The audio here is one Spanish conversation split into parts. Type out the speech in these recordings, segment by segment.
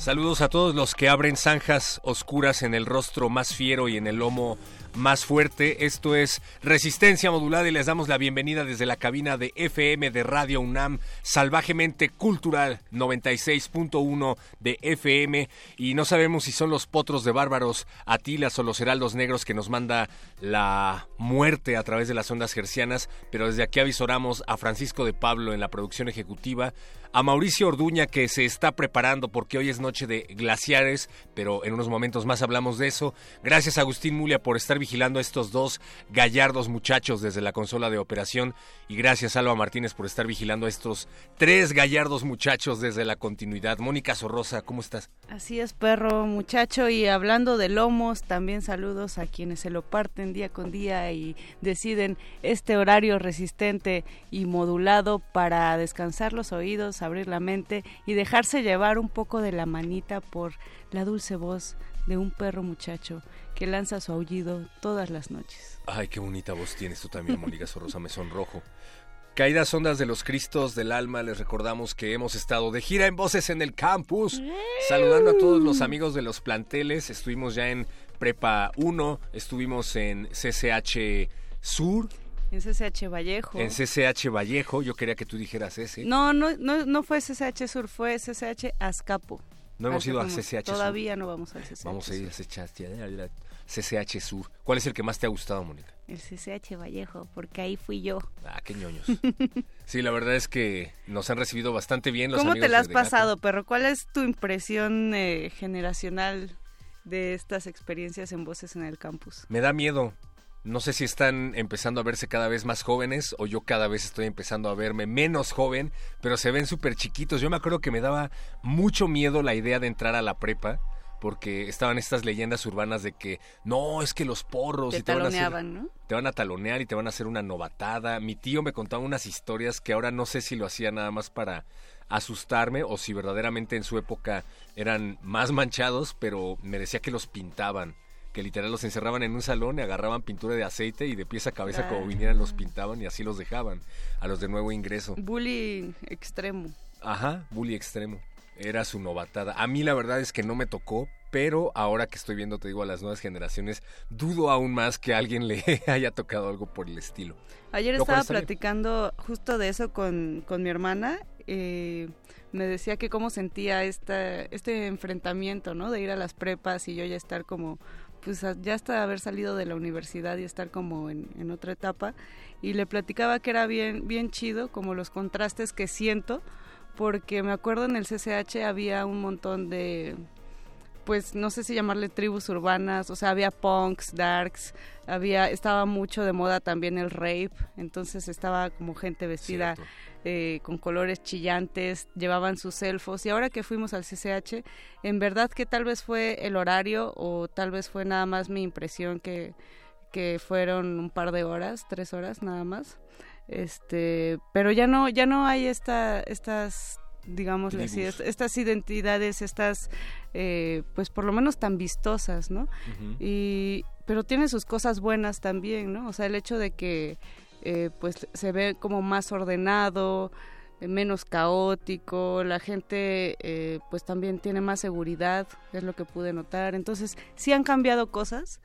Saludos a todos los que abren zanjas oscuras en el rostro más fiero y en el lomo más fuerte. Esto es Resistencia Modulada y les damos la bienvenida desde la cabina de FM de Radio UNAM, salvajemente cultural 96.1 de FM. Y no sabemos si son los potros de bárbaros Atilas o los heraldos negros que nos manda la muerte a través de las ondas gercianas, pero desde aquí avisoramos a Francisco de Pablo en la producción ejecutiva, a Mauricio Orduña que se está preparando porque hoy es noche de glaciares, pero en unos momentos más hablamos de eso. Gracias Agustín Mulia por estar vigilando a estos dos gallardos muchachos desde la consola de operación y gracias Alba Martínez por estar vigilando a estos tres gallardos muchachos desde la continuidad. Mónica Sorrosa, ¿cómo estás? Así es, perro muchacho, y hablando de lomos, también saludos a quienes se lo parten día con día y deciden este horario resistente y modulado para descansar los oídos abrir la mente y dejarse llevar un poco de la manita por la dulce voz de un perro muchacho que lanza su aullido todas las noches. Ay, qué bonita voz tienes tú también, Mónica Sorrosa, me sonrojo. Caídas ondas de los Cristos del alma, les recordamos que hemos estado de gira en Voces en el Campus, saludando a todos los amigos de los planteles, estuvimos ya en Prepa 1, estuvimos en CCH Sur, en CCH Vallejo. En CCH Vallejo, yo quería que tú dijeras ese. No, no, no, no fue CCH Sur, fue CCH Azcapo. No hemos ido a CCH Sur. Todavía no vamos al CCH Vamos a ir a CCH, CCH Sur. ¿Cuál es el que más te ha gustado, Mónica? El CCH Vallejo, porque ahí fui yo. Ah, qué ñoños. sí, la verdad es que nos han recibido bastante bien los ¿Cómo te la has pasado, perro? ¿Cuál es tu impresión eh, generacional de estas experiencias en Voces en el Campus? Me da miedo. No sé si están empezando a verse cada vez más jóvenes o yo cada vez estoy empezando a verme menos joven, pero se ven súper chiquitos. Yo me acuerdo que me daba mucho miedo la idea de entrar a la prepa porque estaban estas leyendas urbanas de que no, es que los porros te, y te van a ¿no? te van a talonear y te van a hacer una novatada. Mi tío me contaba unas historias que ahora no sé si lo hacía nada más para asustarme o si verdaderamente en su época eran más manchados, pero me decía que los pintaban que literal los encerraban en un salón y agarraban pintura de aceite y de pies a cabeza como vinieran los pintaban y así los dejaban a los de nuevo ingreso. Bully extremo. Ajá, bully extremo. Era su novatada. A mí la verdad es que no me tocó, pero ahora que estoy viendo, te digo, a las nuevas generaciones, dudo aún más que a alguien le haya tocado algo por el estilo. Ayer estaba platicando justo de eso con, con mi hermana. Eh, me decía que cómo sentía esta, este enfrentamiento, ¿no? De ir a las prepas y yo ya estar como pues ya hasta haber salido de la universidad y estar como en, otra etapa. Y le platicaba que era bien bien chido como los contrastes que siento porque me acuerdo en el CCH había un montón de pues no sé si llamarle tribus urbanas, o sea, había punks, darks, había estaba mucho de moda también el rape, entonces estaba como gente vestida eh, con colores chillantes, llevaban sus elfos y ahora que fuimos al CCH, en verdad que tal vez fue el horario o tal vez fue nada más mi impresión que, que fueron un par de horas, tres horas nada más. Este, pero ya no, ya no hay esta, estas digamos así, estas identidades, estas, eh, pues por lo menos tan vistosas, ¿no? y, pero tiene sus cosas buenas también, ¿no? O sea, el hecho de que eh, pues se ve como más ordenado, eh, menos caótico, la gente eh, pues también tiene más seguridad, es lo que pude notar. Entonces sí han cambiado cosas,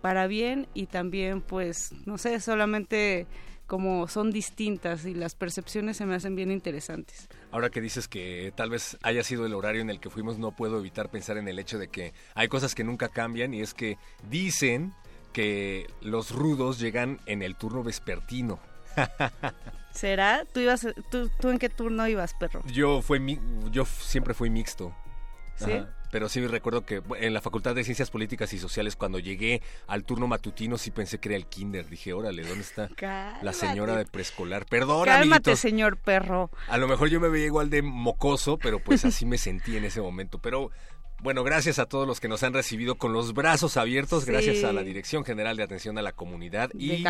para bien y también pues no sé solamente como son distintas y las percepciones se me hacen bien interesantes. Ahora que dices que tal vez haya sido el horario en el que fuimos, no puedo evitar pensar en el hecho de que hay cosas que nunca cambian y es que dicen que los rudos llegan en el turno vespertino. ¿Será? ¿Tú, ibas, tú, tú en qué turno ibas, perro? Yo, fue, yo siempre fui mixto. ¿Sí? Pero sí recuerdo que en la Facultad de Ciencias Políticas y Sociales, cuando llegué al turno matutino, sí pensé que era el kinder. Dije, órale, ¿dónde está la señora de preescolar? Perdón, Cálmate, señor perro. A lo mejor yo me veía igual de mocoso, pero pues así me sentí en ese momento. Pero bueno, gracias a todos los que nos han recibido con los brazos abiertos, gracias a la Dirección General de Atención a la Comunidad y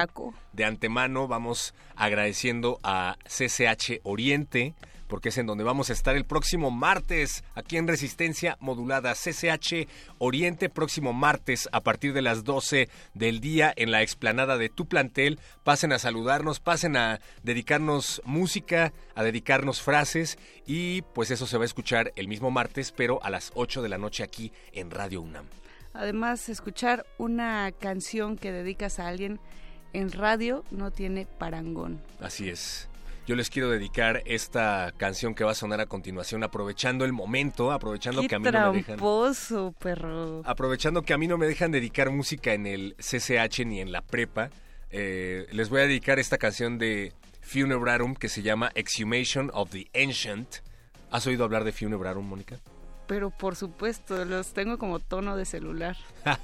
de antemano vamos agradeciendo a CCH Oriente porque es en donde vamos a estar el próximo martes, aquí en Resistencia Modulada CCH Oriente, próximo martes a partir de las 12 del día en la explanada de tu plantel. Pasen a saludarnos, pasen a dedicarnos música, a dedicarnos frases y pues eso se va a escuchar el mismo martes, pero a las 8 de la noche aquí en Radio UNAM. Además, escuchar una canción que dedicas a alguien en radio no tiene parangón. Así es yo les quiero dedicar esta canción que va a sonar a continuación, aprovechando el momento, aprovechando que a mí no me dejan. perro. Aprovechando que a mí no me dejan dedicar música en el CCH ni en la prepa, eh, les voy a dedicar esta canción de Funebrarum que se llama Exhumation of the Ancient. ¿Has oído hablar de Funebrarum, Mónica? Pero por supuesto, los tengo como tono de celular.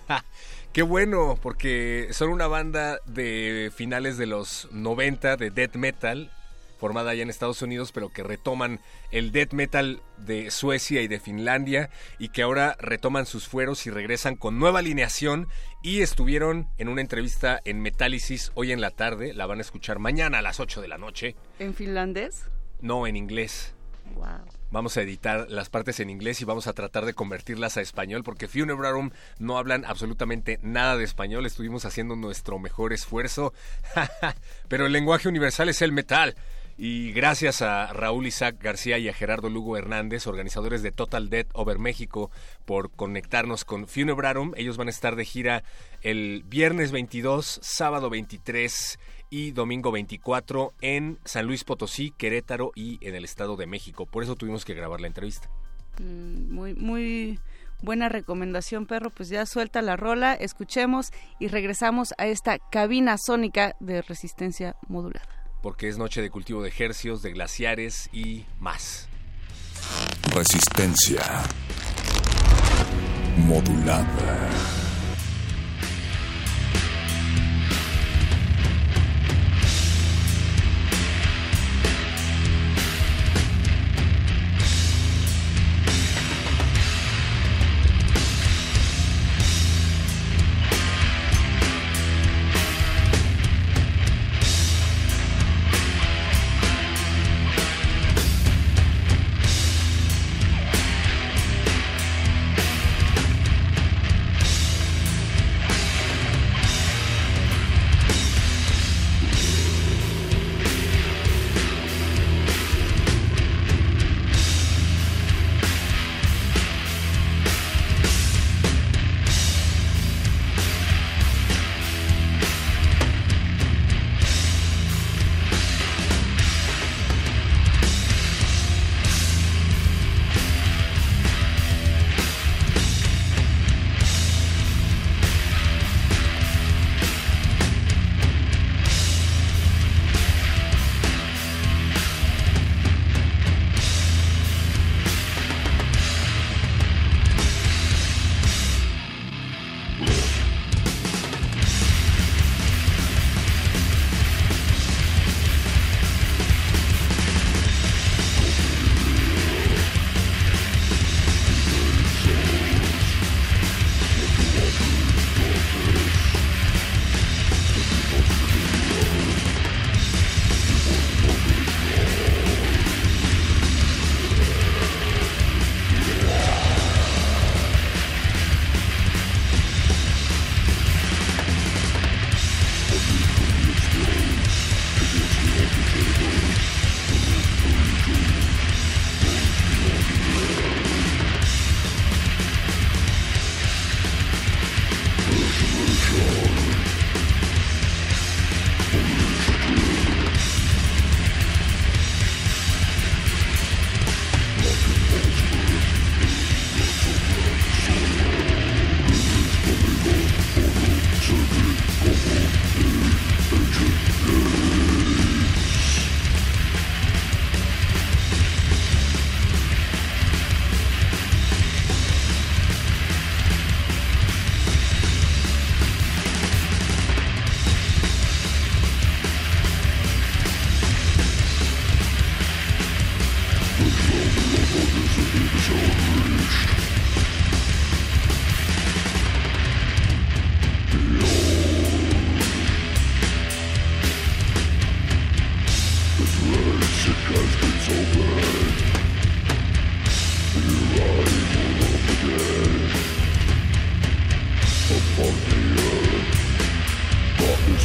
Qué bueno, porque son una banda de finales de los 90 de death metal formada allá en Estados Unidos, pero que retoman el death metal de Suecia y de Finlandia y que ahora retoman sus fueros y regresan con nueva alineación y estuvieron en una entrevista en Metálisis hoy en la tarde, la van a escuchar mañana a las 8 de la noche. ¿En finlandés? No, en inglés. Wow. Vamos a editar las partes en inglés y vamos a tratar de convertirlas a español porque Funebrarum no hablan absolutamente nada de español. Estuvimos haciendo nuestro mejor esfuerzo. Pero el lenguaje universal es el metal. Y gracias a Raúl Isaac García y a Gerardo Lugo Hernández, organizadores de Total Death Over México, por conectarnos con Funebrarum. Ellos van a estar de gira el viernes 22, sábado 23 y domingo 24 en San Luis Potosí, Querétaro y en el Estado de México. Por eso tuvimos que grabar la entrevista. Mm, muy, muy buena recomendación, perro. Pues ya suelta la rola, escuchemos y regresamos a esta cabina sónica de resistencia modulada porque es noche de cultivo de ejercios, de glaciares y más. Resistencia modulada.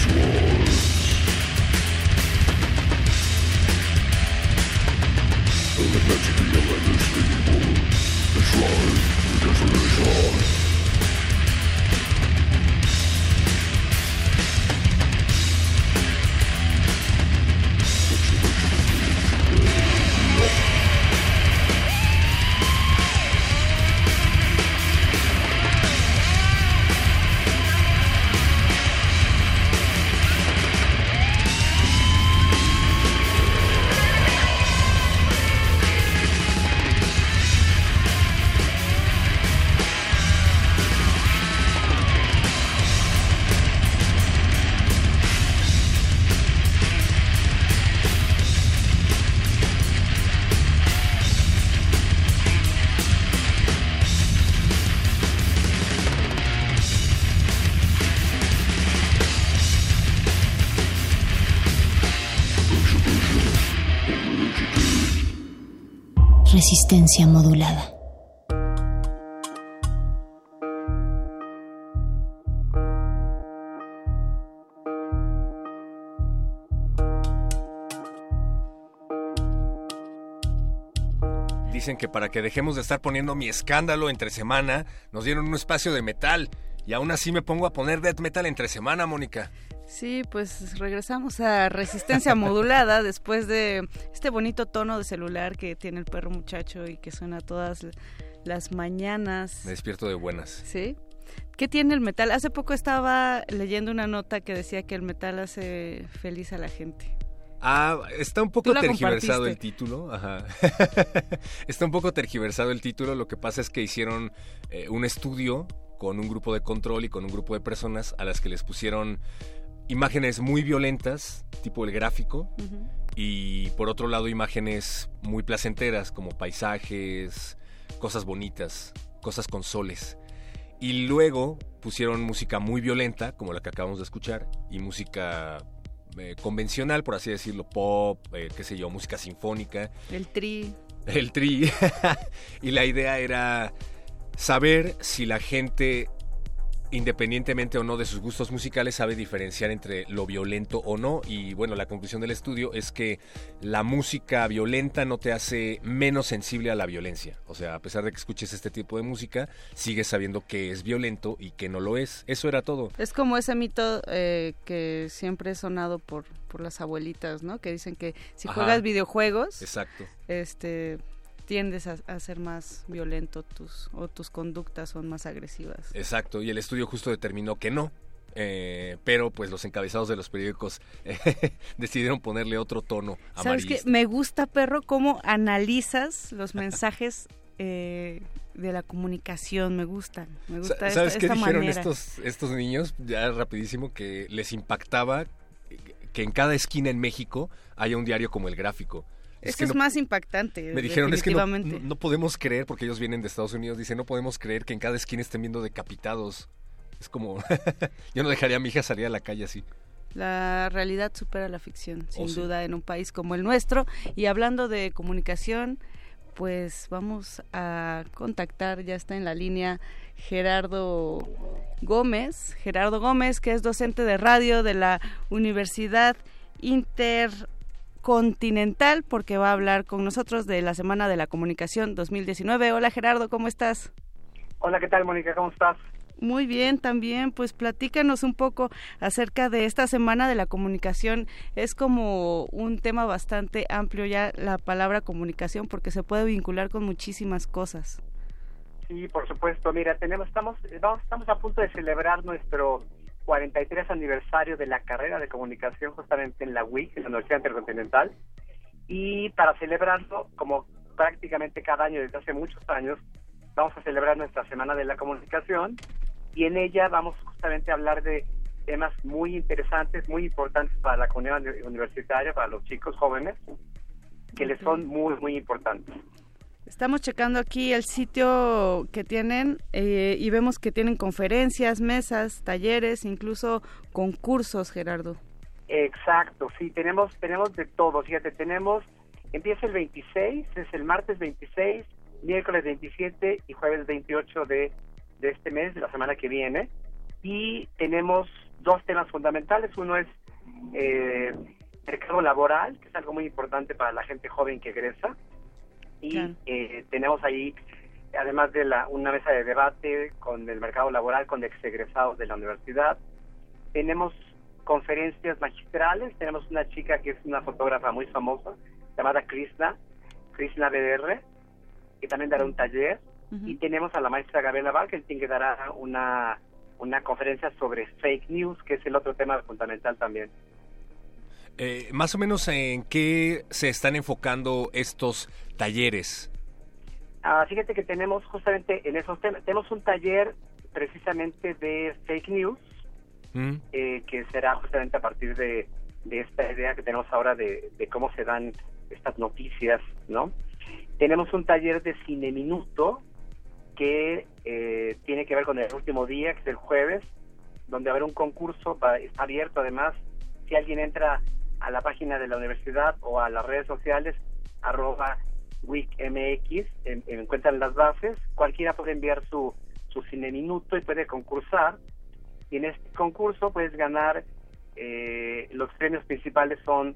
Sword. Resistencia modulada. Dicen que para que dejemos de estar poniendo mi escándalo entre semana, nos dieron un espacio de metal. Y aún así me pongo a poner death metal entre semana, Mónica. Sí, pues regresamos a resistencia modulada después de este bonito tono de celular que tiene el perro muchacho y que suena todas las mañanas. Me despierto de buenas. Sí. ¿Qué tiene el metal? Hace poco estaba leyendo una nota que decía que el metal hace feliz a la gente. Ah, está un poco tergiversado el título. Ajá. está un poco tergiversado el título. Lo que pasa es que hicieron eh, un estudio con un grupo de control y con un grupo de personas a las que les pusieron imágenes muy violentas, tipo el gráfico, y por otro lado imágenes muy placenteras, como paisajes, cosas bonitas, cosas con soles. Y luego pusieron música muy violenta, como la que acabamos de escuchar, y música eh, convencional, por así decirlo, pop, eh, qué sé yo, música sinfónica. El tri. El tri. y la idea era saber si la gente independientemente o no de sus gustos musicales, sabe diferenciar entre lo violento o no. Y bueno, la conclusión del estudio es que la música violenta no te hace menos sensible a la violencia. O sea, a pesar de que escuches este tipo de música, sigues sabiendo que es violento y que no lo es. Eso era todo. Es como ese mito eh, que siempre he sonado por, por las abuelitas, ¿no? Que dicen que si juegas videojuegos, Exacto. este tiendes a, ser más violento tus, o tus conductas son más agresivas. Exacto, y el estudio justo determinó que no. Eh, pero pues los encabezados de los periódicos decidieron ponerle otro tono ¿Sabes qué? Me gusta, perro, cómo analizas los mensajes eh, de la comunicación, me gustan. Me gusta ¿Sabes qué dijeron estos, estos niños? Ya rapidísimo, que les impactaba que en cada esquina en México haya un diario como el gráfico. Es, que, es más impactante. Me dijeron, es que no, podemos creer, porque ellos vienen de Estados Unidos, dicen, no podemos creer que en cada esquina estén viendo decapitados. Es como, yo no dejaría a mi hija salir a la calle así. La realidad supera la ficción, sin oh, duda, en un país como el nuestro. Y hablando de comunicación, pues vamos a contactar, ya está en la línea Gerardo Gómez, Gerardo Gómez, que es docente de radio de la Universidad Inter Continental porque va a hablar con nosotros de la Semana de la Comunicación 2019. Hola Gerardo, ¿cómo estás? Hola, ¿qué tal Mónica? ¿Cómo estás? Muy bien, también, pues platícanos un poco acerca de esta Semana de la Comunicación. Es como un tema bastante amplio ya la palabra comunicación porque se puede vincular con muchísimas cosas. Sí, por supuesto. Mira, tenemos estamos estamos a punto de celebrar nuestro 43 aniversario de la carrera de comunicación justamente en la UIC, en la Universidad Intercontinental. Y para celebrarlo, como prácticamente cada año desde hace muchos años, vamos a celebrar nuestra Semana de la Comunicación y en ella vamos justamente a hablar de temas muy interesantes, muy importantes para la comunidad universitaria, para los chicos jóvenes, que les son muy, muy importantes. Estamos checando aquí el sitio que tienen eh, y vemos que tienen conferencias, mesas, talleres, incluso concursos, Gerardo. Exacto, sí, tenemos tenemos de todo. Fíjate, tenemos, empieza el 26, es el martes 26, miércoles 27 y jueves 28 de, de este mes, de la semana que viene. Y tenemos dos temas fundamentales. Uno es eh, mercado laboral, que es algo muy importante para la gente joven que egresa. Y eh, tenemos ahí, además de la, una mesa de debate con el mercado laboral, con egresados de la universidad. Tenemos conferencias magistrales. Tenemos una chica que es una fotógrafa muy famosa, llamada Krishna, Krishna BDR, que también dará un taller. Y tenemos a la maestra Gabriela Barkeltin, que dará una, una conferencia sobre fake news, que es el otro tema fundamental también. Eh, más o menos en qué se están enfocando estos talleres. Ah, fíjate que tenemos justamente en esos temas, tenemos un taller precisamente de fake news, mm. eh, que será justamente a partir de, esta idea que tenemos ahora de, de, cómo se dan estas noticias, ¿no? Tenemos un taller de cine minuto, que eh, tiene que ver con el último día, que es el jueves, donde haber un concurso, está abierto además, si alguien entra a la página de la universidad o a las redes sociales, arroba WICMX, encuentran las bases, cualquiera puede enviar su, su cine minuto y puede concursar, y en este concurso puedes ganar, eh, los premios principales son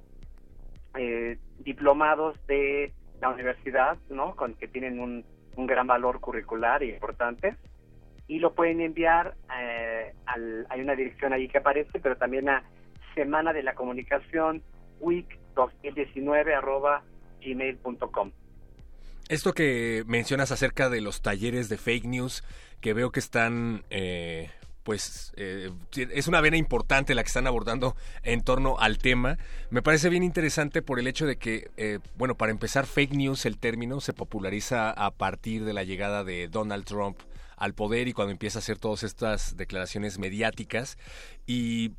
eh, diplomados de la universidad, ¿no? Con que tienen un un gran valor curricular y importante. Y lo pueden enviar eh, al, hay una dirección ahí que aparece pero también a semana de la comunicación week 2019 arroba gmail.com esto que mencionas acerca de los talleres de fake news que veo que están eh, pues eh, es una vena importante la que están abordando en torno al tema. Me parece bien interesante por el hecho de que, eh, bueno, para empezar, fake news, el término, se populariza a partir de la llegada de Donald Trump al poder y cuando empieza a hacer todas estas declaraciones mediáticas. Y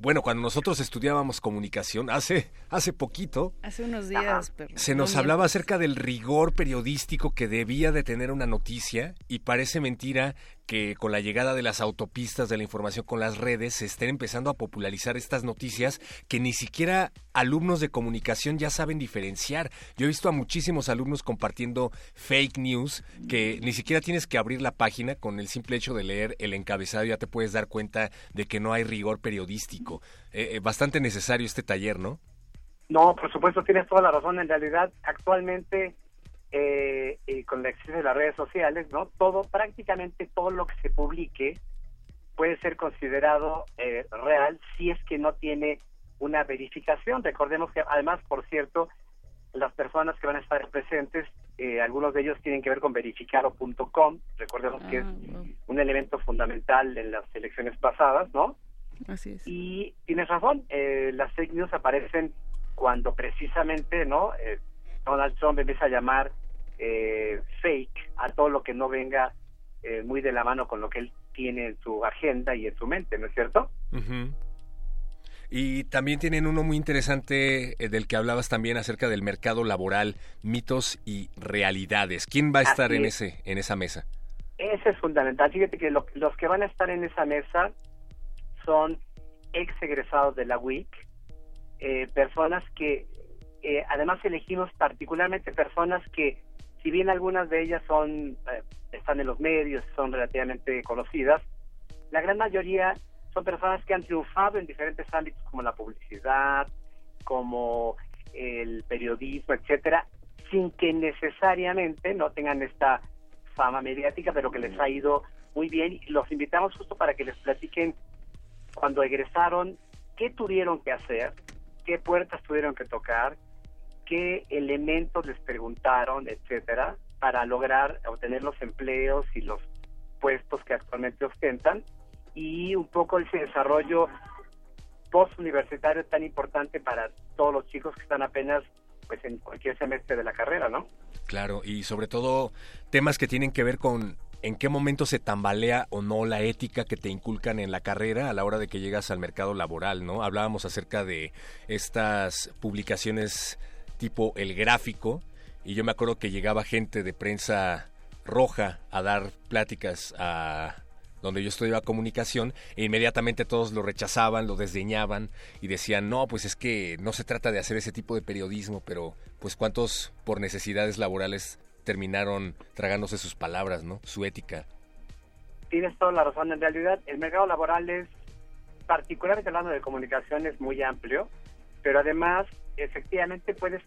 bueno, cuando nosotros estudiábamos comunicación, hace, hace poquito... Hace unos días, Se nos hablaba acerca del rigor periodístico que debía de tener una noticia y parece mentira que con la llegada de las autopistas de la información con las redes se estén empezando a popularizar estas noticias que ni siquiera alumnos de comunicación ya saben diferenciar. Yo he visto a muchísimos alumnos compartiendo fake news que ni siquiera tienes que abrir la página con el simple hecho de leer el encabezado ya te puedes dar cuenta de que no hay rigor periodístico. Eh, eh, bastante necesario este taller, ¿no? No, por supuesto, tienes toda la razón. En realidad, actualmente eh, y con el acceso de las redes sociales, ¿no? Todo, prácticamente todo lo que se publique puede ser considerado eh, real si es que no tiene una verificación. Recordemos que además, por cierto, las personas que van a estar presentes, eh, algunos de ellos tienen que ver con verificado.com. Recordemos que es ah, un elemento fundamental en las elecciones pasadas, ¿no? Así es. Y tienes razón, eh, las fake news aparecen cuando precisamente, ¿no? Eh, Donald Trump empieza a llamar eh, fake a todo lo que no venga eh, muy de la mano con lo que él tiene en su agenda y en su mente, ¿no es cierto? Y también tienen uno muy interesante eh, del que hablabas también acerca del mercado laboral, mitos y realidades. ¿Quién va a estar en ese en esa mesa? Ese es fundamental. Fíjate que los que van a estar en esa mesa son ex egresados de la WIC, personas que eh, además elegimos particularmente personas que, si bien algunas de ellas son eh, están en los medios, son relativamente conocidas, la gran mayoría son personas que han triunfado en diferentes ámbitos como la publicidad, como el periodismo, etcétera, sin que necesariamente no tengan esta fama mediática, pero que les ha ido muy bien. Y los invitamos justo para que les platiquen cuando egresaron qué tuvieron que hacer, qué puertas tuvieron que tocar, qué elementos les preguntaron, etcétera, para lograr obtener los empleos y los puestos que actualmente ostentan y un poco ese desarrollo postuniversitario tan importante para todos los chicos que están apenas pues en cualquier semestre de la carrera, ¿no? Claro, y sobre todo temas que tienen que ver con en qué momento se tambalea o no la ética que te inculcan en la carrera a la hora de que llegas al mercado laboral, ¿no? Hablábamos acerca de estas publicaciones tipo el gráfico, y yo me acuerdo que llegaba gente de prensa roja a dar pláticas a donde yo estudiaba comunicación e inmediatamente todos lo rechazaban, lo desdeñaban y decían, no, pues es que no se trata de hacer ese tipo de periodismo, pero pues cuántos por necesidades laborales terminaron tragándose sus palabras, ¿no? Su ética. Tienes toda la razón, en realidad el mercado laboral es particularmente hablando de comunicación es muy amplio, pero además efectivamente puedes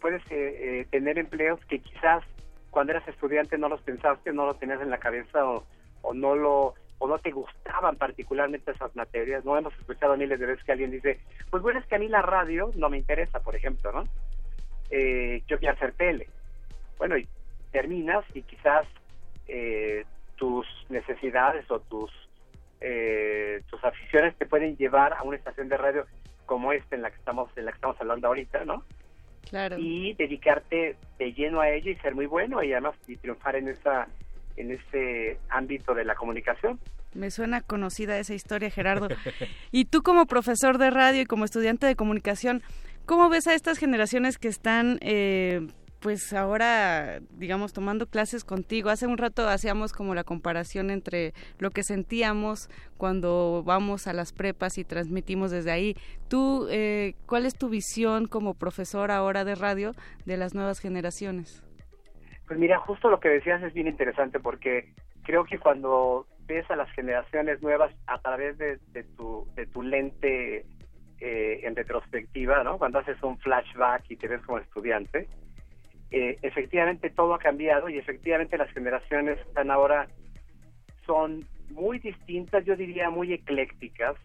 puedes eh, eh, tener empleos que quizás cuando eras estudiante no los pensaste, no los tenías en la cabeza o, o no lo o no te gustaban particularmente esas materias. No hemos escuchado miles de veces que alguien dice, pues bueno, es que a mí la radio no me interesa, por ejemplo, ¿no? Eh, yo quiero hacer tele. Bueno, y terminas y quizás eh, tus necesidades o tus eh, tus aficiones te pueden llevar a una estación de radio como esta en la que estamos en la que estamos hablando ahorita, ¿no? Claro. Y dedicarte de lleno a ella y ser muy bueno y además y triunfar en esa en ese ámbito de la comunicación. Me suena conocida esa historia, Gerardo. y tú como profesor de radio y como estudiante de comunicación, ¿cómo ves a estas generaciones que están eh, pues ahora, digamos, tomando clases contigo. Hace un rato hacíamos como la comparación entre lo que sentíamos cuando vamos a las prepas y transmitimos desde ahí. Tú, eh, ¿cuál es tu visión como profesor ahora de radio de las nuevas generaciones? Pues mira, justo lo que decías es bien interesante porque creo que cuando ves a las generaciones nuevas a través de, tu, de tu lente eh, en retrospectiva, ¿no? Cuando haces un flashback y te ves como estudiante, eh, efectivamente todo ha cambiado y efectivamente las generaciones están ahora son muy distintas, yo diría muy eclécticas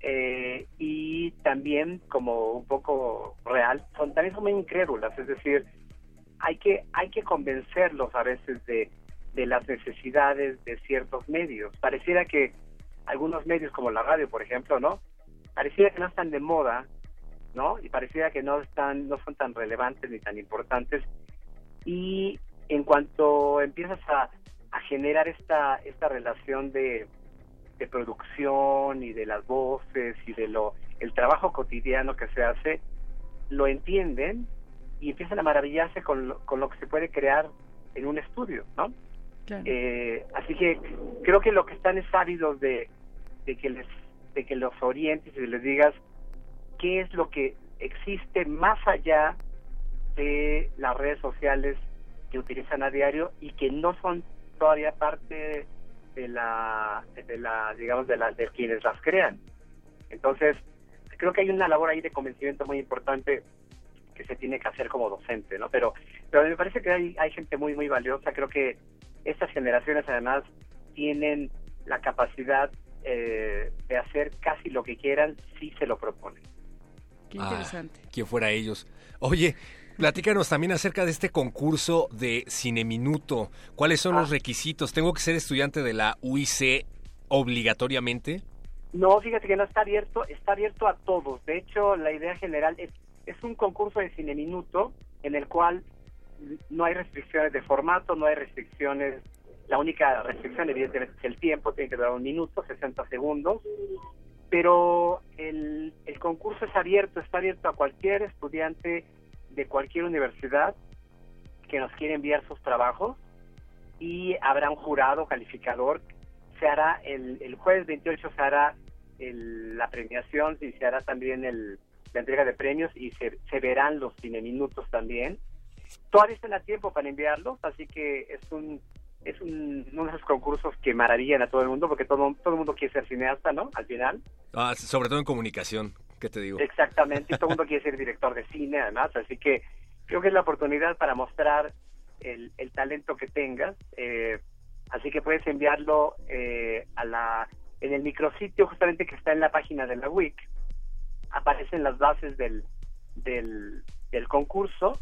eh, y también como un poco real, son también son muy incrédulas, es decir, hay que hay que convencerlos a veces de, de las necesidades de ciertos medios. Pareciera que algunos medios como la radio, por ejemplo, ¿no? Pareciera que no están de moda ¿no? Y parecía que no están, no son tan relevantes ni tan importantes. Y en cuanto empiezas a, a generar esta, esta relación de, de producción y de las voces y de lo el trabajo cotidiano que se hace, lo entienden y empiezan a maravillarse con lo, con lo que se puede crear en un estudio, ¿no? Eh, así que creo que lo que están es ávidos de, de que les de que los orientes y les digas qué es lo que existe más allá de las redes sociales que utilizan a diario y que no son todavía parte de la de la digamos de la de quienes las crean. Entonces creo que hay una labor ahí de convencimiento muy importante que se tiene que hacer como docente no pero pero me parece que hay hay gente muy muy valiosa. Creo que estas generaciones además tienen la capacidad eh, de hacer casi lo que quieran si se lo proponen Qué ah, interesante. quien fuera ellos. Oye, Platícanos también acerca de este concurso de Cine Minuto. ¿Cuáles son los ah. requisitos? ¿Tengo que ser estudiante de la UIC obligatoriamente? No, fíjate que no está abierto, está abierto a todos. De hecho, la idea general es, es un concurso de Cine Minuto en el cual no hay restricciones de formato, no hay restricciones. La única restricción, evidentemente, es el tiempo, tiene que durar un minuto, 60 segundos pero el, el concurso es abierto, está abierto a cualquier estudiante de cualquier universidad que nos quiera enviar sus trabajos y habrá un jurado calificador. Se hará el, el jueves 28 se hará la premiación y se hará también el, la entrega de premios y se, se verán los cine minutos también. Todavía están a tiempo para enviarlos, así que es un es un, uno de esos concursos que maravillan a todo el mundo porque todo, todo el mundo quiere ser cineasta, ¿no? Al final. Ah, sobre todo en comunicación, ¿qué te digo? Exactamente, y todo el mundo quiere ser director de cine además, así que creo que es la oportunidad para mostrar el, el talento que tengas. Eh, así que puedes enviarlo eh, a la en el micrositio justamente que está en la página de la WIC. Aparecen las bases del, del, del concurso.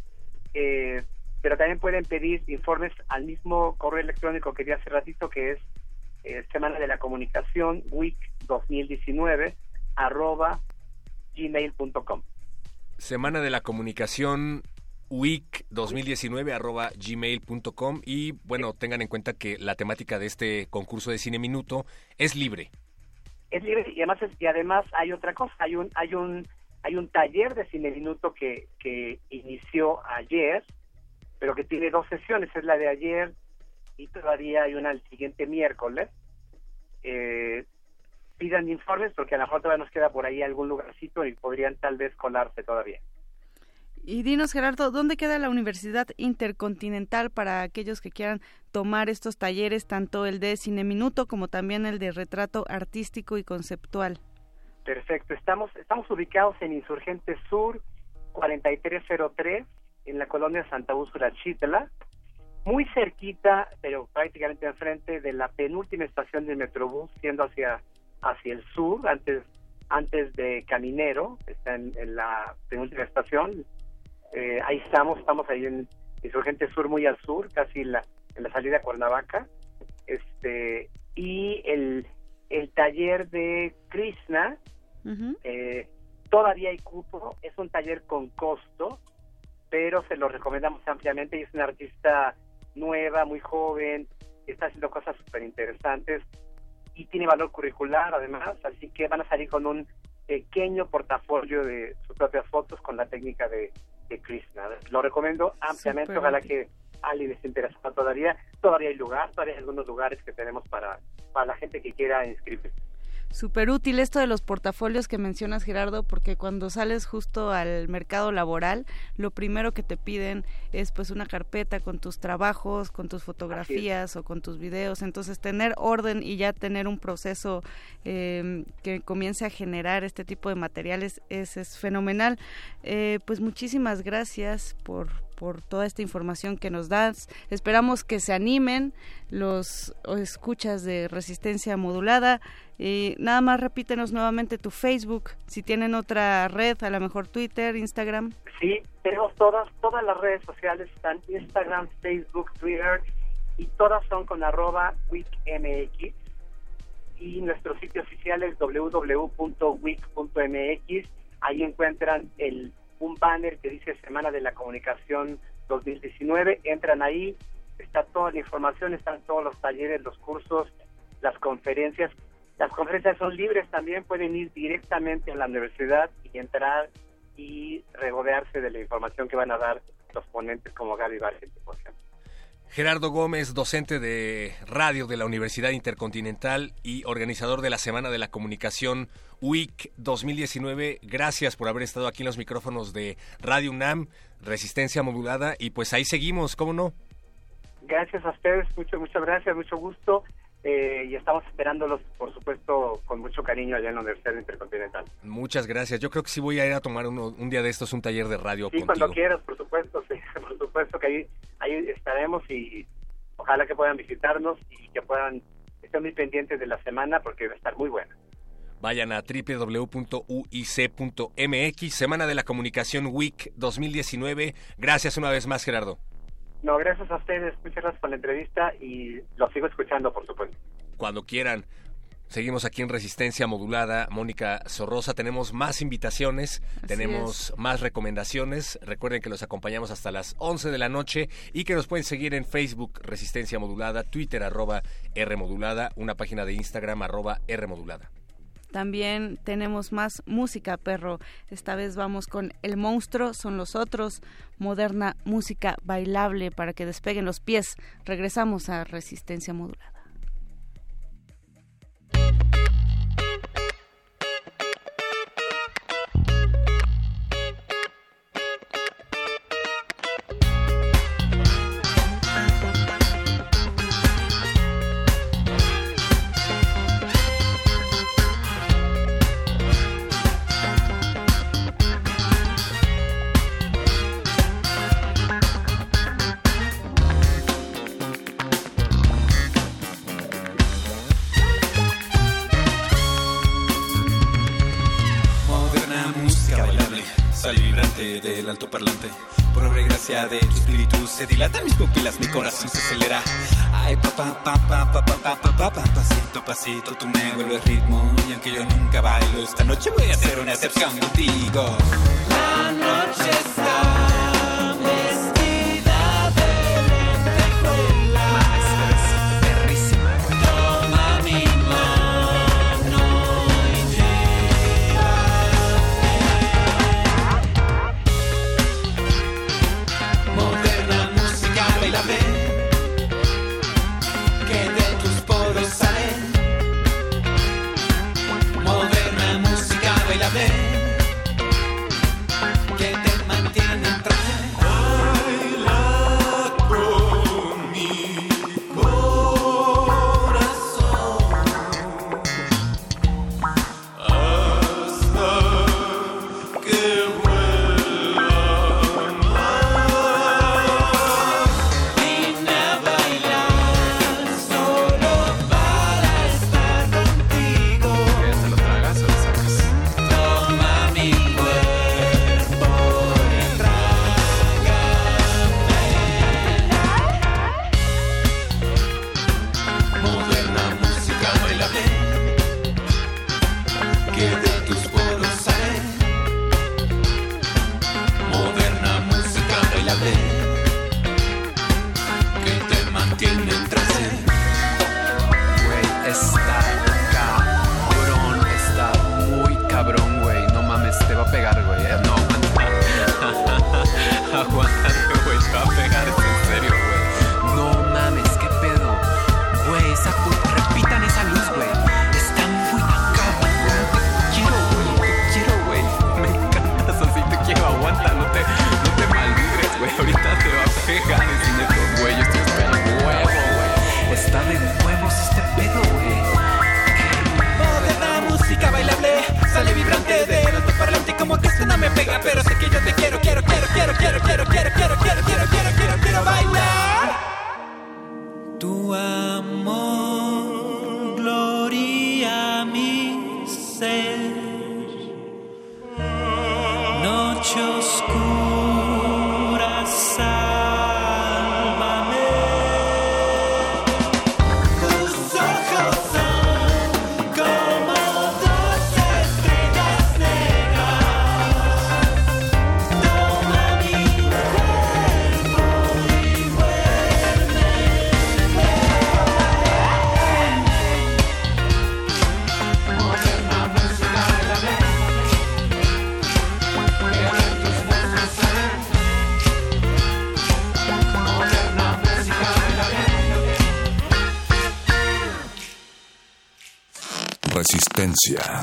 Eh, pero también pueden pedir informes al mismo correo electrónico que di hace ratito, que es eh, Semana de la Comunicación, week 2019, arroba gmail.com. Semana de la Comunicación, week 2019 arroba gmail.com y bueno, tengan en cuenta que la temática de este concurso de Cine Minuto es libre. Es libre y además, y además hay otra cosa, hay un, hay un, hay un taller de Cine Minuto que, que inició ayer, pero que tiene dos sesiones, es la de ayer y todavía hay una el siguiente miércoles. Eh, pidan informes porque a lo mejor todavía nos queda por ahí algún lugarcito y podrían tal vez colarse todavía. Y dinos, Gerardo, ¿dónde queda la Universidad Intercontinental para aquellos que quieran tomar estos talleres, tanto el de Cine Minuto como también el de Retrato Artístico y Conceptual? Perfecto, estamos, estamos ubicados en Insurgente Sur 4303 en la colonia Santa Úrsula Chitla, muy cerquita, pero prácticamente enfrente de la penúltima estación del Metrobús, siendo hacia, hacia el sur, antes, antes de Caminero, está en, la penúltima estación. Eh, ahí estamos, estamos ahí en Insurgente Sur, muy al sur, casi la, en la salida a Cuernavaca. Este, y el, el taller de Krishna, eh, todavía hay cupo, es un taller con costo, pero se lo recomendamos ampliamente. Y es una artista nueva, muy joven, está haciendo cosas súper interesantes y tiene valor curricular además, así que van a salir con un pequeño portafolio de sus propias fotos con la técnica de, de Krishna. Lo recomiendo ampliamente, ojalá que alguien les interese todavía. Todavía hay lugar, todavía hay algunos lugares que tenemos para, para la gente que quiera inscribirse súper útil esto de los portafolios que mencionas Gerardo porque cuando sales justo al mercado laboral lo primero que te piden es pues una carpeta con tus trabajos con tus fotografías o con tus videos. Entonces tener orden y ya tener un proceso em, que comience a generar este tipo de materiales es, es fenomenal. Eh, pues muchísimas gracias por por toda esta información que nos das. Esperamos que se animen los escuchas de resistencia modulada. Y nada más repítenos nuevamente tu Facebook, si tienen otra red, a lo mejor Twitter, Instagram. Sí, tenemos todas, todas las redes sociales, están Instagram, Facebook, Twitter, y todas son con arroba wikmx. Y nuestro sitio oficial es www.wik.mx. Ahí encuentran el un banner que dice Semana de la Comunicación 2019. Entran ahí, está toda la información, están todos los talleres, los cursos, las conferencias. Las conferencias son libres también, pueden ir directamente a la universidad y entrar y regodearse de la información que van a dar los ponentes como Gaby Vargas, por ejemplo. Gerardo Gómez, docente de radio de la Universidad Intercontinental y organizador de la Semana de la Comunicación Week 2019. Gracias por haber estado aquí en los micrófonos de Radio UNAM, Resistencia Modulada, y pues ahí seguimos, ¿cómo no? Gracias a ustedes, mucho, muchas gracias, mucho gusto. Eh, y estamos esperándolos, por supuesto, con mucho cariño allá en la Universidad Intercontinental. Muchas gracias. Yo creo que sí voy a ir a tomar un día de estos un taller de radio. Sí, cuando quieras, por supuesto, sí, por supuesto que ahí, ahí estaremos y ojalá que puedan visitarnos y que puedan estar muy pendientes de la semana porque va a estar muy buena. Vayan a www.uic.mx, Semana de la Comunicación Week 2019. Gracias una vez más, Gerardo. No, gracias a ustedes. Muchas gracias por la entrevista y lo sigo escuchando, por supuesto. Cuando quieran. Seguimos aquí en Resistencia Modulada. Mónica Sorrosa, tenemos más invitaciones, tenemos más recomendaciones. Recuerden que los acompañamos hasta las 11 de la noche y que nos pueden seguir en Facebook Resistencia Modulada, Twitter arroba R Modulada, una página de Instagram arroba R Modulada. También tenemos más música, perro. Esta vez vamos con El monstruo son los otros, moderna música bailable para que despeguen los pies. Regresamos a Resistencia Modulada. De tu espíritu se dilatan mis pupilas, mi corazón se acelera. Ay, papá, papá, papá, papá, papá, pasito, pasito, tú me vuelves ritmo. Y aunque yo nunca bailo, esta noche voy a hacer una excepción contigo. La noche está. Resistencia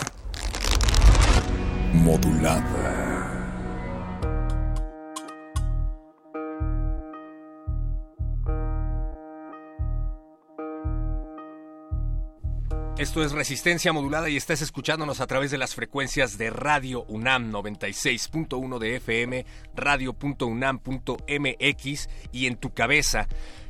modulada. Esto es Resistencia Modulada y estás escuchándonos a través de las frecuencias de Radio UNAM 96.1 de FM, radio.unam.mx y en tu cabeza.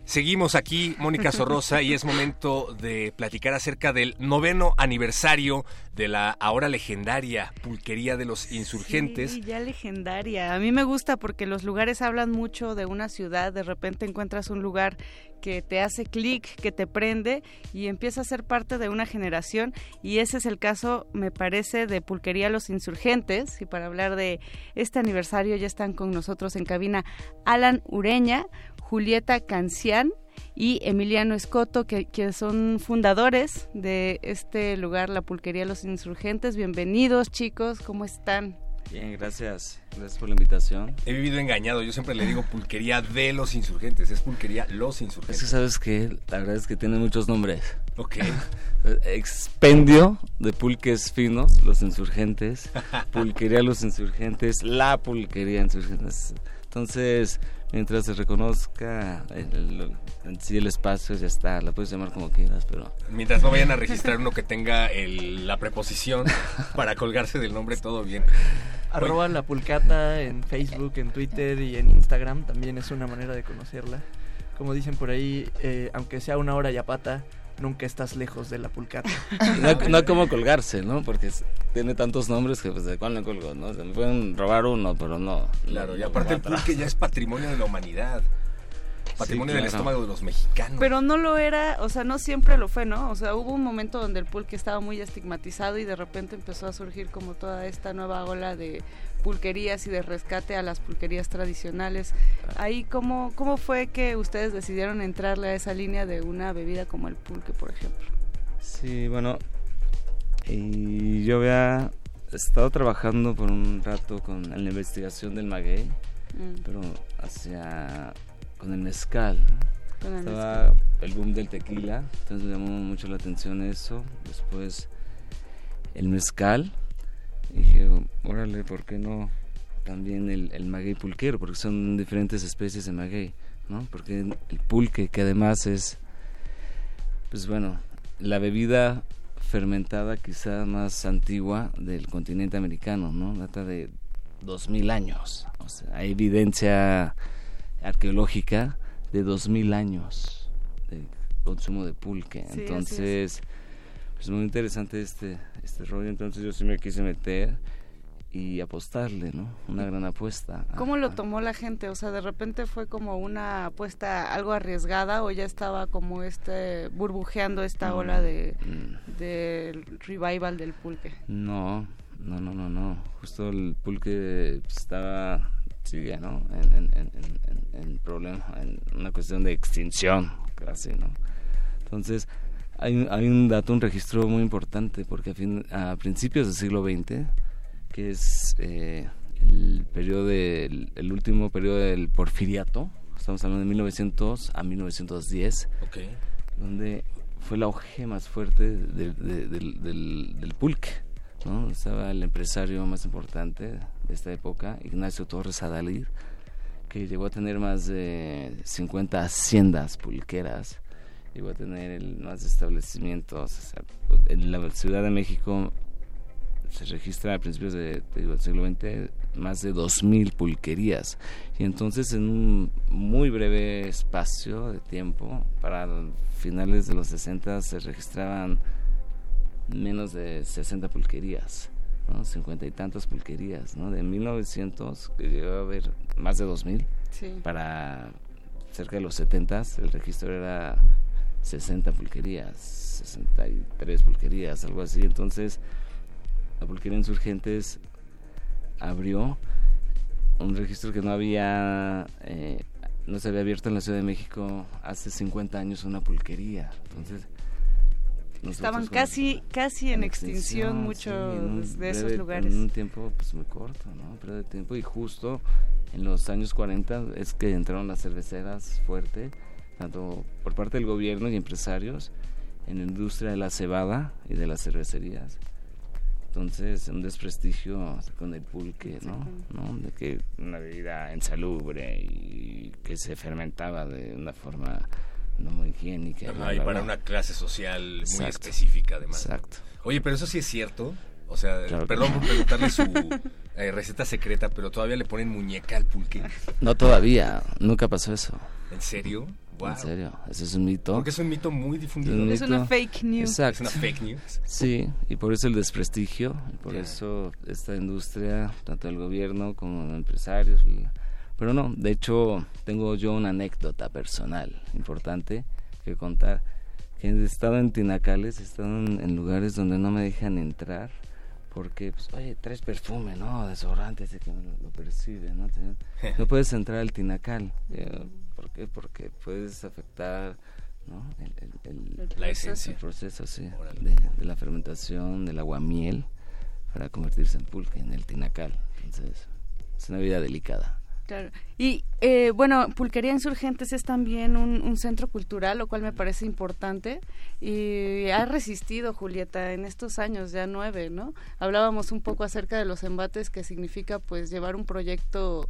Seguimos aquí, Mónica Sorrosa, y es momento de platicar acerca del noveno aniversario de la ahora legendaria Pulquería de los Insurgentes. Sí, ya legendaria. A mí me gusta porque los lugares hablan mucho de una ciudad. De repente encuentras un lugar que te hace clic, que te prende y empieza a ser parte de una generación. Y ese es el caso, me parece, de Pulquería Los Insurgentes. Y para hablar de este aniversario ya están con nosotros en cabina Alan Ureña, Julieta Cancián y Emiliano Escoto, que, que, son fundadores de este lugar, la Pulquería Los Insurgentes. Bienvenidos, chicos, ¿cómo están? Bien, gracias. Gracias por la invitación. He vivido engañado. Yo siempre le digo pulquería de los insurgentes. Es pulquería los insurgentes. Es que sabes que la verdad es que tiene muchos nombres. Ok. Expendio de pulques finos, los insurgentes. Pulquería los insurgentes. La pulquería insurgentes. Entonces, mientras se reconozca el, sí el espacio, ya está, la puedes llamar como quieras, pero... Mientras no vayan a registrar uno que tenga el, la preposición para colgarse del nombre, todo bien. Arroba la pulcata en Facebook, en Twitter y en Instagram, también es una manera de conocerla. Como dicen por ahí, eh, aunque sea una hora y a pata, nunca estás lejos de la pulcata. No, no hay como colgarse, ¿no? Porque tiene tantos nombres que pues de cuál me colgo, ¿no? Se me pueden robar uno, pero no. Claro, no, y aparte el pulque ya es patrimonio de la humanidad. Patrimonio Sí, del estómago de los mexicanos. Pero no lo era, o sea, no siempre lo fue, ¿no? O sea, hubo un momento donde el pulque estaba muy estigmatizado y de repente empezó a surgir como toda esta nueva ola de pulquerías y de rescate a las pulquerías tradicionales. Ahí, ¿cómo, cómo fue que ustedes decidieron entrarle a esa línea de una bebida como el pulque, por ejemplo? Sí, bueno, y yo había estado trabajando por un rato con en la investigación del maguey, Mm, pero hacia con el mezcal. con el Estaba el boom del tequila, entonces me llamó mucho la atención eso. Después el mezcal. Y dije, órale, ¿por qué no también el, el maguey pulquero? Porque son diferentes especies de maguey, ¿no? Porque el pulque, que además es, pues bueno, la bebida fermentada quizá más antigua del continente americano, ¿no? Data de 2000 años. O sea, hay evidencia arqueológica de 2000 años de consumo de pulque. Sí, así es. Entonces, pues muy interesante este este rollo, entonces yo sí me quise meter y apostarle, ¿no? Una gran apuesta. ¿Cómo lo tomó la gente? O sea, de repente fue como una apuesta algo arriesgada o ya estaba como este burbujeando esta ola de Mm, del revival del pulque. No, no, no, no, no. Justo el pulque pues, estaba, sigue, ¿no? En, en, en, en, en problema, en una cuestión de extinción, casi, ¿no? Entonces, hay, un- hay un dato, un registro muy importante, porque a, fin- a principios del siglo XX, que es eh, el periodo del, el último periodo del porfiriato, estamos hablando de 1900 a 1910, Ok. donde fue el auge más fuerte de- de- del, del- del pulque. ¿no? Estaba el empresario más importante de esta época, Ignacio Torres Adalid, que llegó a tener más de 50 haciendas pulqueras, llegó a tener el, más establecimientos. o sea, en la Ciudad de México se registra a principios de, digo, del siglo XX más de 2.000 pulquerías. Y entonces en un muy breve espacio de tiempo, para finales de los 60 se registraban menos de 60 pulquerías. ¿no? cincuenta y tantas pulquerías, ¿no? De 1900, que llegó a haber más de 2000, Sí. para cerca de los 70 el registro era 60 pulquerías, 63 pulquerías, algo así. Entonces, la pulquería Insurgentes abrió un registro que no había, eh, no se había abierto en la Ciudad de México hace 50 años una pulquería. Entonces, Estaban casi, casi en extinción sí, muchos un de esos breve- lugares. En un tiempo pues muy corto, ¿no? Un breve tiempo y justo en los años 40 es que entraron las cerveceras fuerte, tanto por parte del gobierno y empresarios en la industria de la cebada y de las cervecerías. Entonces, un desprestigio con el pulque, ¿no? ¿no? De que una bebida insalubre y que se fermentaba de una forma no muy higiénica. Ajá, y para una clase social muy Exacto. específica, además. Exacto. Oye, pero eso sí es cierto. O sea, Claro perdón por preguntarle su eh, receta secreta, pero todavía le ponen muñeca al pulque. No todavía, nunca pasó eso. ¿En serio? Wow. En serio, eso es un mito. Porque es un mito muy difundido. un Es una fake news. Exacto. Es una fake news. Sí, y por eso el desprestigio, y por Ya. eso esta industria, tanto el gobierno como los empresarios. Pero no, de hecho, tengo yo una anécdota personal importante que contar. Que he estado en Tinacales, he estado en, en lugares donde no me dejan entrar porque, pues, oye, traes perfume, ¿no? Desodorante, ese que lo, lo percibe, ¿no? No puedes entrar al Tinacal. Eh, ¿Por qué? Porque puedes afectar, ¿no? El, el- el- El La esencia. el proceso, sí, de la fermentación del aguamiel para convertirse en pulque, en el tinacal. Entonces, es una vida delicada. Claro. Y eh, bueno, Pulquería Insurgentes es también un, un centro cultural, lo cual me parece importante. Y ha resistido, Julieta, en estos años, ya nueve, ¿no? Hablábamos un poco acerca de los embates que significa, pues, llevar un proyecto,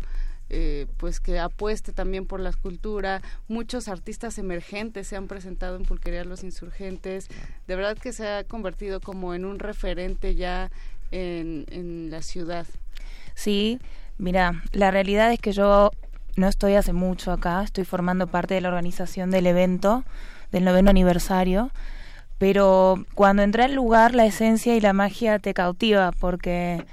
eh, pues, que apueste también por la cultura. Muchos artistas emergentes se han presentado en Pulquería Los Insurgentes. De verdad que se ha convertido como en un referente ya en, en la ciudad. Sí, mira, la realidad es que yo no estoy hace mucho acá, estoy formando parte de la organización del evento del noveno aniversario, pero cuando entré al lugar la esencia y la magia te cautiva porque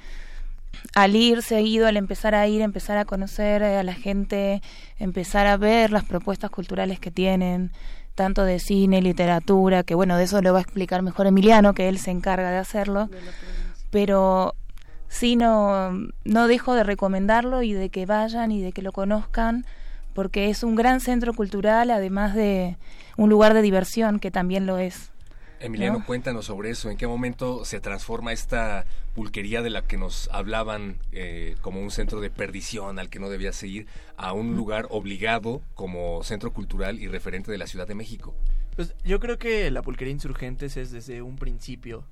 al ir seguido, al empezar a ir, empezar a conocer eh, a la gente, empezar a ver las propuestas culturales que tienen, tanto de cine, literatura, que bueno, de eso lo va a explicar mejor Emiliano, que él se encarga de hacerlo, pero sí no, no dejo de recomendarlo y de que vayan y de que lo conozcan, porque es un gran centro cultural, además de un lugar de diversión, que también lo es. Emiliano, ¿No? cuéntanos sobre eso. ¿En qué momento se transforma esta pulquería de la que nos hablaban eh, como un centro de perdición al que no debía seguir a un lugar obligado como centro cultural y referente de la Ciudad de México? Pues yo creo que la pulquería Insurgentes es desde un principio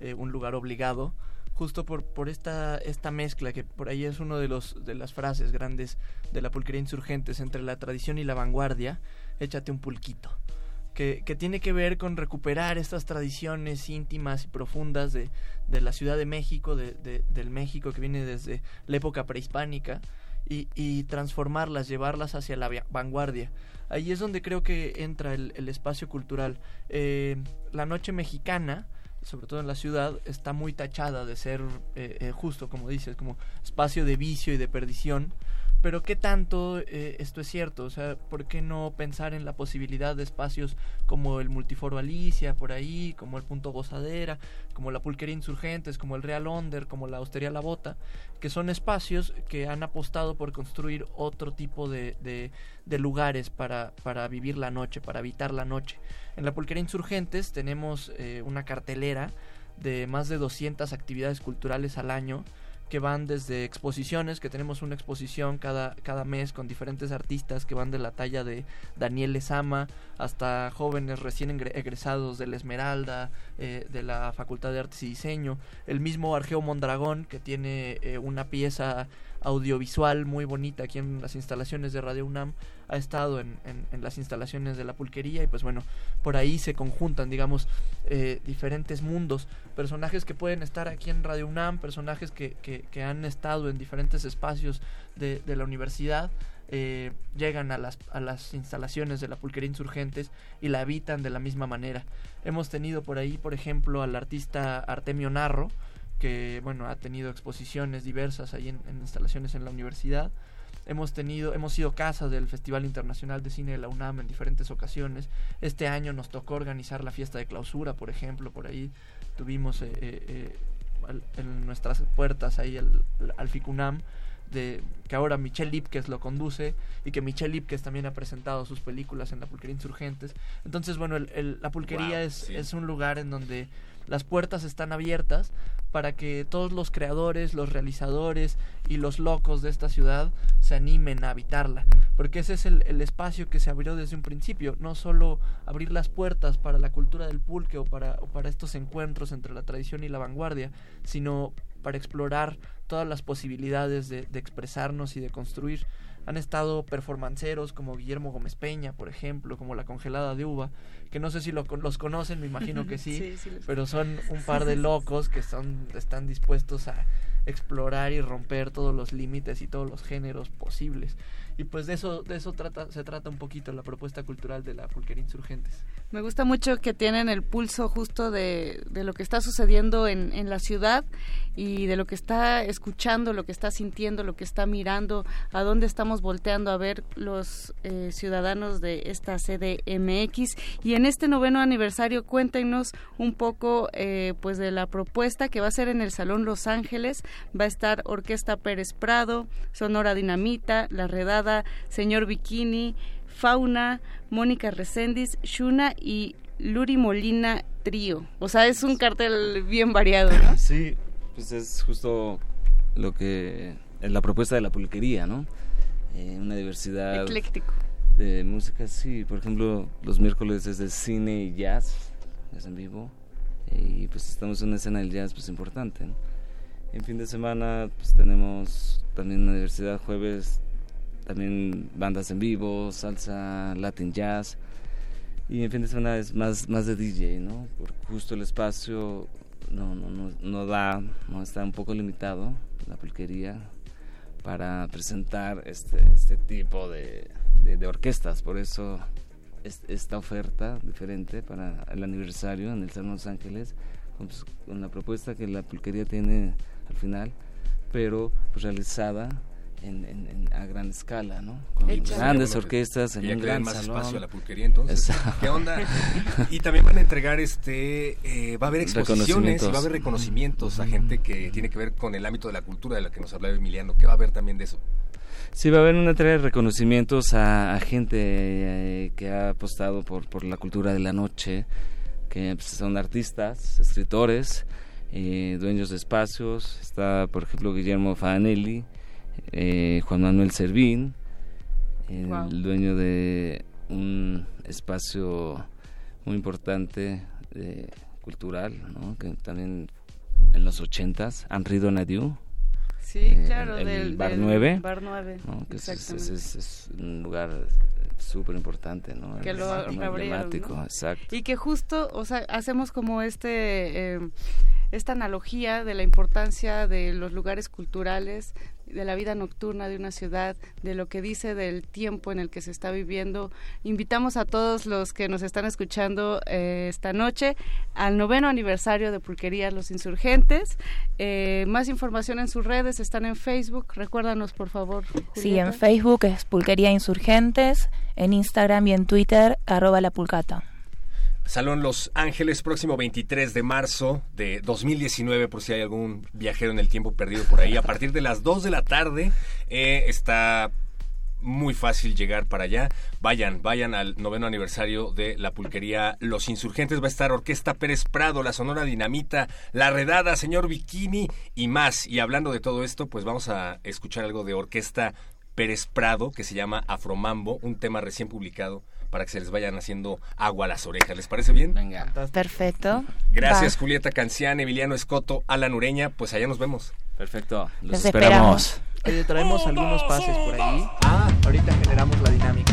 eh, un lugar obligado, justo por, por esta, esta mezcla que por ahí es uno de los de las frases grandes de la pulquería Insurgentes entre la tradición y la vanguardia, échate un pulquito. Que, tiene que ver con recuperar estas tradiciones íntimas y profundas de, de la Ciudad de México, de, de- del México que viene desde la época prehispánica, y, transformarlas, llevarlas hacia la vanguardia. Ahí es donde creo que entra el, el espacio cultural. Eh, la noche mexicana, sobre todo en la ciudad, está muy tachada de ser eh, eh, justo, como dices, como espacio de vicio y de perdición. Pero ¿qué tanto eh, esto es cierto? O sea, ¿por qué no pensar en la posibilidad de espacios como el Multiforo Alicia, por ahí, como el Punto Gozadera, como la Pulquería Insurgentes, como el Real Onder, como la Hostería La Bota, que son espacios que han apostado por construir otro tipo de, de, lugares para, para vivir la noche, para habitar la noche. En la Pulquería Insurgentes tenemos eh, una cartelera de más de 200 actividades culturales al año que van desde exposiciones, que tenemos una exposición cada, cada mes con diferentes artistas que van de la talla de Daniel Lezama hasta jóvenes recién egresados de la Esmeralda, eh, de la Facultad de Artes y Diseño, el mismo Argeo Mondragón que tiene eh, una pieza audiovisual muy bonita aquí en las instalaciones de Radio UNAM, ha estado en, en- las instalaciones de la pulquería y pues bueno, por ahí se conjuntan, digamos, eh, diferentes mundos, personajes que pueden estar aquí en Radio UNAM, personajes que, que- que han estado en diferentes espacios de, de la universidad, eh, llegan a las, a las instalaciones de la pulquería insurgentes y la habitan de la misma manera. Hemos tenido por ahí, por ejemplo, al artista Artemio Narro, que bueno ha tenido exposiciones diversas ahí en, instalaciones en la universidad. Hemos tenido, hemos sido casa del Festival Internacional de Cine de la UNAM en diferentes ocasiones. Este año nos tocó organizar la fiesta de clausura, por ejemplo, por ahí tuvimos eh, eh, en nuestras puertas ahí al, al FICUNAM de que ahora Michelle Lipkes lo conduce y que Michelle Lipkes también ha presentado sus películas en la Pulquería Insurgentes. Entonces, bueno, la Pulquería es, es un lugar en donde las puertas están abiertas para que todos los creadores, los realizadores y los locos de esta ciudad se animen a habitarla. Porque ese es el, el, espacio que se abrió desde un principio. No solo abrir las puertas para la cultura del pulque o para, para estos encuentros entre la tradición y la vanguardia, sino para explorar todas las posibilidades de, de expresarnos y de construir. Han estado performanceros como Guillermo Gómez Peña, por ejemplo, como La Congelada de Uva, que no sé si lo, los conocen, me imagino que sí, pero son un par de locos que son, están dispuestos a explorar y romper todos los límites y todos los géneros posibles. Y pues de eso, de eso trata, se trata un poquito la propuesta cultural de la Pulquería Insurgentes. Me gusta mucho que tienen el pulso justo de, de lo que está sucediendo en, en, la ciudad y de lo que está escuchando, lo que está sintiendo, lo que está mirando, a dónde estamos volteando a ver los eh, ciudadanos de esta CDMX. Y en este noveno aniversario, cuéntenos un poco eh, pues de la propuesta que va a ser en el Salón Los Ángeles. Va a estar Orquesta Pérez Prado, Sonora Dinamita, La Redada, Señor Bikini, Fauna, Mónica Recendis, Shuna y Luri Molina Trío. O sea, es un cartel bien variado, ¿no? Sí, pues es justo lo que es la propuesta de la pulquería, ¿no? Eh, una diversidad ecléctico de música, sí. Por ejemplo, los miércoles es de cine y jazz, jazz en vivo, y pues estamos en una escena del jazz pues importante. En fin de semana pues tenemos también una diversidad jueves también bandas en vivo, salsa, latin jazz. Y en fin de semana es más, más de DJ, ¿no? Porque justo el espacio no, no, no, no da, no está un poco limitado, la pulquería, para presentar este, este tipo de, de, orquestas. Por eso esta oferta diferente para el aniversario en el Salón Los Ángeles, con, pues, con la propuesta que la pulquería tiene al final, pero pues realizada en, a gran escala, ¿no? Con grandes orquestas en un gran más salón. espacio a la pulquería entonces. ¿Qué onda? y también van a entregar este eh, va a haber exposiciones y va a haber reconocimientos a gente que tiene que ver con el ámbito de la cultura de la que nos hablaba Emiliano. ¿Qué va a haber también de eso? Sí, va a haber una entrega de reconocimientos a, gente eh, que ha apostado por, por la cultura de la noche, que pues, son artistas, escritores, eh, dueños de espacios. Está, por ejemplo, Guillermo Fanelli, eh, Juan Manuel Servín, el dueño de un espacio muy importante eh, cultural, que también en los ochentas, Henri Donadieu. Sí, eh, claro, el del Bar 9. Bar 9 que es, es, un lugar súper importante, ¿no? Que lo emblemático, exacto. Y que justo, o sea, hacemos como este... Eh, esta analogía de la importancia de los lugares culturales, de la vida nocturna de una ciudad, de lo que dice del tiempo en el que se está viviendo. Invitamos a todos los que nos están escuchando eh, esta noche al noveno aniversario de Pulquería Los Insurgentes. Eh, más información en sus redes, están en Facebook. Recuérdanos, por favor. Sí, en Facebook es Pulquería Insurgentes, en Instagram y en Twitter, arroba la pulcata. Salón Los Ángeles, próximo 23 de marzo de 2019, por si hay algún viajero en el tiempo perdido por ahí. A partir de las 2 de la tarde eh, está muy fácil llegar para allá. Vayan, vayan al noveno aniversario de la pulquería Los Insurgentes. Va a estar Orquesta Pérez Prado, la Sonora Dinamita, La Redada, Señor Bikini y más. Y hablando de todo esto, pues vamos a escuchar algo de Orquesta Pérez Prado que se llama Afromambo, un tema recién publicado para que se les vayan haciendo agua a las orejas. ¿Les parece bien? Venga. Perfecto. Gracias, Julieta Cancián, Emiliano Escoto, Alan Ureña. Pues allá nos vemos. Perfecto. Los, esperamos. Oye, traemos algunos pases por ahí. Ah, ahorita generamos la dinámica.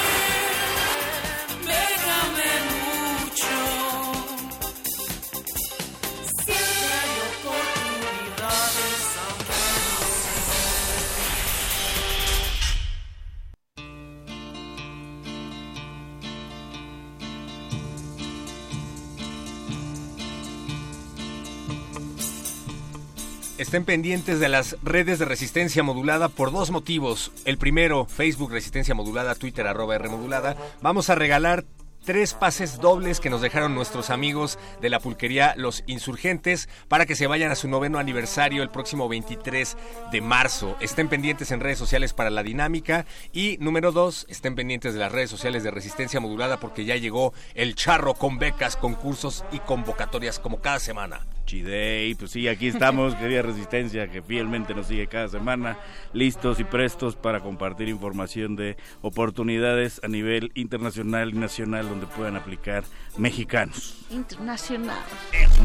Estén pendientes de las redes de resistencia modulada por dos motivos. El primero, Facebook Resistencia Modulada, Twitter arroba R Modulada. Vamos a regalar tres pases dobles que nos dejaron nuestros amigos de la pulquería Los Insurgentes para que se vayan a su noveno aniversario el próximo 23 de marzo. Estén pendientes en redes sociales para la dinámica y número dos, estén pendientes de las redes sociales de Resistencia Modulada porque ya llegó el charro con becas, concursos y convocatorias como cada semana. Chidey, pues sí, aquí estamos, querida Resistencia, que fielmente nos sigue cada semana, listos y prestos para compartir información de oportunidades a nivel internacional y nacional donde puedan aplicar mexicanos. Internacional.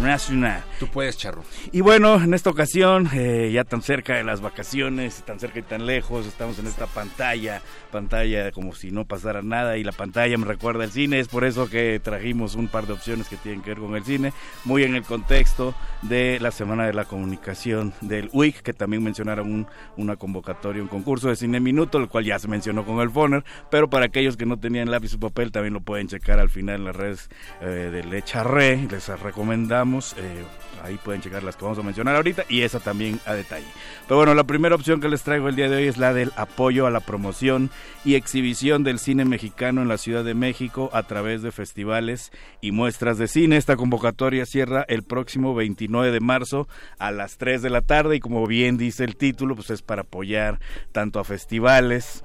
Nacional. Tú puedes, Charro. Y bueno, en esta ocasión, eh, ya tan cerca de las vacaciones, tan cerca y tan lejos, estamos en esta pantalla, pantalla como si no pasara nada y la pantalla me recuerda el cine, es por eso que trajimos un par de opciones que tienen que ver con el cine, muy en el contexto de la Semana de la Comunicación del WIC, que también mencionaron un, una convocatoria, un concurso de cine minuto, el cual ya se mencionó con el Foner, pero para aquellos que no tenían lápiz o papel también lo pueden checar al final en las redes eh, de Lecharre, les recomendamos. Eh, ahí pueden checar las que vamos a mencionar ahorita y esa también a detalle. Pero bueno, la primera opción que les traigo el día de hoy es la del apoyo a la promoción y exhibición del cine mexicano en la Ciudad de México a través de festivales y muestras de cine. Esta convocatoria cierra el próximo 29 de marzo a las 3 de la tarde y como bien dice el título, pues es para apoyar tanto a festivales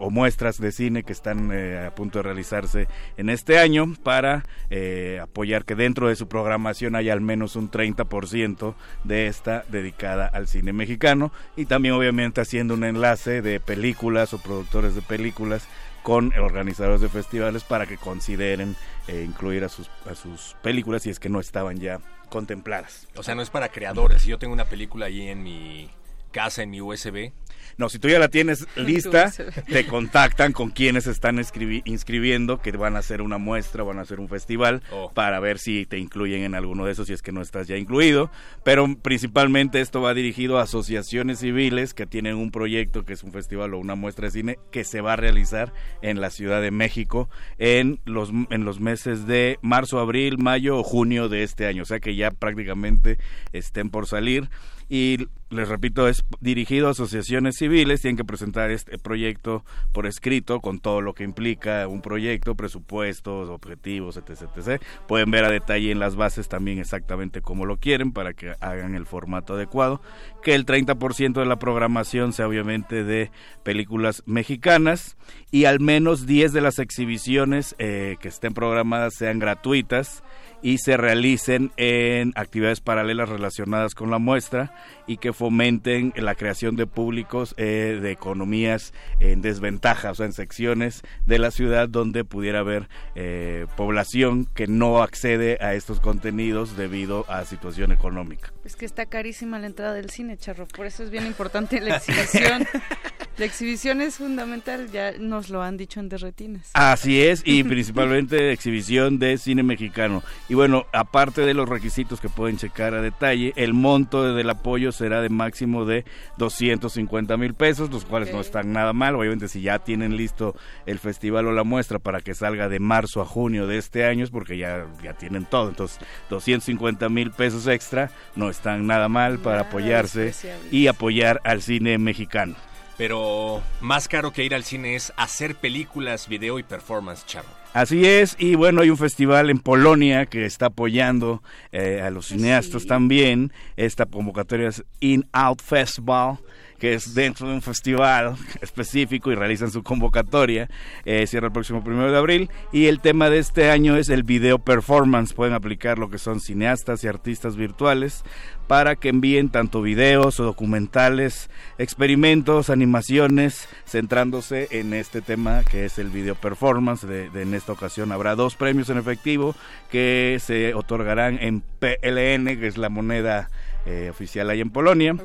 o muestras de cine que están eh, a punto de realizarse en este año para eh, apoyar que dentro de su programación haya al menos un 30% de esta dedicada al cine mexicano y también obviamente haciendo un enlace de películas o productores de películas con organizadores de festivales para que consideren eh, incluir a sus, a sus películas si es que no estaban ya contempladas. O sea, no es para creadores. Si yo tengo una película ahí en mi casa, en mi USB, no, si tú ya la tienes lista, te contactan con quienes están inscribiendo, que van a hacer una muestra, van a hacer un festival, Oh. para ver si te incluyen en alguno de esos, si es que no estás ya incluido. Pero principalmente esto va dirigido a asociaciones civiles que tienen un proyecto que es un festival o una muestra de cine que se va a realizar en la Ciudad de México en los, en los meses de marzo, abril, mayo o junio de este año. O sea que ya prácticamente estén por salir y les repito, es dirigido a asociaciones civiles, tienen que presentar este proyecto por escrito con todo lo que implica un proyecto, presupuestos, objetivos, etc, etc. Pueden ver a detalle en las bases también exactamente cómo lo quieren para que hagan el formato adecuado, que el 30% de la programación sea obviamente de películas mexicanas y al menos 10 de las exhibiciones eh, que estén programadas sean gratuitas y se realicen en actividades paralelas relacionadas con la muestra y que fomenten la creación de públicos eh, de economías en desventaja, o sea, en secciones de la ciudad donde pudiera haber eh, población que no accede a estos contenidos debido a situación económica. Es que está carísima la entrada del cine, charro. Por eso es bien importante la exhibición. la exhibición es fundamental, ya nos lo han dicho en Derretines. Así es, y principalmente exhibición de cine mexicano. Y bueno, aparte de los requisitos que pueden checar a detalle, el monto del apoyo será de máximo de 250 mil pesos, los cuales no están nada mal. Obviamente, si ya tienen listo el festival o la muestra para que salga de marzo a junio de este año, es porque ya, ya tienen todo. Entonces, 250 mil pesos extra no están nada mal para apoyarse y apoyar al cine mexicano. Pero más caro que ir al cine es hacer películas, video y performance, Charro. Así es, y bueno, hay un festival en Polonia que está apoyando eh, a los cineastas también. Esta convocatoria es In Out Festival que es dentro de un festival específico y realizan su convocatoria. Eh, cierra el próximo primero de abril. Y el tema de este año es el video performance. Pueden aplicar lo que son cineastas y artistas virtuales para que envíen tanto videos o documentales, experimentos, animaciones, centrándose en este tema que es el video performance. De, en esta ocasión habrá dos premios en efectivo que se otorgarán en PLN, que es la moneda eh, oficial ahí en Polonia.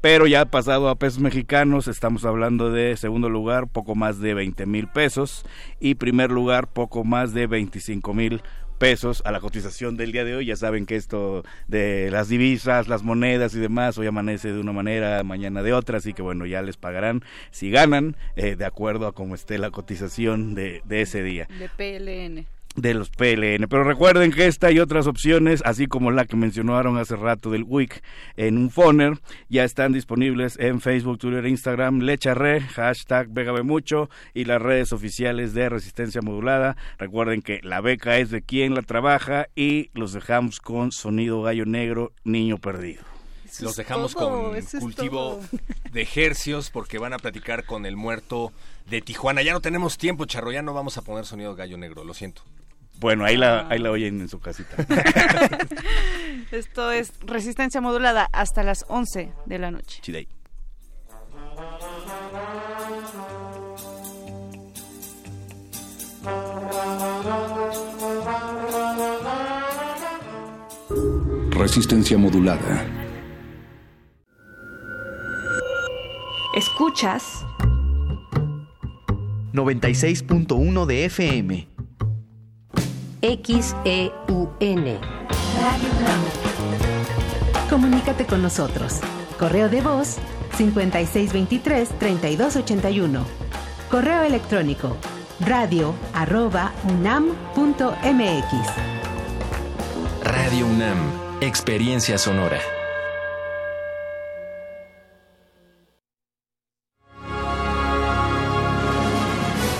Pero ya pasado a pesos mexicanos, estamos hablando de segundo lugar, poco más de 20 mil pesos. Y primer lugar, poco más de 25 mil pesos a la cotización del día de hoy. Ya saben que esto de las divisas, las monedas y demás, hoy amanece de una manera, mañana de otra, así que bueno, ya les pagarán si ganan, eh, de acuerdo a cómo esté la cotización de, de ese día. De PLN de los PLN. Pero recuerden que esta y otras opciones, así como la que mencionaron hace rato del WIC en un Foner, ya están disponibles en Facebook, Twitter, Instagram, Lecharre, hashtag Mucho y las redes oficiales de Resistencia Modulada. Recuerden que la beca es de quien la trabaja y los dejamos con Sonido Gallo Negro, Niño Perdido. los dejamos con cultivo de ejercios porque van a platicar con el muerto de Tijuana. Ya no tenemos tiempo, Charro, ya no vamos a poner sonido gallo negro, lo siento. Bueno, ahí la, ahí la oyen en su casita. Esto es resistencia modulada hasta las 11 de la noche. Chidei. Resistencia modulada. Escuchas 96.1 de FM XEUN. Comunícate con nosotros. Correo de voz 5623-3281. Correo electrónico radio arroba unam.mx. Radio UNAM, experiencia sonora.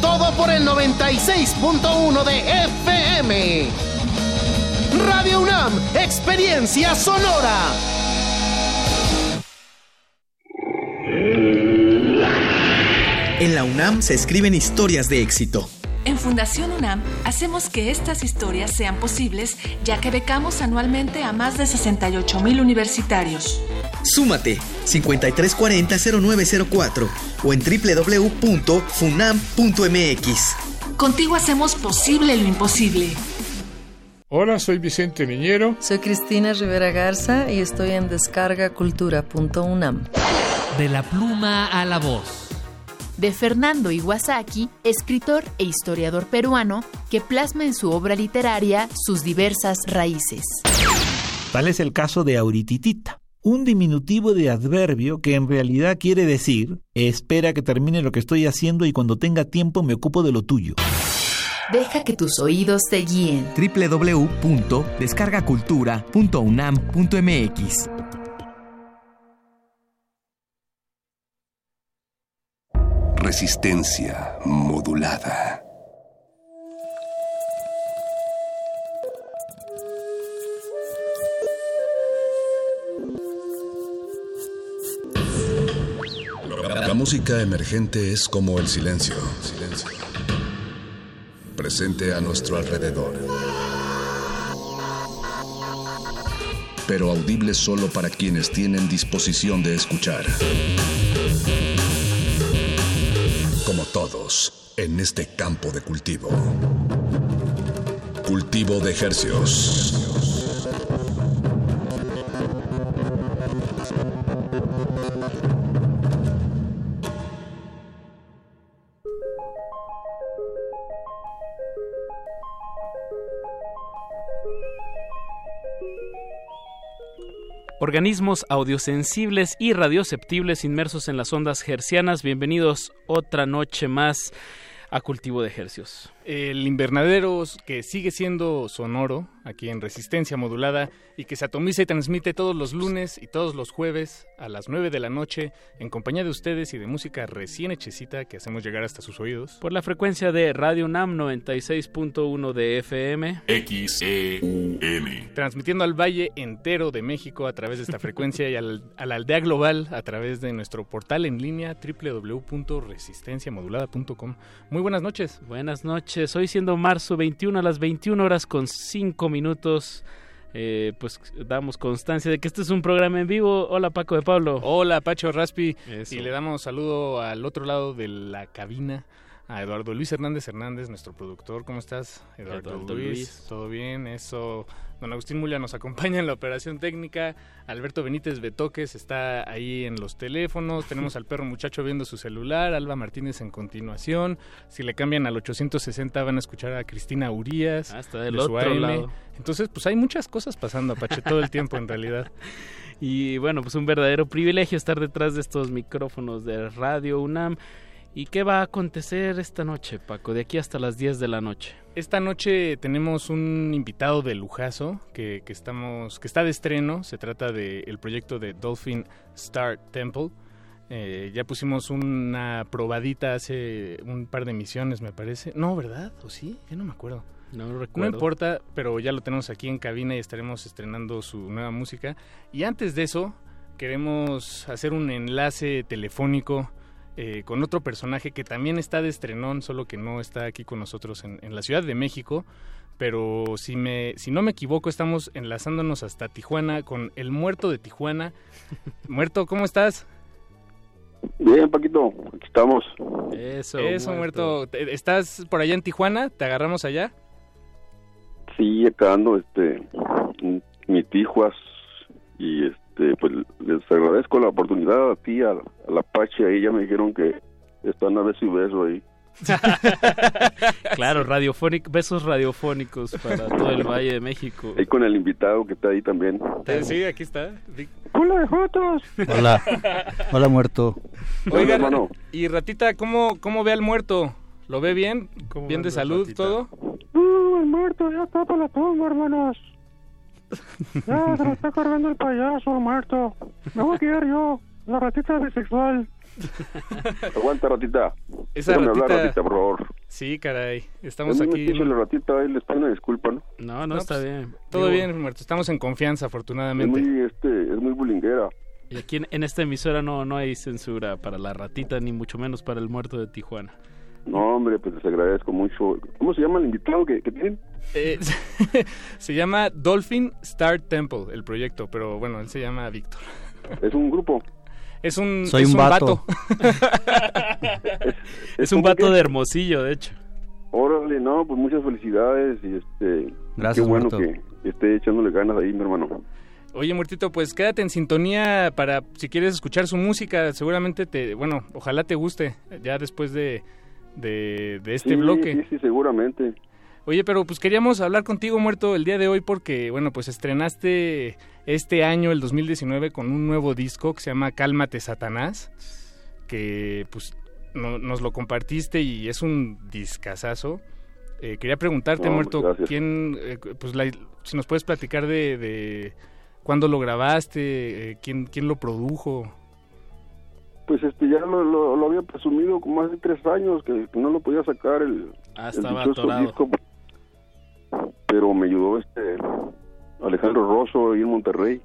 todo por el 96.1 de FM. Radio UNAM, experiencia sonora. En la UNAM se escriben historias de éxito en Fundación UNAM hacemos que estas historias sean posibles ya que becamos anualmente a más de 68 mil universitarios. Súmate 5340-0904 o en www.funam.mx. Contigo hacemos posible lo imposible. Hola, soy Vicente Niñero. Soy Cristina Rivera Garza y estoy en descargacultura.unam. De la pluma a la voz de Fernando Iwasaki, escritor e historiador peruano que plasma en su obra literaria sus diversas raíces. Tal es el caso de Aurititita, un diminutivo de adverbio que en realidad quiere decir espera que termine lo que estoy haciendo y cuando tenga tiempo me ocupo de lo tuyo. Deja que tus oídos te guíen. www.descargacultura.unam.mx Resistencia modulada. La música emergente es como el silencio. silencio. Presente a nuestro alrededor. Pero audible solo para quienes tienen disposición de escuchar como todos en este campo de cultivo. Cultivo de ejercios. Organismos audiosensibles y radioceptibles inmersos en las ondas hercianas. Bienvenidos otra noche más a Cultivo de Hercios. El invernadero que sigue siendo sonoro aquí en resistencia modulada y que se atomiza y transmite todos los lunes y todos los jueves a las 9 de la noche en compañía de ustedes y de música recién hechecita que hacemos llegar hasta sus oídos. Por la frecuencia de Radio NAM 96.1 de FM. XEUN. Transmitiendo al valle entero de México a través de esta frecuencia y al, a la aldea global a través de nuestro portal en línea www.resistenciamodulada.com. Muy buenas noches. Buenas noches. Hoy siendo marzo 21 a las 21 horas con 5 minutos. Eh, pues damos constancia de que este es un programa en vivo. Hola Paco de Pablo. Hola Pacho Raspi. Y le damos saludo al otro lado de la cabina a Eduardo Luis Hernández Hernández, nuestro productor. ¿Cómo estás, Eduardo, Eduardo Luis? Luis. ¿Todo bien? Eso. Don Agustín Mulia nos acompaña en la operación técnica. Alberto Benítez Betoques está ahí en los teléfonos. Tenemos al perro muchacho viendo su celular. Alba Martínez en continuación. Si le cambian al 860 van a escuchar a Cristina Urías. Hasta del de otro AM. lado. Entonces, pues hay muchas cosas pasando, Apache, todo el tiempo en realidad. Y bueno, pues un verdadero privilegio estar detrás de estos micrófonos de Radio UNAM. ¿Y qué va a acontecer esta noche, Paco? De aquí hasta las 10 de la noche. Esta noche tenemos un invitado de lujazo que, que estamos, que está de estreno. Se trata del proyecto de Dolphin Star Temple. Eh, ya pusimos una probadita hace un par de misiones, me parece. No, ¿verdad? ¿O sí? Ya no me acuerdo. No No recuerdo. importa, pero ya lo tenemos aquí en cabina y estaremos estrenando su nueva música. Y antes de eso, queremos hacer un enlace telefónico eh, con otro personaje que también está de estrenón, solo que no está aquí con nosotros en, en la Ciudad de México. Pero si, me, si no me equivoco, estamos enlazándonos hasta Tijuana con el muerto de Tijuana. Muerto, ¿cómo estás? Bien, Paquito, aquí estamos. Eso, Eso, muerto. ¿Te- ¿Estás por allá en Tijuana? ¿Te agarramos allá? Sí, acá ando, este, mi Tijuas y este, pues les agradezco la oportunidad a ti, a, a la Apache, ahí ya me dijeron que están a beso y beso ahí. Claro, radiofónico, besos radiofónicos para todo el Valle de México. Ahí con el invitado que está ahí también. Eh, Sí, aquí está. ¡Hola de fotos! Hola. Hola, muerto. Oiga, hermano? y Ratita, ¿cómo, ¿cómo ve al muerto? ¿Lo ve bien? ¿Bien de salud todo? Uh, el muerto ya está para la tumba, hermanos. Ya se lo está cargando el payaso, muerto. Me voy a quedar yo, la ratita bisexual. Aguanta, ratita. Esa ratita- hablar, ratita, por favor. Sí, caray. Estamos me aquí. dice la ratita, ahí les pido una disculpa, ¿no? No, no, No, está pues, bien. Todo Digo, bien, muerto. Estamos en confianza, Es afortunadamente. muy, este, es muy bulinguera. Y aquí en, en esta emisora no, no hay censura para la ratita, ni mucho menos para el muerto de Tijuana. No, hombre, pues les agradezco mucho. ¿Cómo se llama el invitado que, que tienen? Eh, se llama Dolphin Star Temple, el proyecto, pero bueno, él se llama Víctor. Es un grupo. Es un, Soy es un vato. Es un vato de Hermosillo, de hecho. Órale, no, pues muchas felicidades y este... Gracias, Qué bueno muerto. que esté echándole ganas ahí, mi hermano. Oye, Muertito, pues quédate en sintonía para si quieres escuchar su música. Seguramente te, bueno, ojalá te guste ya después de, de, de este Sí, bloque. Sí, sí, seguramente. Oye, pero pues queríamos hablar contigo, Muerto, el día de hoy porque, bueno, pues estrenaste este año, el 2019, con un nuevo disco que se llama Cálmate Satanás, que pues no- nos lo compartiste y es un discazazo. Eh, quería preguntarte, No, Muerto, gracias. quién, eh, pues la- si nos puedes platicar de, de cuándo lo grabaste, eh, quién, quién lo produjo. Pues este ya lo, lo, lo había presumido como hace tres años que, que no lo podía sacar el, Ah, el estaba dichoso atorado. disco. Pero me ayudó este Alejandro Rosso ahí en Monterrey.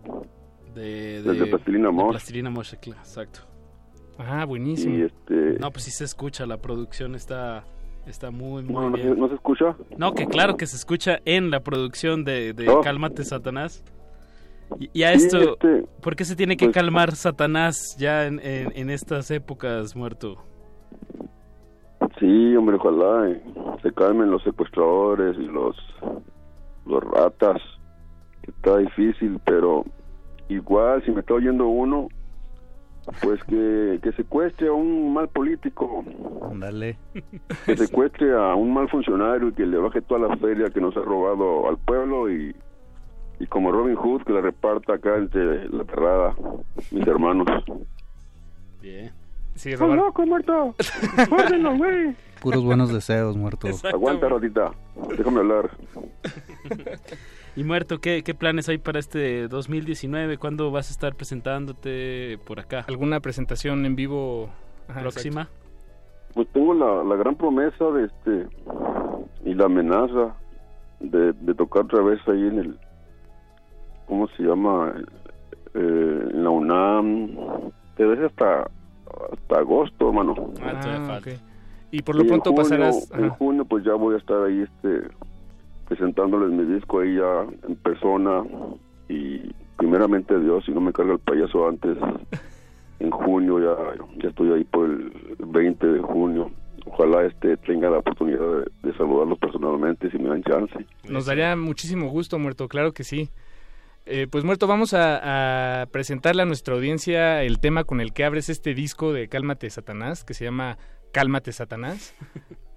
De, Desde Plastilina de Mosh. Plastilina Mosh, claro, exacto. Ah, buenísimo. Y este... No, pues sí se escucha, la producción está, está muy, muy no, no, bien. se, no se escucha. No, que claro que se escucha en la producción de, de. Cálmate Satanás. Y, y a Sí, esto, este, ¿por qué se tiene que pues- calmar Satanás ya en, en- en estas épocas, muerto? Sí, hombre, ojalá eh, se calmen los secuestradores y los, los ratas. que Está difícil, pero igual si me está oyendo uno, pues que, que secuestre a un mal político, Dale. que secuestre a un mal funcionario y que le baje toda la feria que nos ha robado al pueblo y, y como Robin Hood que la reparta acá entre la perrada, mis hermanos. Bien. Sí, ¡Estás Robar- loco, muerto! ¡Órdenlo, güey! Puros buenos deseos, muerto. Aguanta, ratita. Déjame hablar. Y muerto, ¿qué, ¿qué planes hay para este 2019? ¿Cuándo vas a estar presentándote por acá? ¿Alguna presentación en vivo Ajá, próxima? Pues tengo la, la gran promesa de este y la amenaza de, de tocar otra vez ahí en el ¿cómo se llama? Eh, en la UNAM pero es hasta hasta agosto hermano. Ah, ok. Y por lo Y en pronto junio- pasarás... en junio pues ya voy a estar ahí este presentándoles mi disco ahí ya en persona. Y primeramente Dios si no me carga el payaso antes en junio ya, ya estoy ahí por el 20 de junio. Ojalá este tenga la oportunidad de, de saludarlos personalmente si me dan chance. Nos daría muchísimo gusto, Muerto, claro que sí. Eh, pues Muerto, vamos a, a presentarle a nuestra audiencia el tema con el que abres este disco de Cálmate Satanás, que se llama Cálmate Satanás.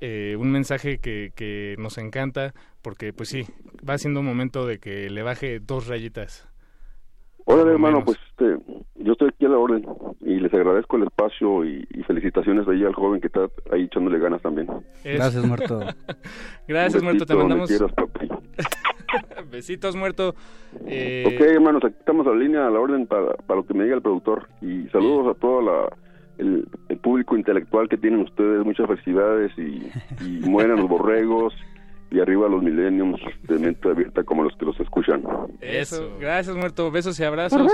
Eh, un mensaje que, que nos encanta, porque pues sí, va siendo un momento de que le baje dos rayitas. Órale hermano pues este yo estoy aquí a la orden y les agradezco el espacio y, y felicitaciones ahí al joven que está ahí echándole ganas también Es- Gracias, Muerto. Gracias, Muerto, te mandamos quieras, papi. besitos, Muerto. Eh, Ok, hermanos, aquí estamos a la línea, a la orden para, para lo que me diga el productor. Y saludos a todo la, el, el público intelectual que tienen ustedes. Muchas felicidades y, y mueran los borregos y arriba los millenniums de mente abierta como los que los escuchan. Eso, gracias, Muerto. Besos y abrazos.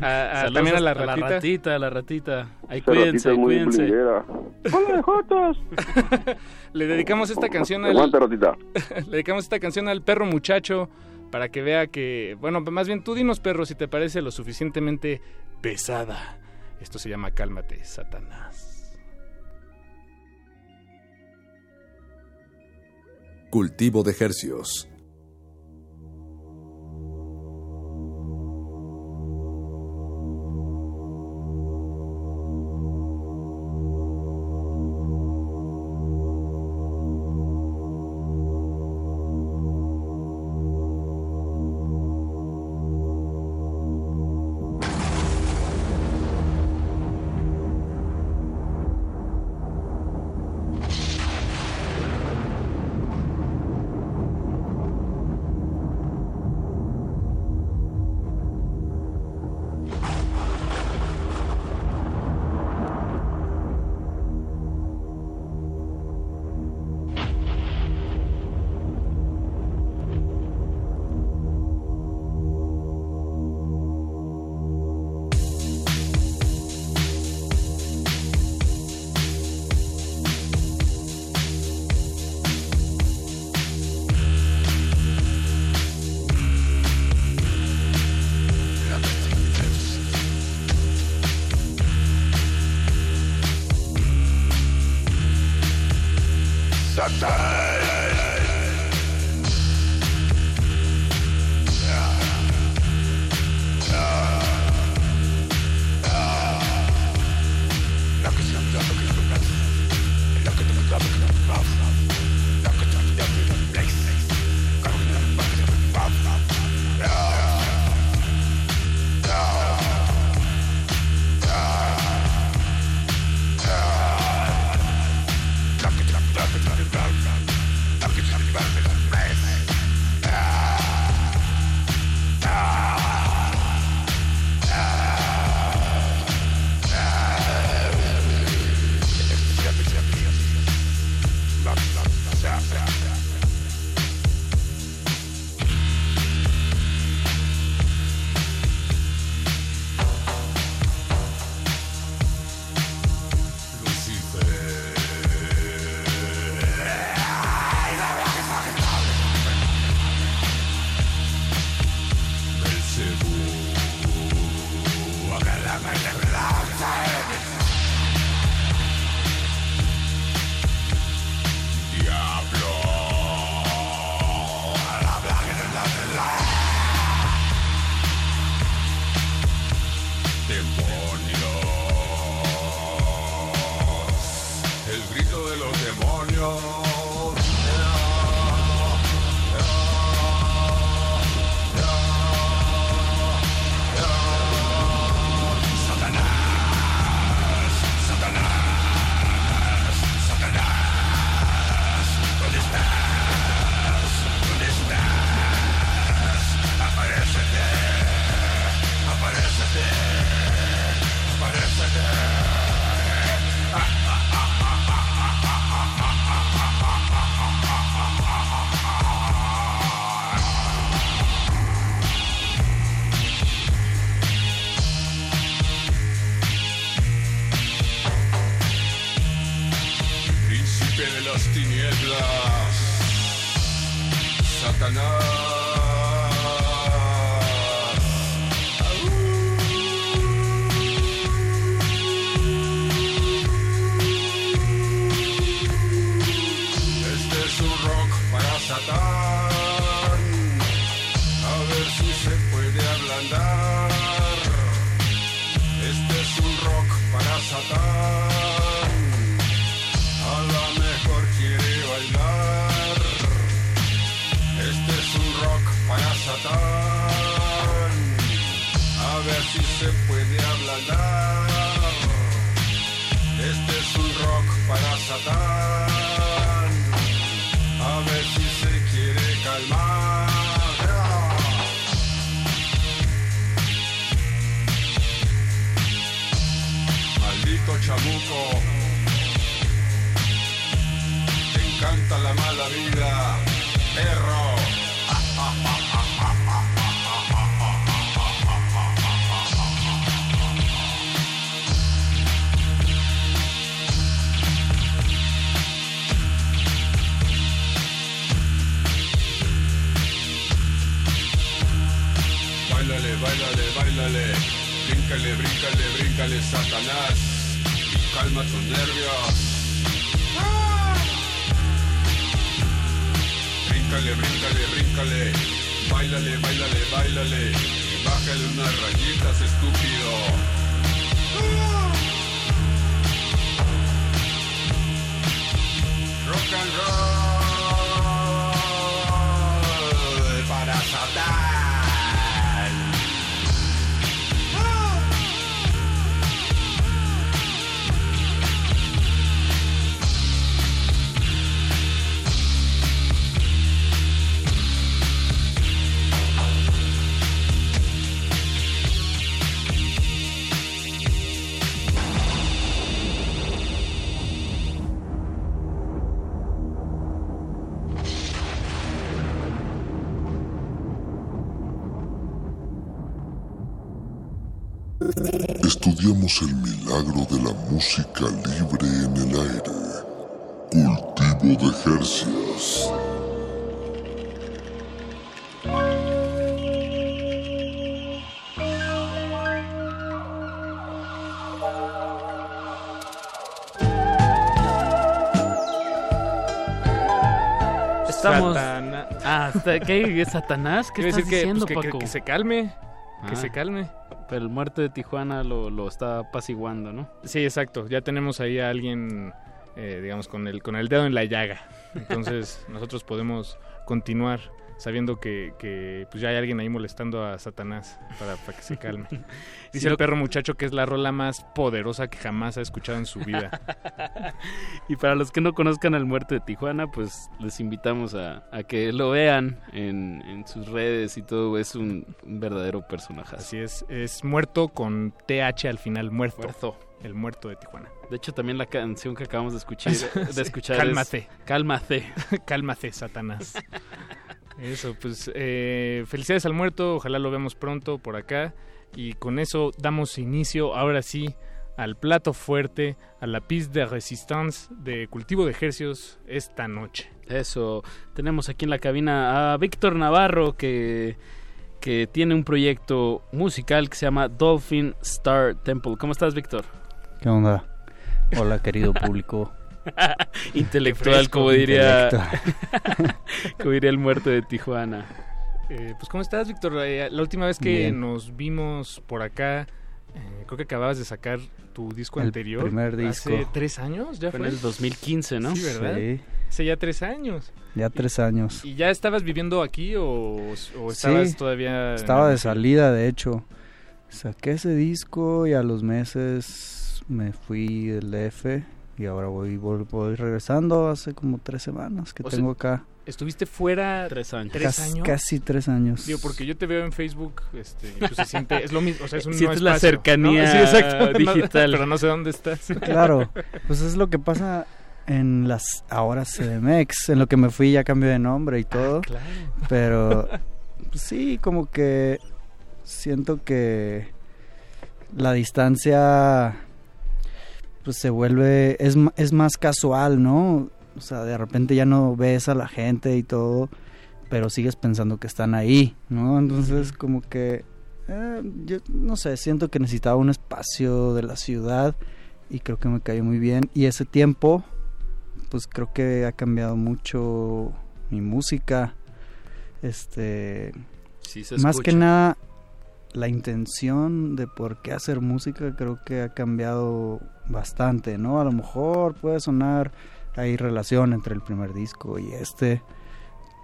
A- a- también a la a ratita. la ratita, a la ratita. Ahí Esa ratita cuídense, es muy cuídense. blinguera. ¡Hola, Jotos! Le dedicamos esta canción al... Aguanta, ratita. Le dedicamos esta canción al perro muchacho para que vea que, bueno, más bien tú dinos perro si te parece lo suficientemente pesada. Esto se llama Cálmate, Satanás. Cultivo de hercios. Chamuco. Te encanta la mala vida, perro. Báilale, báilale, báilale. Bríncale, bríncale, bríncale, Satanás. Calma tus nervios. Bríncale, bríncale, bríncale. Báilale, báilale. Y bájale unas rayitas, estúpido. Rock and roll Estudiamos el milagro de la música libre en el aire. Cultivo de Hercias. Estamos. Satana- Ah, ¿está- ¿qué? ¿Satanás? ¿Qué Quiero estás decir que, diciendo, pues, que- que- Paco? que se calme, que Ah. se calme. Pero el muerto de Tijuana lo, lo está apaciguando, ¿no? Sí, exacto. Ya tenemos ahí a alguien, eh, digamos, con el, con el dedo en la llaga. Entonces nosotros podemos continuar sabiendo que, que, pues ya hay alguien ahí molestando a Satanás para, para que se calme. Dice Sí, el perro muchacho que es la rola más poderosa que jamás ha escuchado en su vida. Y para los que no conozcan al muerto de Tijuana, pues les invitamos a, a que lo vean en, en sus redes y todo. Es un, un verdadero personaje. Así es, es muerto con TH al final, muerto. Muerto. El muerto de Tijuana. De hecho, también la canción que acabamos de escuchar, de Sí, escuchar es Cálmate. Cálmate. Cálmate, Satanás. Eso, pues eh, felicidades al muerto, ojalá lo veamos pronto por acá. Y con eso damos inicio, ahora sí, al plato fuerte, a la piste de resistance de cultivo de ejercicios esta noche. Eso. Tenemos aquí en la cabina a Víctor Navarro que, que tiene un proyecto musical que se llama Dolphin Star Temple. ¿Cómo estás, Víctor? ¿Qué onda? Hola, querido público. Intelectual, Fresco. como diría, como diría el muerto de Tijuana. Eh, pues ¿cómo estás, Víctor? Eh, la última vez que Bien. nos vimos por acá, eh, creo que acababas de sacar tu disco El anterior. primer disco. ¿Hace tres años? ¿Ya Fue fue? en el 2015, ¿no? Sí, ¿verdad? Sí, Hace ya tres años. ya tres años. ¿Y ya estabas viviendo aquí o, o estabas Sí, todavía...? Estaba de salida, de hecho. Saqué ese disco y a los meses me fui del DF y ahora voy, voy, voy regresando hace como tres semanas que O sea, tengo acá. ¿Estuviste fuera tres años? ¿Tres Casi- años? Casi tres años. Digo, porque yo te veo en Facebook, este, pues se siente, es lo mismo, o sea, es un Sientes la espacio, cercanía ¿no? Sí, exacto, no- digital. pero no sé dónde estás. Claro, pues es lo que pasa en las ahora CDMX, en lo que me fui ya cambié de nombre y todo. claro. Pero pues sí, como que siento que la distancia pues se vuelve es, es más casual, ¿no? O sea, de repente ya no ves a la gente y todo, pero sigues pensando que están ahí, ¿no? Entonces como que eh, yo no sé, siento que necesitaba un espacio de la ciudad y creo que me cayó muy bien y ese tiempo pues creo que ha cambiado mucho mi música este Sí, se más escucha. que nada la intención de por qué hacer música creo que ha cambiado bastante no a lo mejor puede sonar hay relación entre el primer disco y este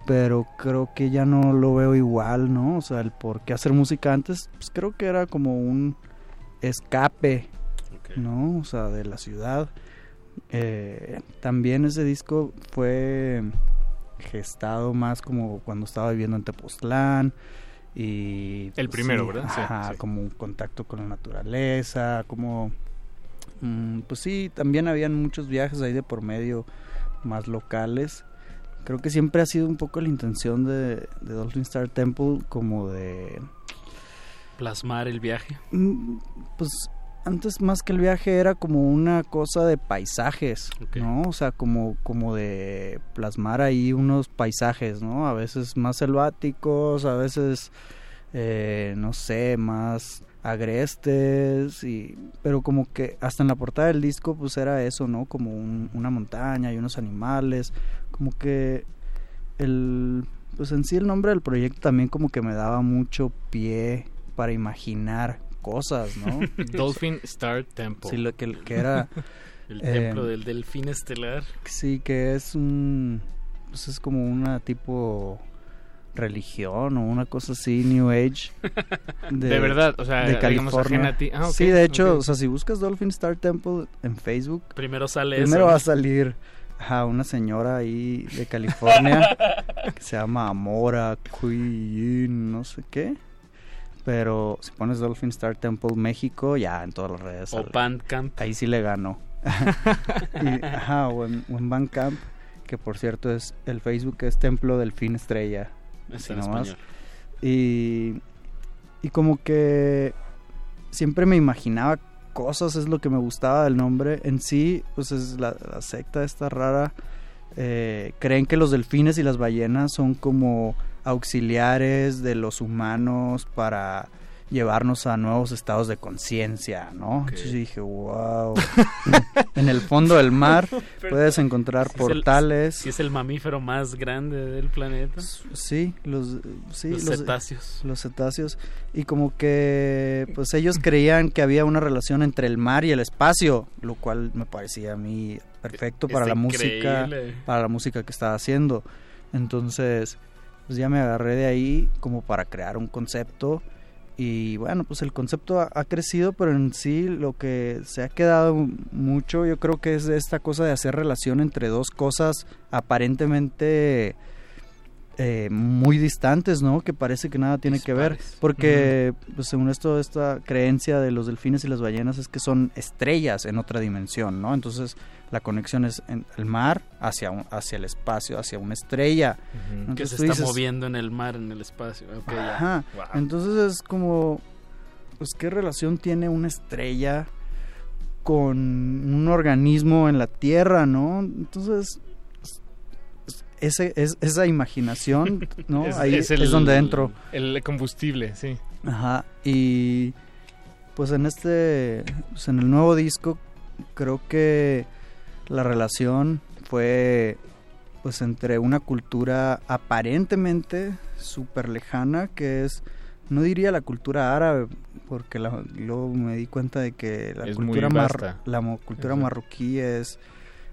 pero creo que ya no lo veo igual, ¿no? O sea, el por qué hacer música antes, pues creo que era como un escape, ¿no? O sea, de la ciudad. Eh, también ese disco fue gestado más como cuando estaba viviendo en Tepoztlán y el pues, primero, sí, ¿verdad? Ajá, sí. como un contacto con la naturaleza, como pues sí, también habían muchos viajes ahí de por medio más locales. Creo que siempre ha sido un poco la intención de, de Dolphin Star Temple como de Plasmar el viaje. Mm, Pues antes más que el viaje era como una cosa de paisajes, ¿no? O sea, como, como de plasmar ahí unos paisajes, ¿no? A veces más selváticos, a veces, eh, no sé, más agrestes, y, pero como que hasta en la portada del disco pues era eso, ¿no? Como un- una montaña y unos animales, como que el, pues en sí el nombre del proyecto también como que me daba mucho pie para imaginar cosas, ¿no? Dolphin Star Temple. Sí, lo que, que era... El eh, templo del delfín estelar. Sí, que es un... Pues es como una tipo religión o una cosa así, New Age. De verdad, o sea, de California. a ti. Ah, sí, de hecho, o sea, si buscas Dolphin Star Temple en Facebook, Primero sale primero eso, va a salir ajá, una señora ahí de California que se llama Amora Queen, no sé qué. Pero si pones Dolphin Star Temple México, ya en todas las redes. O. Bandcamp. Ahí sí le ganó. Y, ajá, o en, o en Bandcamp, que por cierto es el Facebook es Templo del Fin Estrella. Es así en español. Y, y como que siempre me imaginaba cosas, es lo que me gustaba del nombre. En sí, pues es la, la secta esta rara. eh, creen que los delfines y las ballenas son como auxiliares de los humanos para llevarnos a nuevos estados de conciencia, ¿no? Entonces dije, wow. en el fondo del mar puedes encontrar Si es el- portales. Si es el mamífero más grande del planeta. Sí, los, sí, Los cetáceos. Los cetáceos. Y como que, pues ellos creían que había una relación entre el mar y el espacio, lo cual me parecía a mí perfecto para Está la música, para la música que estaba haciendo. Entonces, pues ya me agarré de ahí como para crear un concepto. Y bueno, pues el concepto ha, ha crecido, pero en sí lo que se ha quedado mucho, yo creo que es esta cosa de hacer relación entre dos cosas aparentemente eh, muy distantes, ¿no? Que parece que nada tiene que ver. Porque, pues según esto, esta creencia de los delfines y las ballenas es que son estrellas en otra dimensión, ¿no? Entonces, la conexión es en el mar hacia, un- hacia el espacio, hacia una estrella. Que Entonces se tú está dices, moviendo en el mar, en el espacio. Ajá. Entonces es como, pues, ¿qué relación tiene una estrella con un organismo en la Tierra, no? Entonces, es- ese, es, esa imaginación, ¿no? Es- Ahí es es, el- donde entro. El combustible, sí. Ajá. Y pues en este, pues en el nuevo disco, creo que la relación fue pues entre una cultura aparentemente súper lejana que es no diría la cultura árabe porque la- luego me di cuenta de que la Es cultura mar- la mo- cultura marroquí es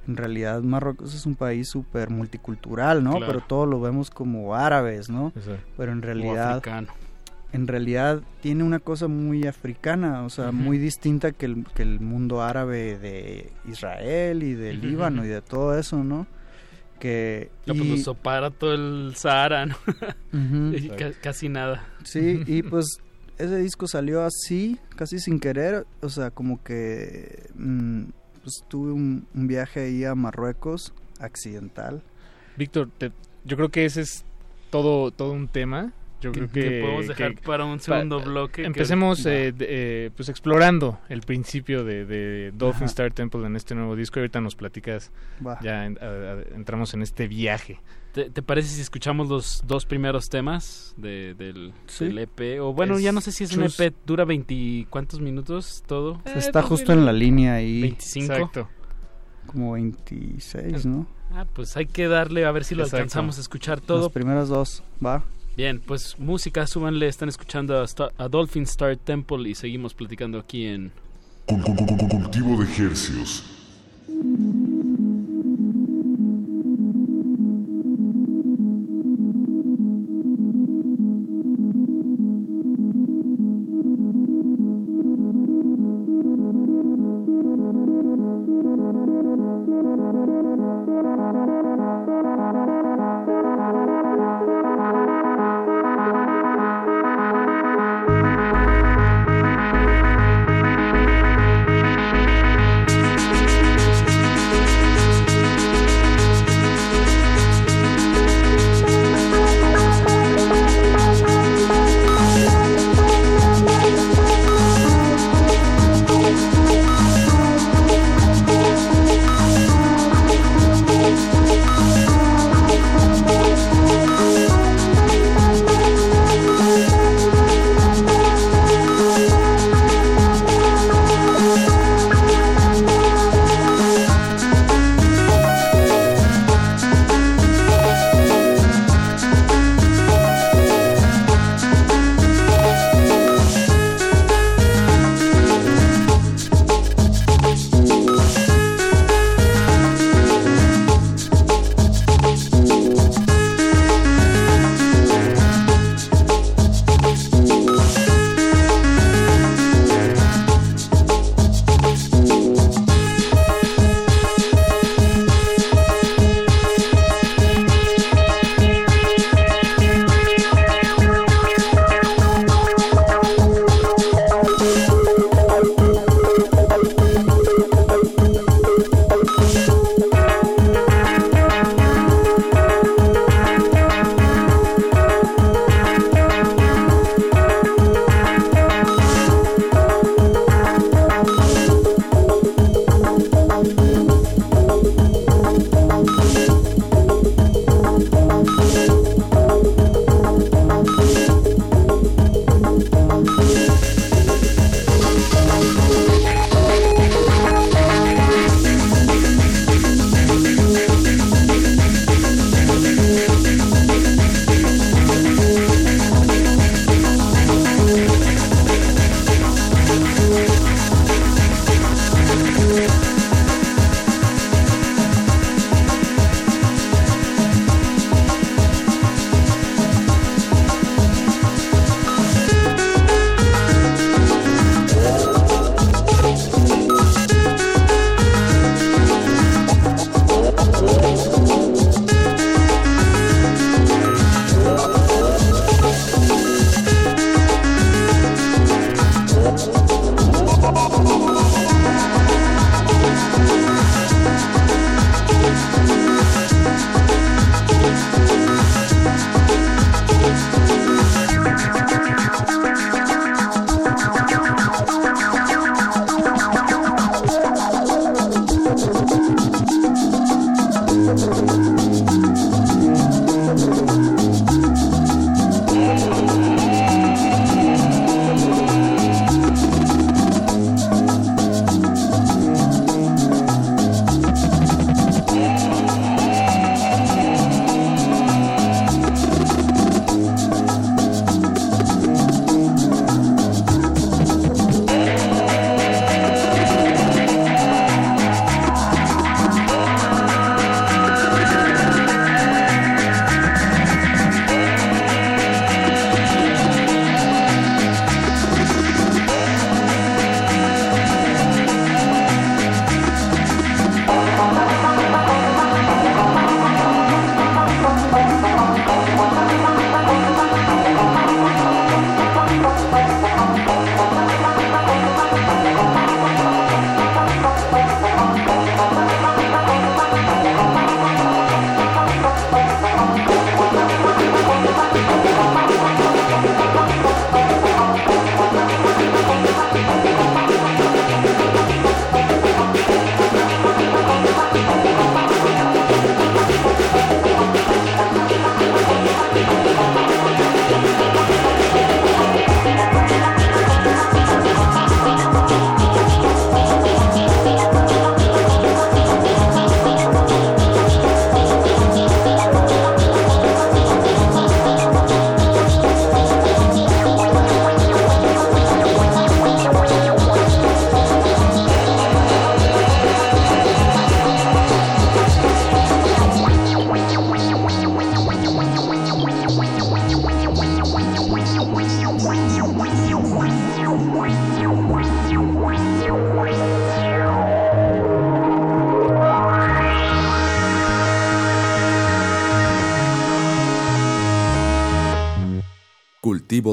en realidad Marruecos es un país súper multicultural, ¿no? Claro. Pero todo lo vemos como árabes, ¿no? Exacto. Pero en O realidad africano. En realidad tiene una cosa muy africana, o sea, muy distinta que el, que el mundo árabe de Israel y de Líbano ujú. y de todo eso, ¿no? Que No, pues y- sopara todo el Sahara, ¿no? Ujú. Y ca- casi nada. Sí, y pues ese disco salió así, casi sin querer, o sea, como que mm, pues tuve un, un viaje ahí a Marruecos, accidental. Víctor, te- yo creo que ese es todo, todo un tema. Yo creo que, Que podemos dejar para un segundo bloque que- Empecemos Va. eh, de- eh, pues explorando el principio de, de Dolphin Ajá. Star Temple en este nuevo disco. Y ahorita nos platicas, Va. ya en- a- a- entramos en este viaje. ¿Te, te parece si escuchamos los dos primeros temas de, del, Sí. del EP? O bueno, Es ya no sé si es un. EP, dura 20, ¿cuántos minutos todo? Está justo en la línea ahí. 25. Exacto. Como 26, ¿no? Ah, pues hay que darle a ver si lo Exacto. alcanzamos a escuchar Las todo. primeras dos, va. Bien, pues música, súbanle, están escuchando a, Dolphin Star Temple y seguimos platicando aquí en... Cul- cul- cul- cul- Cultivo de hercios.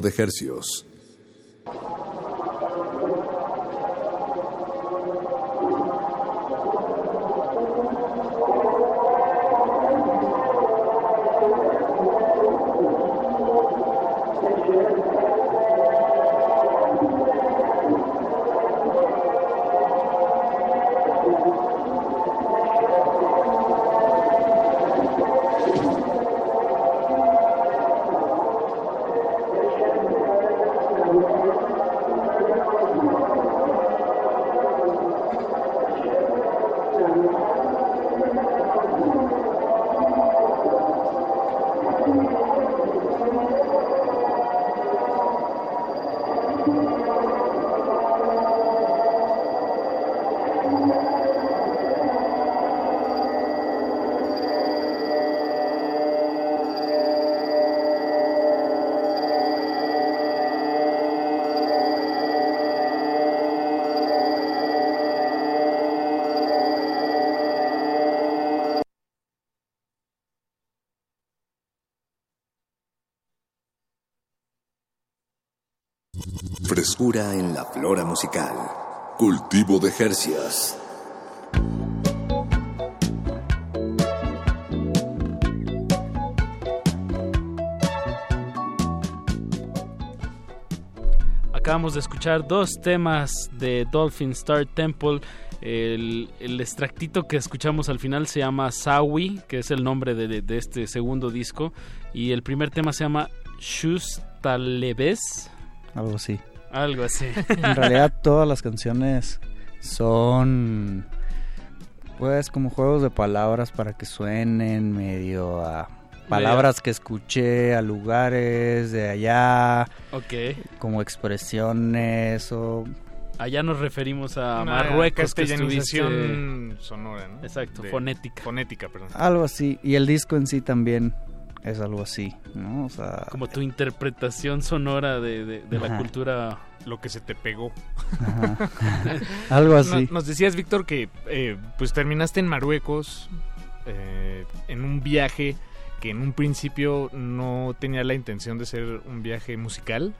De Hercios. Musical. Cultivo de Jercias. Acabamos de escuchar dos temas de Dolphin Star Temple. El, el, extractito que escuchamos al final se llama Sawi, que es el nombre de, de este segundo disco. Y el primer tema se llama Shus Talebes. Algo así. Algo así. en realidad todas las canciones son pues como juegos de palabras para que suenen medio a palabras que escuché a lugares de allá. Ok. Como expresiones o Allá nos referimos a Una Marruecos que estuviste... sonora, ¿no? Exacto, De- fonética. Fonética, perdón. algo así y el disco en sí también es algo así, ¿no? O sea, Como tu interpretación sonora de, de- de la cultura. Lo que se te pegó. Ajá. Algo así. No- nos decías, Víctor, que eh, pues terminaste en Marruecos eh, en un viaje que en un principio no tenía la intención de ser un viaje musical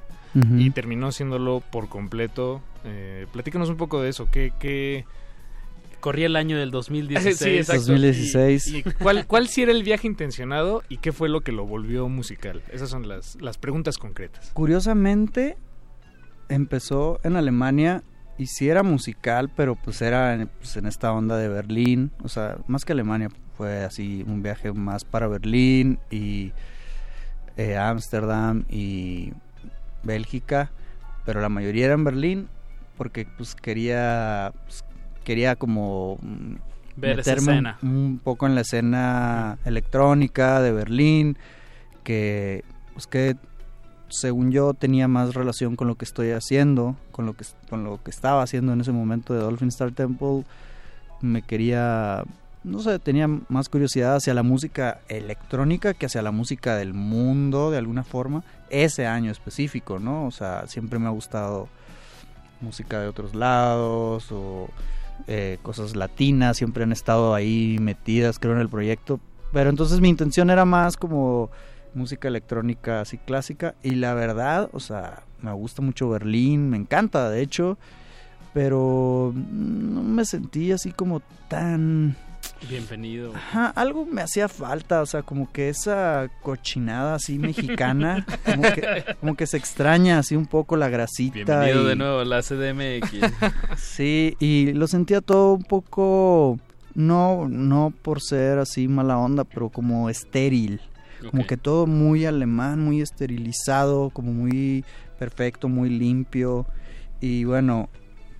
y terminó siéndolo por completo. Eh, platícanos un poco de eso. ¿Qué, qué... Corría el año del 2016. Sí, exacto. 2016. ¿Y, y cuál, cuál sí era el viaje intencionado y qué fue lo que lo volvió musical? Esas son las, las preguntas concretas. Curiosamente empezó en Alemania y sí era musical, pero pues era en, pues, en esta onda de Berlín, o sea, más que Alemania, fue así un viaje más para Berlín y eh, Ámsterdam y Bélgica, pero la mayoría era en Berlín porque pues quería pues, quería como mm, Ver esa meterme un- escena. un poco en la escena electrónica de Berlín que pues que según yo tenía más relación con lo que estoy haciendo, con lo que con lo que estaba haciendo en ese momento de Dolphin Star Temple, me quería no sé, tenía más curiosidad hacia la música electrónica que hacia la música del mundo de alguna forma, ese año específico, ¿no? O sea, siempre me ha gustado música de otros lados o eh, cosas latinas, siempre han estado ahí metidas, creo, en el proyecto. Pero entonces mi intención era más como música electrónica así clásica y la verdad, o sea, me gusta mucho Berlín, me encanta, de hecho, pero no me sentí así como tan... Bienvenido. Ajá, algo me hacía falta, o sea, como que esa cochinada así mexicana, como que, como que se extraña así un poco la grasita. Bienvenido y- de nuevo a la CDMX. Sí, y lo sentía todo un poco, no, no por ser así mala onda, pero como estéril. Como que todo muy alemán, muy esterilizado, como muy perfecto, muy limpio. Y bueno,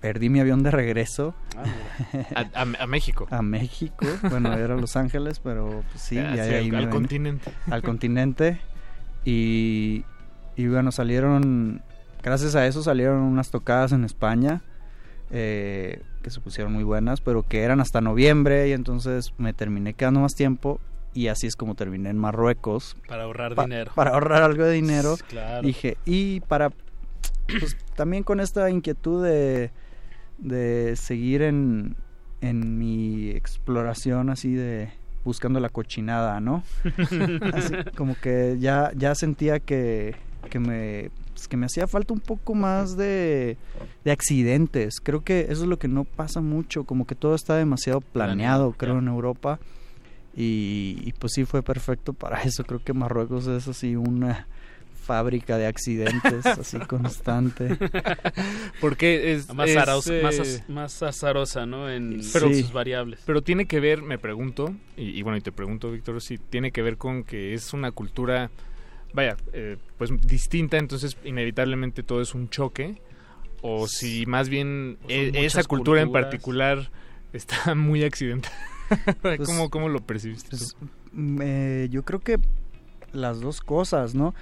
perdí mi avión de regreso. A, a- a México. A México. Bueno, era Los Ángeles, pero pues, sí, Ah, ya sí, ahí al- me al continente. Al continente. Y, y bueno, salieron, gracias a eso salieron unas tocadas en España. eh, que se pusieron muy buenas, pero que eran hasta noviembre y entonces me terminé quedando más tiempo y así es como terminé en Marruecos. Para ahorrar Pa- dinero. Para ahorrar algo de dinero. Claro. Dije, y para, pues también con esta inquietud de, de seguir en, en mi exploración así de buscando la cochinada, ¿no? Así como que ya, ya sentía que, que me pues, que me hacía falta un poco más de, de accidentes. Creo que eso es lo que no pasa mucho, como que todo está demasiado planeado, creo, en Europa. Y, y, pues sí fue perfecto para eso. Creo que Marruecos es así una fábrica de accidentes así constante. Porque es más, es, azarosa, eh, más, az- más azarosa, ¿no? En pero, sus variables. Pero tiene que ver, me pregunto, y, y bueno, y te pregunto, Víctor, si tiene que ver con que es una cultura, vaya, eh, pues distinta, entonces inevitablemente todo es un choque, o si más bien e- esa cultura en particular está muy accidentada. ¿Cómo, ¿Cómo lo percibiste Pues, tú? mm, eh, yo creo que las dos cosas, ¿no?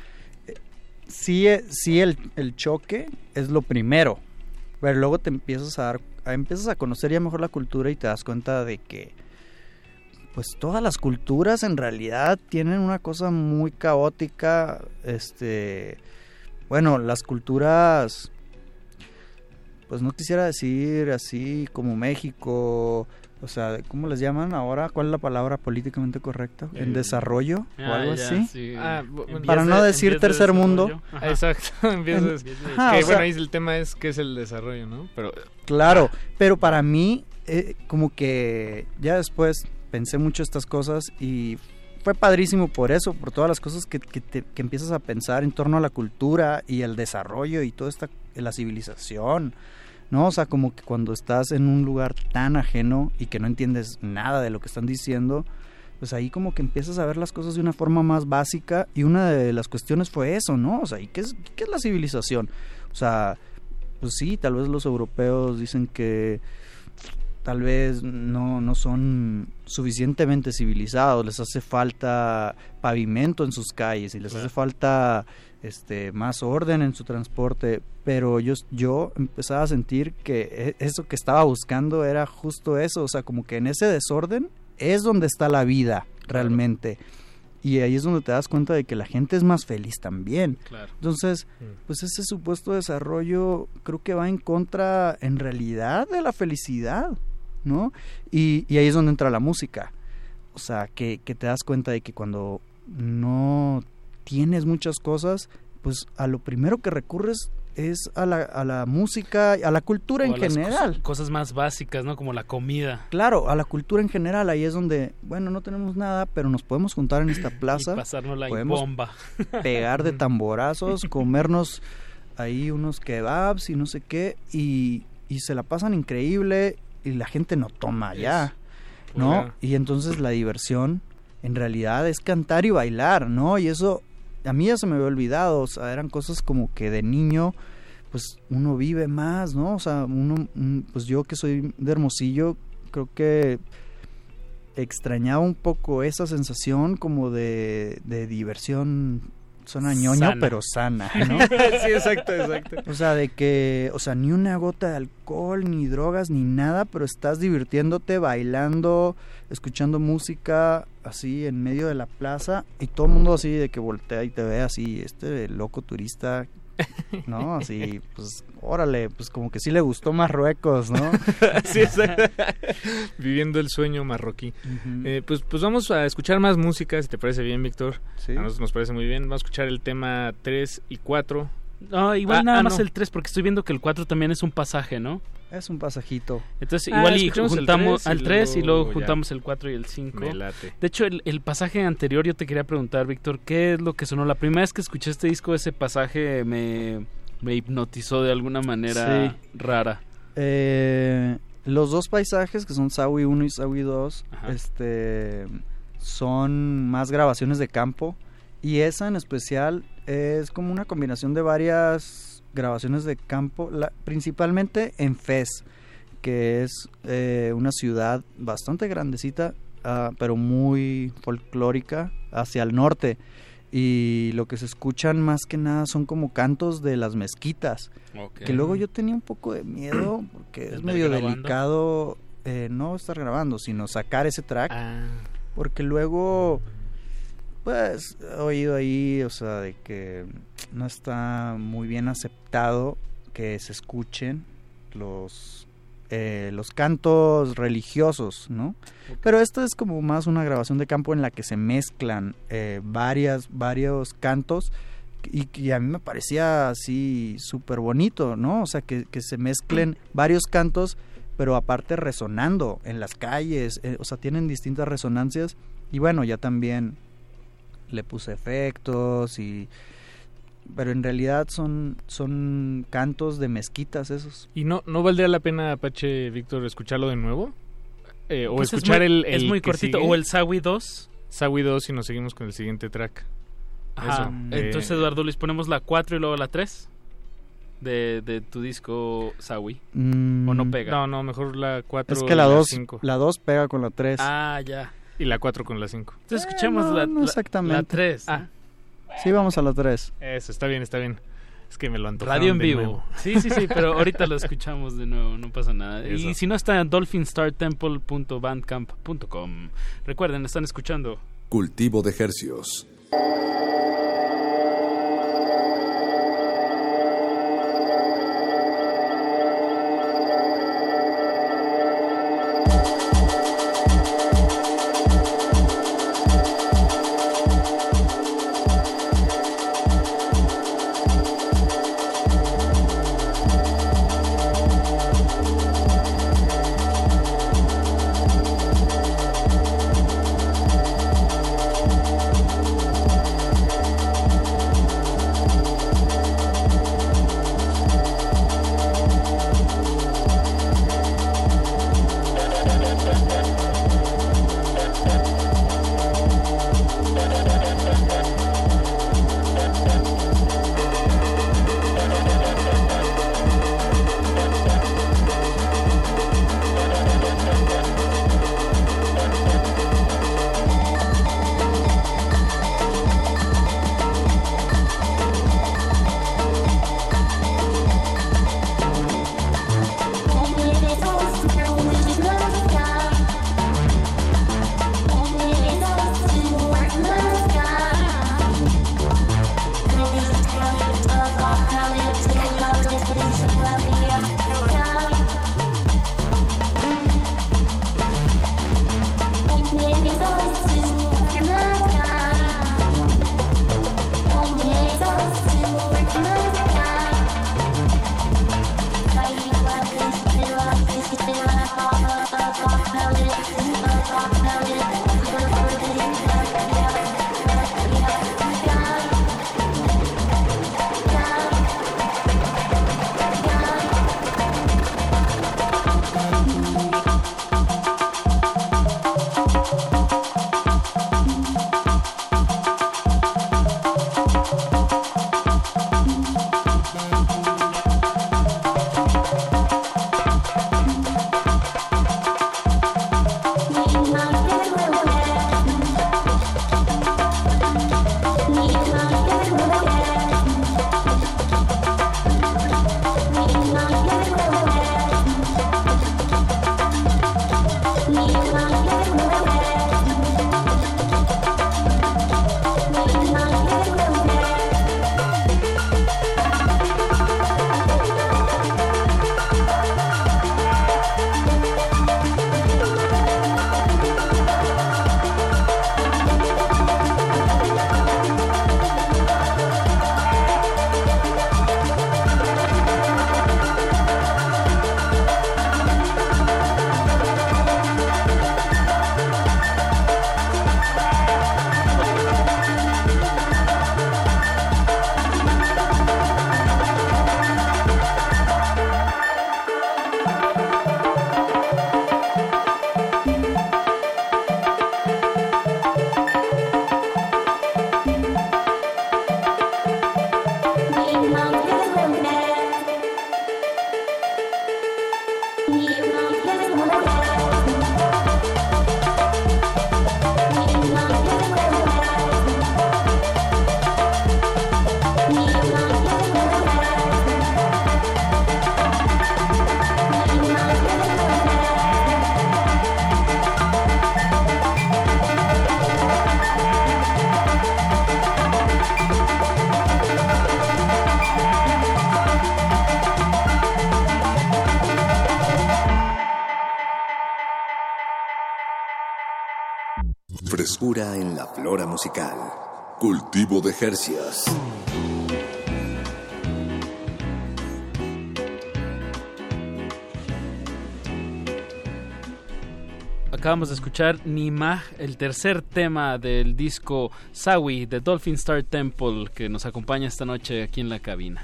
Sí, eh, sí el, choque es lo primero, pero luego te empiezas a dar, empiezas a conocer ya mejor la cultura y te das cuenta de que pues todas las culturas en realidad tienen una cosa muy caótica, este, bueno, las culturas pues no quisiera decir así como México, o sea, ¿cómo les llaman ahora? ¿Cuál es la palabra políticamente correcta? ¿En Eh, desarrollo o ah, algo ya, así? sí. Ah, Para de- no decir de tercer mundo. Ajá. Exacto, En- que Ajá, o bueno, sea- ahí el tema es qué es el desarrollo, ¿no? Pero Claro, pero para mí, eh, como que ya después pensé mucho estas cosas y fue padrísimo por eso, por todas las cosas que, que, te- que empiezas a pensar en torno a la cultura y el desarrollo y toda esta, la civilización, ¿no? O sea, como que cuando estás en un lugar tan ajeno y que no entiendes nada de lo que están diciendo, pues ahí como que empiezas a ver las cosas de una forma más básica y una de las cuestiones fue eso, ¿no? O sea, ¿y qué es, qué es la civilización? O sea, pues sí, tal vez los europeos dicen que tal vez no, no son suficientemente civilizados, les hace falta pavimento en sus calles y les hace falta este más orden en su transporte, pero yo, yo empezaba a sentir que e- eso que estaba buscando era justo eso, o sea, como que en ese desorden es donde está la vida realmente. Y ahí es donde te das cuenta de que la gente es más feliz también. Claro. Entonces, pues ese supuesto desarrollo creo que va en contra, en realidad, de la felicidad, ¿no? Y, y ahí es donde entra la música. O sea, que, que te das cuenta de que cuando no tienes muchas cosas, pues a lo primero que recurres es a la, a la música, a la cultura O en general. cos- Cosas más básicas, ¿no? Como la comida. Claro, a la cultura en general, ahí es donde, bueno, no tenemos nada, pero nos podemos juntar en esta plaza. Y pasárnosla podemos bomba. pegar de tamborazos, comernos ahí unos kebabs y no sé qué, y, y se la pasan increíble y la gente no toma ya, ¿no? Y entonces la diversión en realidad es cantar y bailar, ¿no? Y eso a mí ya se me había olvidado, o sea, eran cosas como que de niño pues uno vive más, ¿no? O sea, uno, mm, pues yo que soy de Hermosillo, creo que extrañaba un poco esa sensación como de, de diversión, suena ñoño, Sana. pero sana, ¿no? sí, exacto, exacto. O sea, de que, o sea, ni una gota de alcohol, ni drogas, ni nada, pero estás divirtiéndote, bailando, escuchando música, así en medio de la plaza, y todo el mundo así de que voltea y te ve así, este loco turista, ¿no? Así, pues, órale, pues como que sí le gustó Marruecos, ¿no? sí. Viviendo el sueño marroquí. Eh, pues, pues vamos a escuchar más música, si te parece bien, Víctor. Sí. A nosotros nos parece muy bien. Vamos a escuchar el tema 3 y 4. No, igual Ah, nada ah, más no. el 3, porque estoy viendo que el 4 también es un pasaje, ¿no? Es un pasajito. Entonces, Ah, igual y juntamos 3 y al 3 y luego ya. juntamos el 4 y el 5. Me late. De hecho, el, el pasaje anterior yo te quería preguntar, Víctor, ¿qué es lo que sonó? La primera vez que escuché este disco, ese pasaje me, me hipnotizó de alguna manera Sí. rara. Eh, los dos paisajes, que son Sawi 1 y Sawi 2, Ajá. este, son más grabaciones de campo. Y esa en especial es como una combinación de varias grabaciones de campo, la- principalmente en Fez, que es eh, una ciudad bastante grandecita, ah, pero muy folclórica hacia el norte. Y lo que se escuchan más que nada son como cantos de las mezquitas. Que luego yo tenía un poco de miedo porque es ¿Estar medio grabando? delicado eh, no estar grabando, sino sacar ese track. Ah. Porque luego, pues, he oído ahí, o sea, de que no está muy bien aceptado que se escuchen los eh, los cantos religiosos, ¿no? Pero esto es como más una grabación de campo en la que se mezclan eh, varias varios cantos y, y a mí me parecía así súper bonito, ¿no? O sea, que, que se mezclen varios cantos, pero aparte resonando en las calles, eh, o sea, tienen distintas resonancias y bueno, ya también le puse efectos y pero en realidad son son cantos de mezquitas esos. ¿Y no no valdría la pena, Apache Víctor, escucharlo de nuevo? Eh, o Pues es escuchar muy- el, es el muy que cortito, sigue. o el Sawi 2. Sawi 2 y nos seguimos con el siguiente track. Ajá. Eso, eh, Entonces, Eduardo Luis, ponemos la 4 y luego la 3 de, de tu disco Sawi. ¿O no pega? No, no, mejor la 4 Es que la 2 5. la dos pega con la 3. Ah, ya. Y la 4 con la 5. Entonces, escuchemos no, la, no la- exactamente. la 3. Ah. Sí, vamos a la 3. Eso, está bien, está bien. Es que me lo antojaron Radio en de vivo. nuevo. Sí, sí, sí, pero ahorita lo escuchamos de nuevo, no pasa nada. Eso. Y si no está en dolphinstartemple.bandcamp.com. Recuerden, están escuchando. Cultivo de Hercios. Thank you. Jercias. Acabamos de escuchar Nimah, el tercer tema del disco Sawi de Dolphin Star Temple que nos acompaña esta noche aquí en la cabina.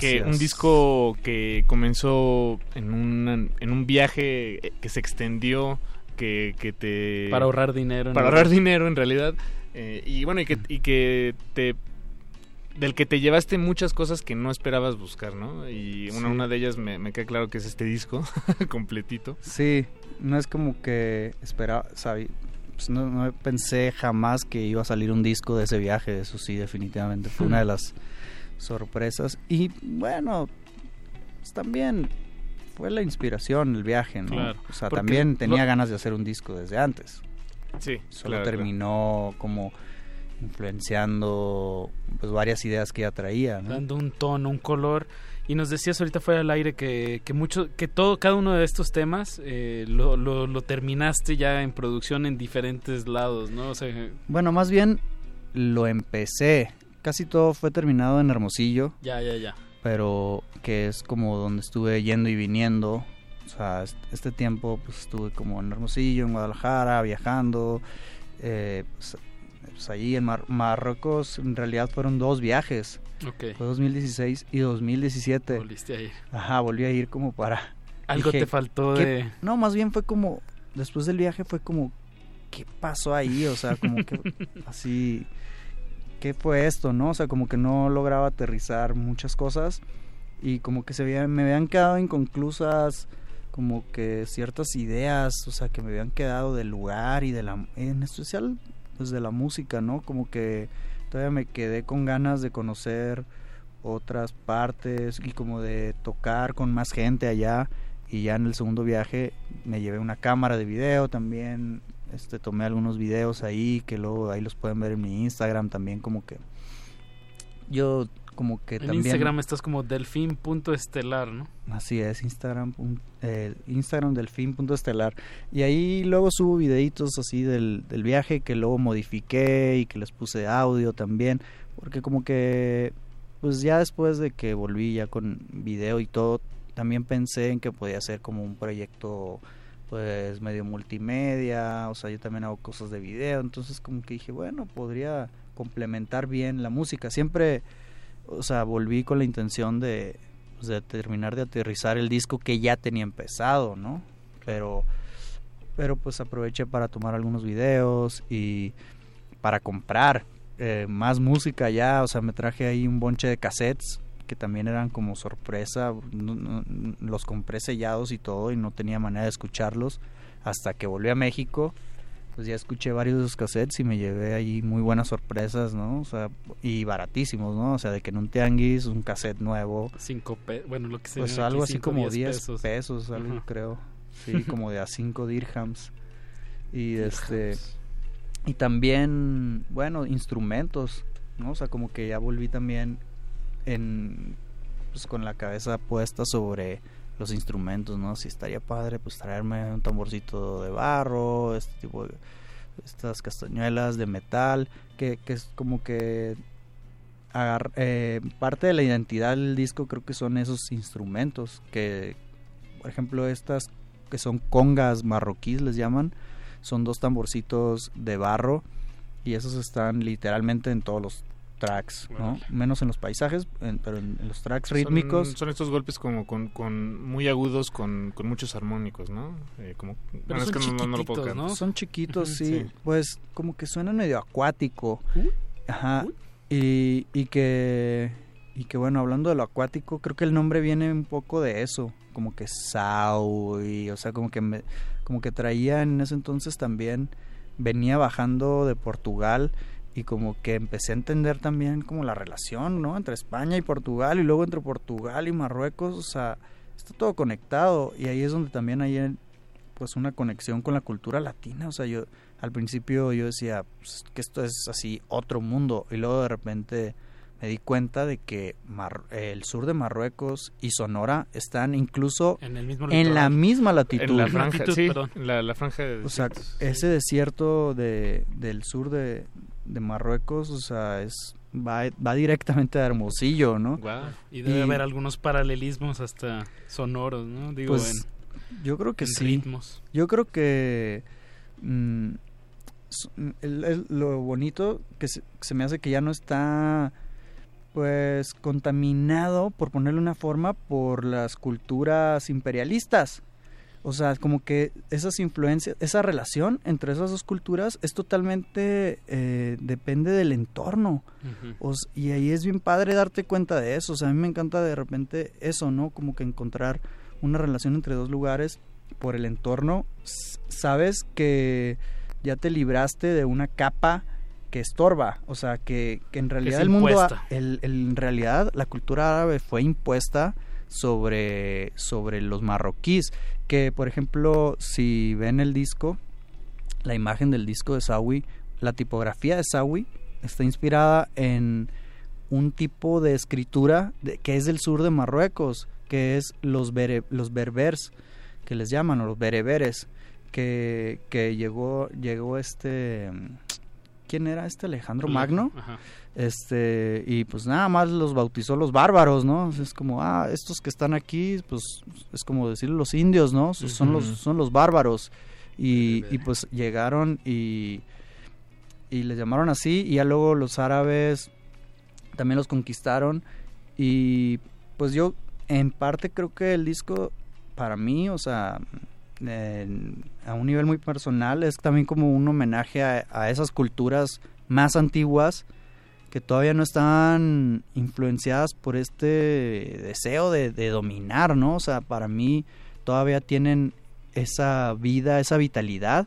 Que un disco que comenzó en un, en un viaje que se extendió, que, que te... Para ahorrar dinero. Para ahorrar dinero en realidad. Y bueno, y que, y que te del que te llevaste muchas cosas que no esperabas buscar, ¿no? Y una, Sí. una de ellas me, me queda claro que es este disco completito. Sí, no es como que esperaba, sabe, pues no, no pensé jamás que iba a salir un disco de ese viaje, eso sí, definitivamente fue una de las sorpresas. Y bueno, pues también fue la inspiración, el viaje, ¿no? Claro, o sea, también tenía lo- ganas de hacer un disco desde antes. Sí, Solo claro, terminó como influenciando pues varias ideas que ya traía, ¿no? dando un tono, un color. Y nos decías ahorita fuera del aire que, que mucho, que todo, cada uno de estos temas eh, lo, lo, lo terminaste ya en producción en diferentes lados, ¿no? O sea, Bueno, más bien lo empecé. Casi todo fue terminado en Hermosillo. ya, ya, ya. pero que es como donde estuve yendo y viniendo. O sea, est- este tiempo pues estuve como en Hermosillo, en Guadalajara, viajando. Eh, pues, pues, allí en Mar- Marruecos en realidad fueron dos viajes. Ok. Fue 2016 y 2017. Volviste a ir. Ajá, volví a ir como para... Algo te faltó ¿qué- de- No, más bien fue como... Después del viaje fue como... ¿Qué pasó ahí? O sea, como que... así... ¿Qué fue esto, no? O sea, como que no lograba aterrizar muchas cosas y como que se había- me habían quedado inconclusas como que ciertas ideas, o sea, que me habían quedado del lugar y de la en especial de la música, ¿no? Como que todavía me quedé con ganas de conocer otras partes y como de tocar con más gente allá y ya en el segundo viaje me llevé una cámara de video también este tomé algunos videos ahí que luego ahí los pueden ver en mi Instagram también como que yo como que En también Instagram estás como delfín.estelar, ¿no? Así es, Instagram, eh, Instagram del fin punto estelar. Y ahí luego subo videitos así del, del viaje que luego modifiqué y que les puse audio también. Porque como que, pues ya después de que volví ya con video y todo, también pensé en que podía ser como un proyecto pues medio multimedia. O sea, yo también hago cosas de video. Entonces como que dije, bueno, podría complementar bien la música. Siempre o sea, volví con la intención de, pues, de terminar de aterrizar el disco que ya tenía empezado, ¿no? Pero, pero pues aproveché para tomar algunos videos y para comprar eh, más música ya, o sea, me traje ahí un bonche de cassettes que también eran como sorpresa, los compré sellados y todo y no tenía manera de escucharlos hasta que volví a México pues ya escuché varios de esos cassettes y me llevé ahí muy buenas sorpresas, ¿no? O sea, y baratísimos, ¿no? O sea, de que en un tianguis un cassette nuevo. Cinco pe bueno, lo que se Pues aquí, algo así como diez 10 pesos. pesos, algo creo. Sí, como de a 5 dirhams. Y este y también, bueno, instrumentos, ¿no? O sea, como que ya volví también en pues con la cabeza puesta sobre los instrumentos, ¿no? Si estaría padre pues traerme un tamborcito de barro, este tipo de estas castañuelas de metal, que, es como que eh, parte de la identidad del disco creo que son esos instrumentos que por ejemplo estas que son congas marroquíes les llaman son dos tamborcitos de barro y esos están literalmente en todos los tracks ¿no? Menos en los paisajes en- pero en, en los tracks Son- rítmicos Son, estos golpes como con, con muy agudos con, con muchos armónicos, ¿no? Eh, como, bueno, es que no- no, no lo puedo cantar. Son chiquitos, sí. sí. Pues como que suenan medio acuático. Ajá. Y, y que y que bueno, hablando de lo acuático, creo que el nombre viene un poco de eso, como que Sau y o sea, como que me, como que traía en ese entonces también venía bajando de Portugal y como que empecé a entender también como la relación, ¿no? Entre España y Portugal y luego entre Portugal y Marruecos, o sea, está todo conectado y ahí es donde también hay pues una conexión con la cultura latina, o sea, yo al principio yo decía pues, que esto es así otro mundo y luego de repente me di cuenta de que Mar- el sur de Marruecos y Sonora están incluso En el mismo en la misma latitud. En la franja, Latitud, sí, perdón. la, la franja de O sea, desiertos. ese desierto de, del sur de, de Marruecos, o sea, es va, va directamente a Hermosillo, ¿no? Y debe haber algunos paralelismos hasta sonoros, ¿no? Digo, pues, en, yo creo que en sí. ritmos. Yo creo que mm, el- el- lo bonito que se, se me hace que ya no está pues contaminado, por ponerle una forma, por las culturas imperialistas. O sea, como que esas influencias, esa relación entre esas dos culturas es totalmente, eh, depende del entorno. O y ahí es bien padre darte cuenta de eso. O sea, a mí me encanta de repente eso, ¿no? Como que encontrar una relación entre dos lugares por el entorno. Sabes que ya te libraste de una capa que estorba. O sea, que, que en realidad el mundo, el- en realidad la cultura árabe fue impuesta sobre, sobre los marroquíes. Que, por ejemplo, si ven el disco, la imagen del disco de Sawi, la tipografía de Sawi está inspirada en un tipo de escritura que es del sur de Marruecos, que es los, bere- los berbers, que les llaman, o los bereberes, que, que llegó, llegó este... ¿Quién era este Alejandro Magno? Ajá. Este, y pues nada más los bautizó los bárbaros, ¿no? Es como, ah, estos que están aquí, pues es como decir los indios, ¿no? Son los, son los bárbaros. Y, y pues llegaron y, y les llamaron así, y ya luego los árabes también los conquistaron. Y pues yo, en parte, creo que el disco, para mí, o sea, a un nivel muy personal, es también como un homenaje a, a esas culturas más antiguas que todavía no están influenciadas por este deseo de, de dominar, ¿no? O sea, para mí todavía tienen esa vida, esa vitalidad.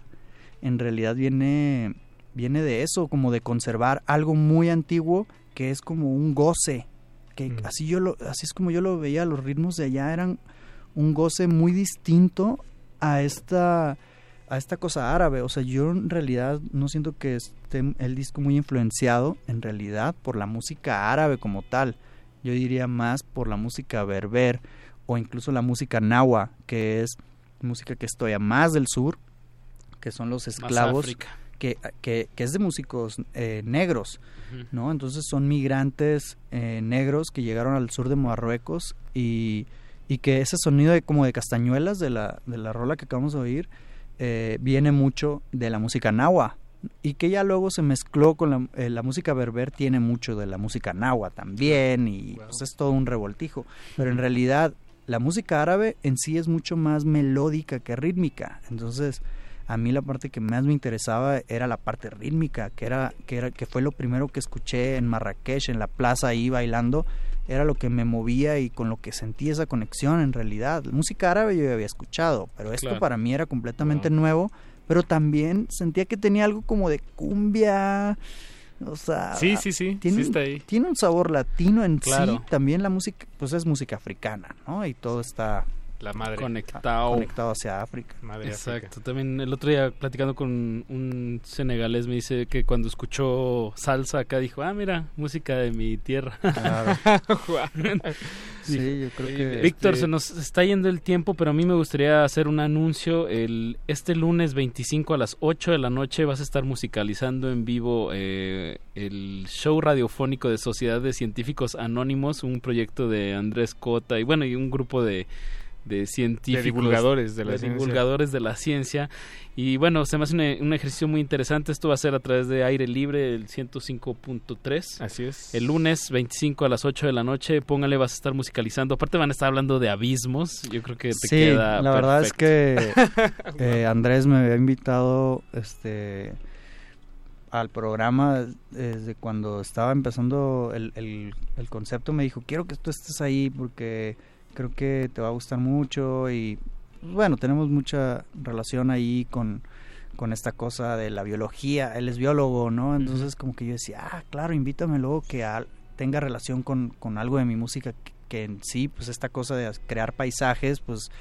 En realidad viene, viene de eso, como de conservar algo muy antiguo que es como un goce. Que así yo lo, así es como yo lo veía, los ritmos de allá eran un goce muy distinto a esta a esta cosa árabe. O sea, yo en realidad no siento que esté el disco muy influenciado, en realidad, por la música árabe como tal. Yo diría más por la música berber o incluso la música nahua, que es música que estoy a más del sur, que son los esclavos, que, que, que es de músicos eh, negros. ¿no? Entonces son migrantes eh, negros que llegaron al sur de Marruecos y, y que ese sonido de, como de castañuelas de la, de la rola que acabamos de oír eh, viene mucho de la música nahua y que ya luego se mezcló con la, eh, la música berber tiene mucho de la música nahua también y pues es todo un revoltijo. Pero en realidad la música árabe en sí es mucho más melódica que rítmica. Entonces a mí la parte que más me interesaba era la parte rítmica que era que era que fue lo primero que escuché en Marrakech en la plaza ahí bailando era lo que me movía y con lo que sentí esa conexión en realidad. La música árabe yo ya había escuchado, pero esto Claro. para mí era completamente nuevo, pero también sentía que tenía algo como de cumbia, o sea, Sí, sí, sí, tiene, sí un- está ahí. tiene un sabor latino en Claro. sí, también la música, pues es música africana, ¿no? Y todo está La madre. Conectado. conectado hacia África. Madre Exacto. África. También el otro día platicando con un senegalés me dice que cuando escuchó salsa acá dijo, ah, mira, música de mi tierra. Sí, yo creo que Víctor, este- se nos está yendo el tiempo, pero a mí me gustaría hacer un anuncio. El, este lunes 25 a las 8 de la noche vas a estar musicalizando en vivo eh, el show radiofónico de Sociedad de Científicos Anónimos, un proyecto de Andrés Cota y bueno, y un grupo de, de científicos. divulgadores de la ciencia. divulgadores de la ciencia. Y bueno, se me hace un, un ejercicio muy interesante. Esto va a ser a través de aire libre, el 105.3. Así es. El lunes 25 a las 8 de la noche, póngale, vas a estar musicalizando. Aparte van a estar hablando de abismos. Yo creo que te sí, queda la verdad es que eh, Andrés me había invitado este al programa desde cuando estaba empezando el, el, el concepto me dijo quiero que tú estés ahí porque creo que te va a gustar mucho y pues, bueno tenemos mucha relación ahí con con esta cosa de la biología. Él es biólogo no entonces como que yo decía ah claro invítame luego que tenga relación con, con algo de mi música que, que en sí pues esta cosa de crear paisajes pues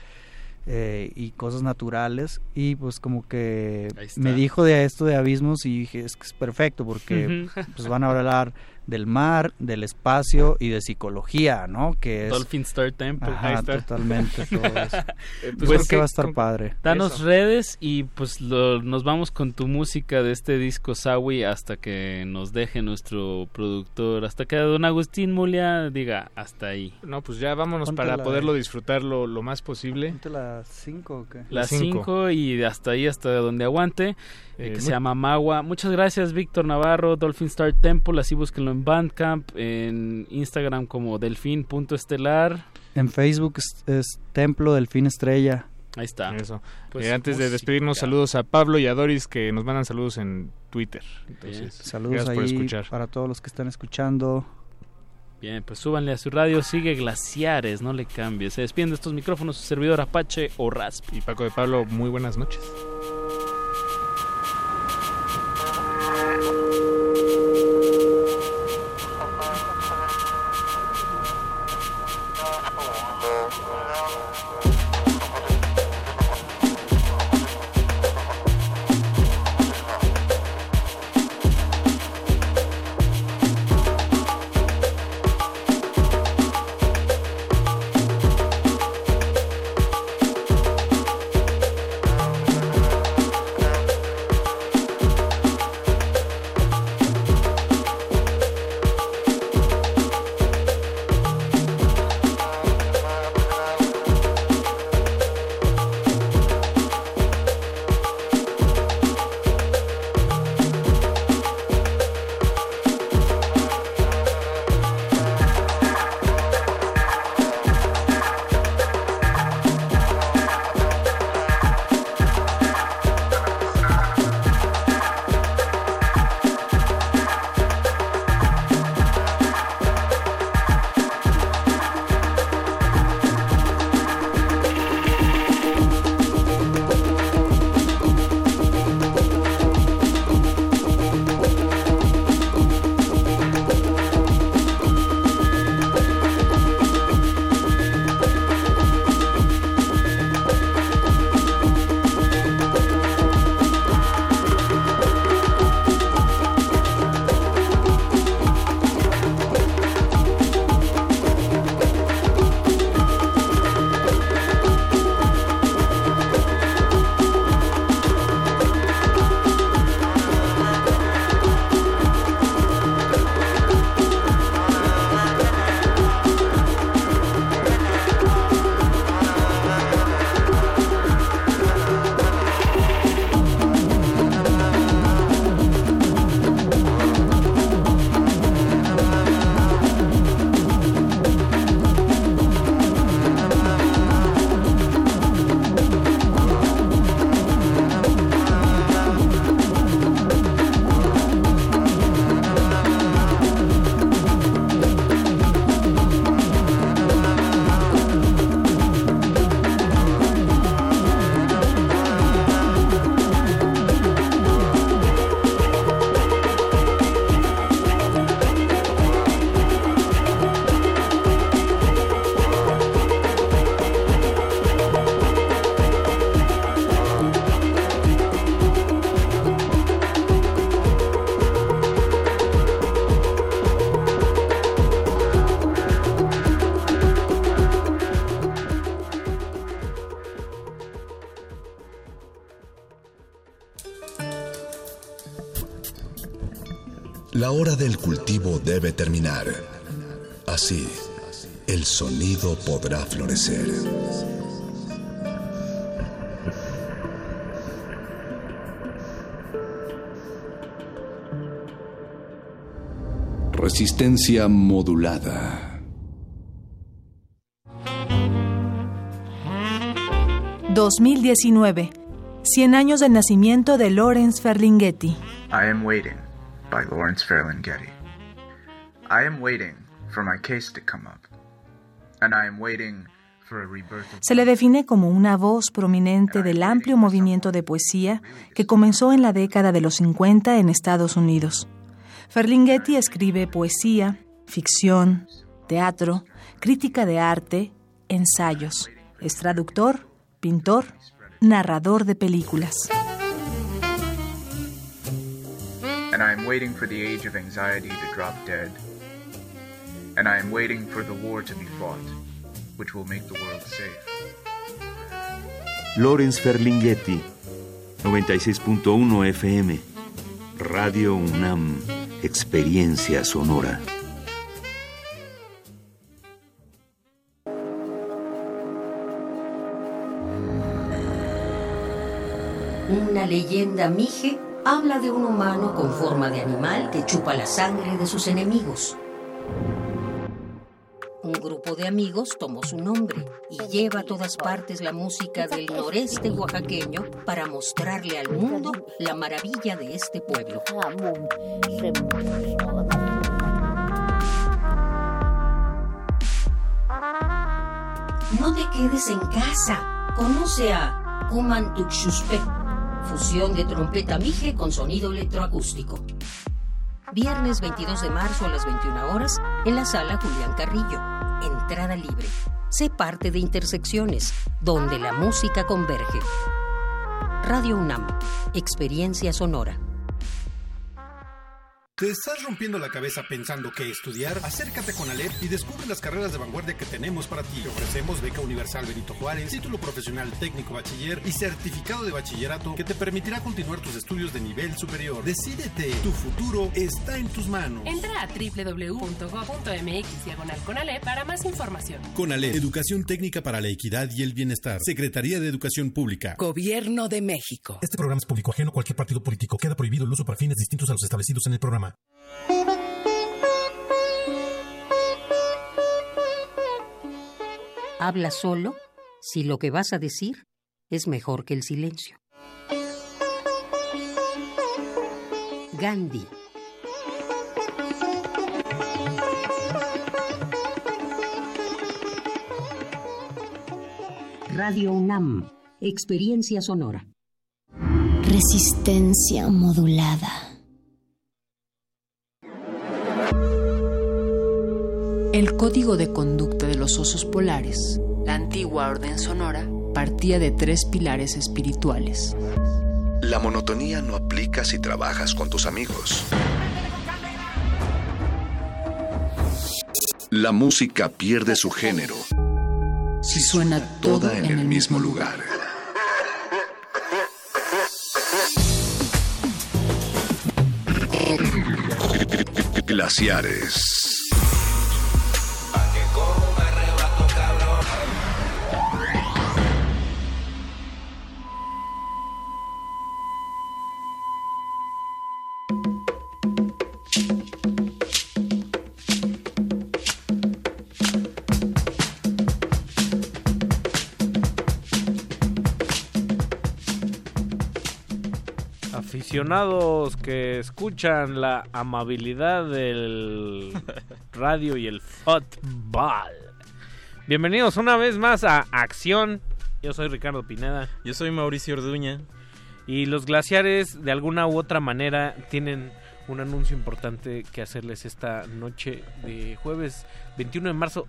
eh, y cosas naturales y pues como que me dijo de esto de abismos y dije es que es perfecto porque pues van a hablar del mar, del espacio y de psicología, ¿no? Que es Dolphin Star Temple. Ajá, Ahí está. totalmente todo eso. Pues creo que va a estar padre. Danos Eso. redes y pues lo- nos vamos con tu música de este disco Sawi hasta que nos deje nuestro productor, hasta que don Agustín Mulia diga hasta ahí. No, pues ya vámonos Ponte para poderlo disfrutar lo, lo más posible. ¿Ponte las 5 o qué? Las cinco. 5 y hasta ahí, hasta donde aguante, eh, que se llama Magua. Muchas gracias, Víctor Navarro, Dolphin Star Temple. Así búsquenlo en Bandcamp, en Instagram como delfín.estelar. En Facebook es, es Templo del Fin Estrella. Ahí está. Eso. Pues, Eh, antes de despedirnos, saludos a Pablo y a Doris que nos mandan saludos en Twitter. Entonces, Saludos gracias ahí por escuchar. para todos los que están escuchando. Bien, pues súbanle a su radio, sigue Glaciares, no le cambie. Se despiden de estos micrófonos su servidor Apache o Rasp. Y Paco de Pablo, muy buenas noches. La hora del cultivo debe terminar. Así, el sonido podrá florecer. Resistencia modulada. 2019. 100 años del nacimiento de Lawrence Ferlinghetti. I am waiting by Lawrence Ferlinghetti. I am waiting for my case to come up. And I am waiting Se le define como una voz prominente del amplio movimiento de poesía que comenzó en la década de los 50 en Estados Unidos. Ferlinghetti escribe poesía, ficción, teatro, crítica de arte, ensayos. Es traductor, pintor, narrador de películas. And I am waiting for the age of anxiety to drop dead. And I am waiting for the war to be fought, which will make the world safe. Lawrence Ferlinghetti, 96.1 FM, Radio UNAM, Experiencia Sonora. Una leyenda mije habla de un humano con forma de animal que chupa la sangre de sus enemigos. Un grupo de amigos tomó su nombre y lleva a todas partes la música del noreste oaxaqueño para mostrarle al mundo la maravilla de este pueblo. No te quedes en casa. Conoce a Kuman Tuxuspec, fusión de trompeta mije con sonido electroacústico. Viernes 22 de marzo a las 21 horas en la sala Julián Carrillo. Entrada libre. Sé parte de Intersecciones, donde la música converge. Radio UNAM, Experiencia Sonora. ¿Te estás rompiendo la cabeza pensando qué estudiar? Acércate con Alep y descubre las carreras de vanguardia que tenemos para ti. Te ofrecemos beca universal Benito Juárez, título profesional técnico bachiller y certificado de bachillerato que te permitirá continuar tus estudios de nivel superior. Decídete, tu futuro está en tus manos. Entra a www.go.mx diagonal Conalep para más información. Conalep, Educación Técnica para la Equidad y el Bienestar. Secretaría de Educación Pública. Gobierno de México. Este programa es público ajeno a cualquier partido político. Queda prohibido el uso para fines distintos a los establecidos en el programa. Habla solo si lo que vas a decir es mejor que el silencio. Gandhi. Radio UNAM, Experiencia Sonora. Resistencia modulada. El código de conducta de los osos polares, la antigua orden sonora, partía de tres pilares espirituales. La monotonía no aplica si trabajas con tus amigos. La música pierde su género Si suena toda en el mismo lugar. Glaciares. Aficionados que escuchan la amabilidad del radio y el fútbol. Bienvenidos una vez más a Acción. Yo soy Ricardo Pineda. Yo soy Mauricio Orduña. Y los glaciares, de alguna u otra manera, tienen un anuncio importante que hacerles esta noche de jueves 21 de marzo.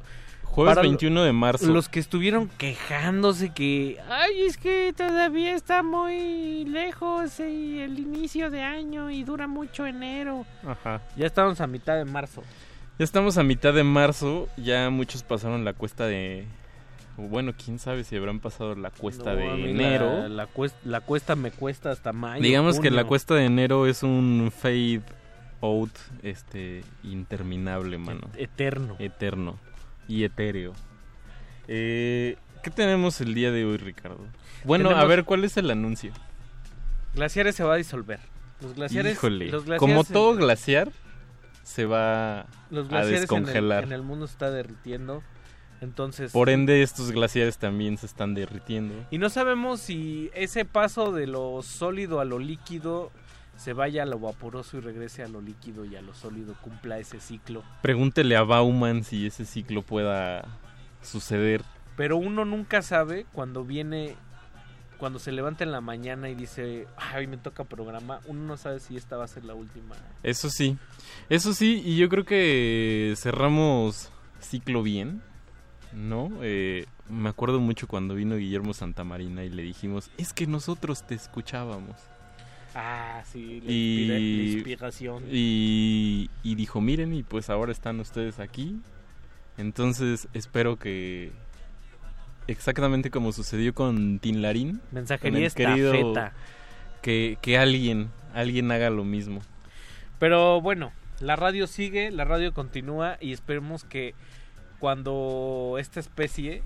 Jueves Para 21 de marzo. Los que estuvieron quejándose que, ay, es que todavía está muy lejos y el inicio de año y dura mucho enero. Ajá. Ya estamos a mitad de marzo. Ya estamos a mitad de marzo. Ya muchos pasaron la cuesta de. Bueno, quién sabe si habrán pasado la cuesta No, de enero. La, la cues- la cuesta me cuesta hasta mayo. Digamos que la cuesta de enero es un fade out este interminable, mano. Eterno. Eterno y etéreo. Eh, ¿Qué tenemos el día de hoy, Ricardo? Bueno, a ver, ¿cuál es el anuncio? Glaciares se va a disolver. Los glaciares. Híjole, los glaciares como en- todo glaciar, se va los a glaciares en el- descongelar. En el, mundo se está derritiendo. Entonces. Por ende, estos glaciares también se están derritiendo. Y no sabemos si ese paso de lo sólido a lo líquido se vaya a lo vaporoso y regrese a lo líquido y a lo sólido, cumpla ese ciclo. Pregúntele a Bauman si ese ciclo pueda suceder. Pero uno nunca sabe cuando viene, cuando se levanta en la mañana y dice, ay, hoy me toca programa, uno no sabe si esta va a ser la última. Eso sí, eso sí, y yo creo que cerramos ciclo bien, ¿no? Eh, me acuerdo mucho cuando vino Guillermo Santamarina y le dijimos, es que nosotros te escuchábamos. Ah, sí, la, y, la inspiración. Y, y dijo, miren, y pues ahora están ustedes aquí. Entonces espero que exactamente como sucedió con Tin Larín, Mensajería con el querido, estafeta. que, que alguien, alguien haga lo mismo. Pero bueno, la radio sigue, la radio continúa y esperemos que cuando esta especie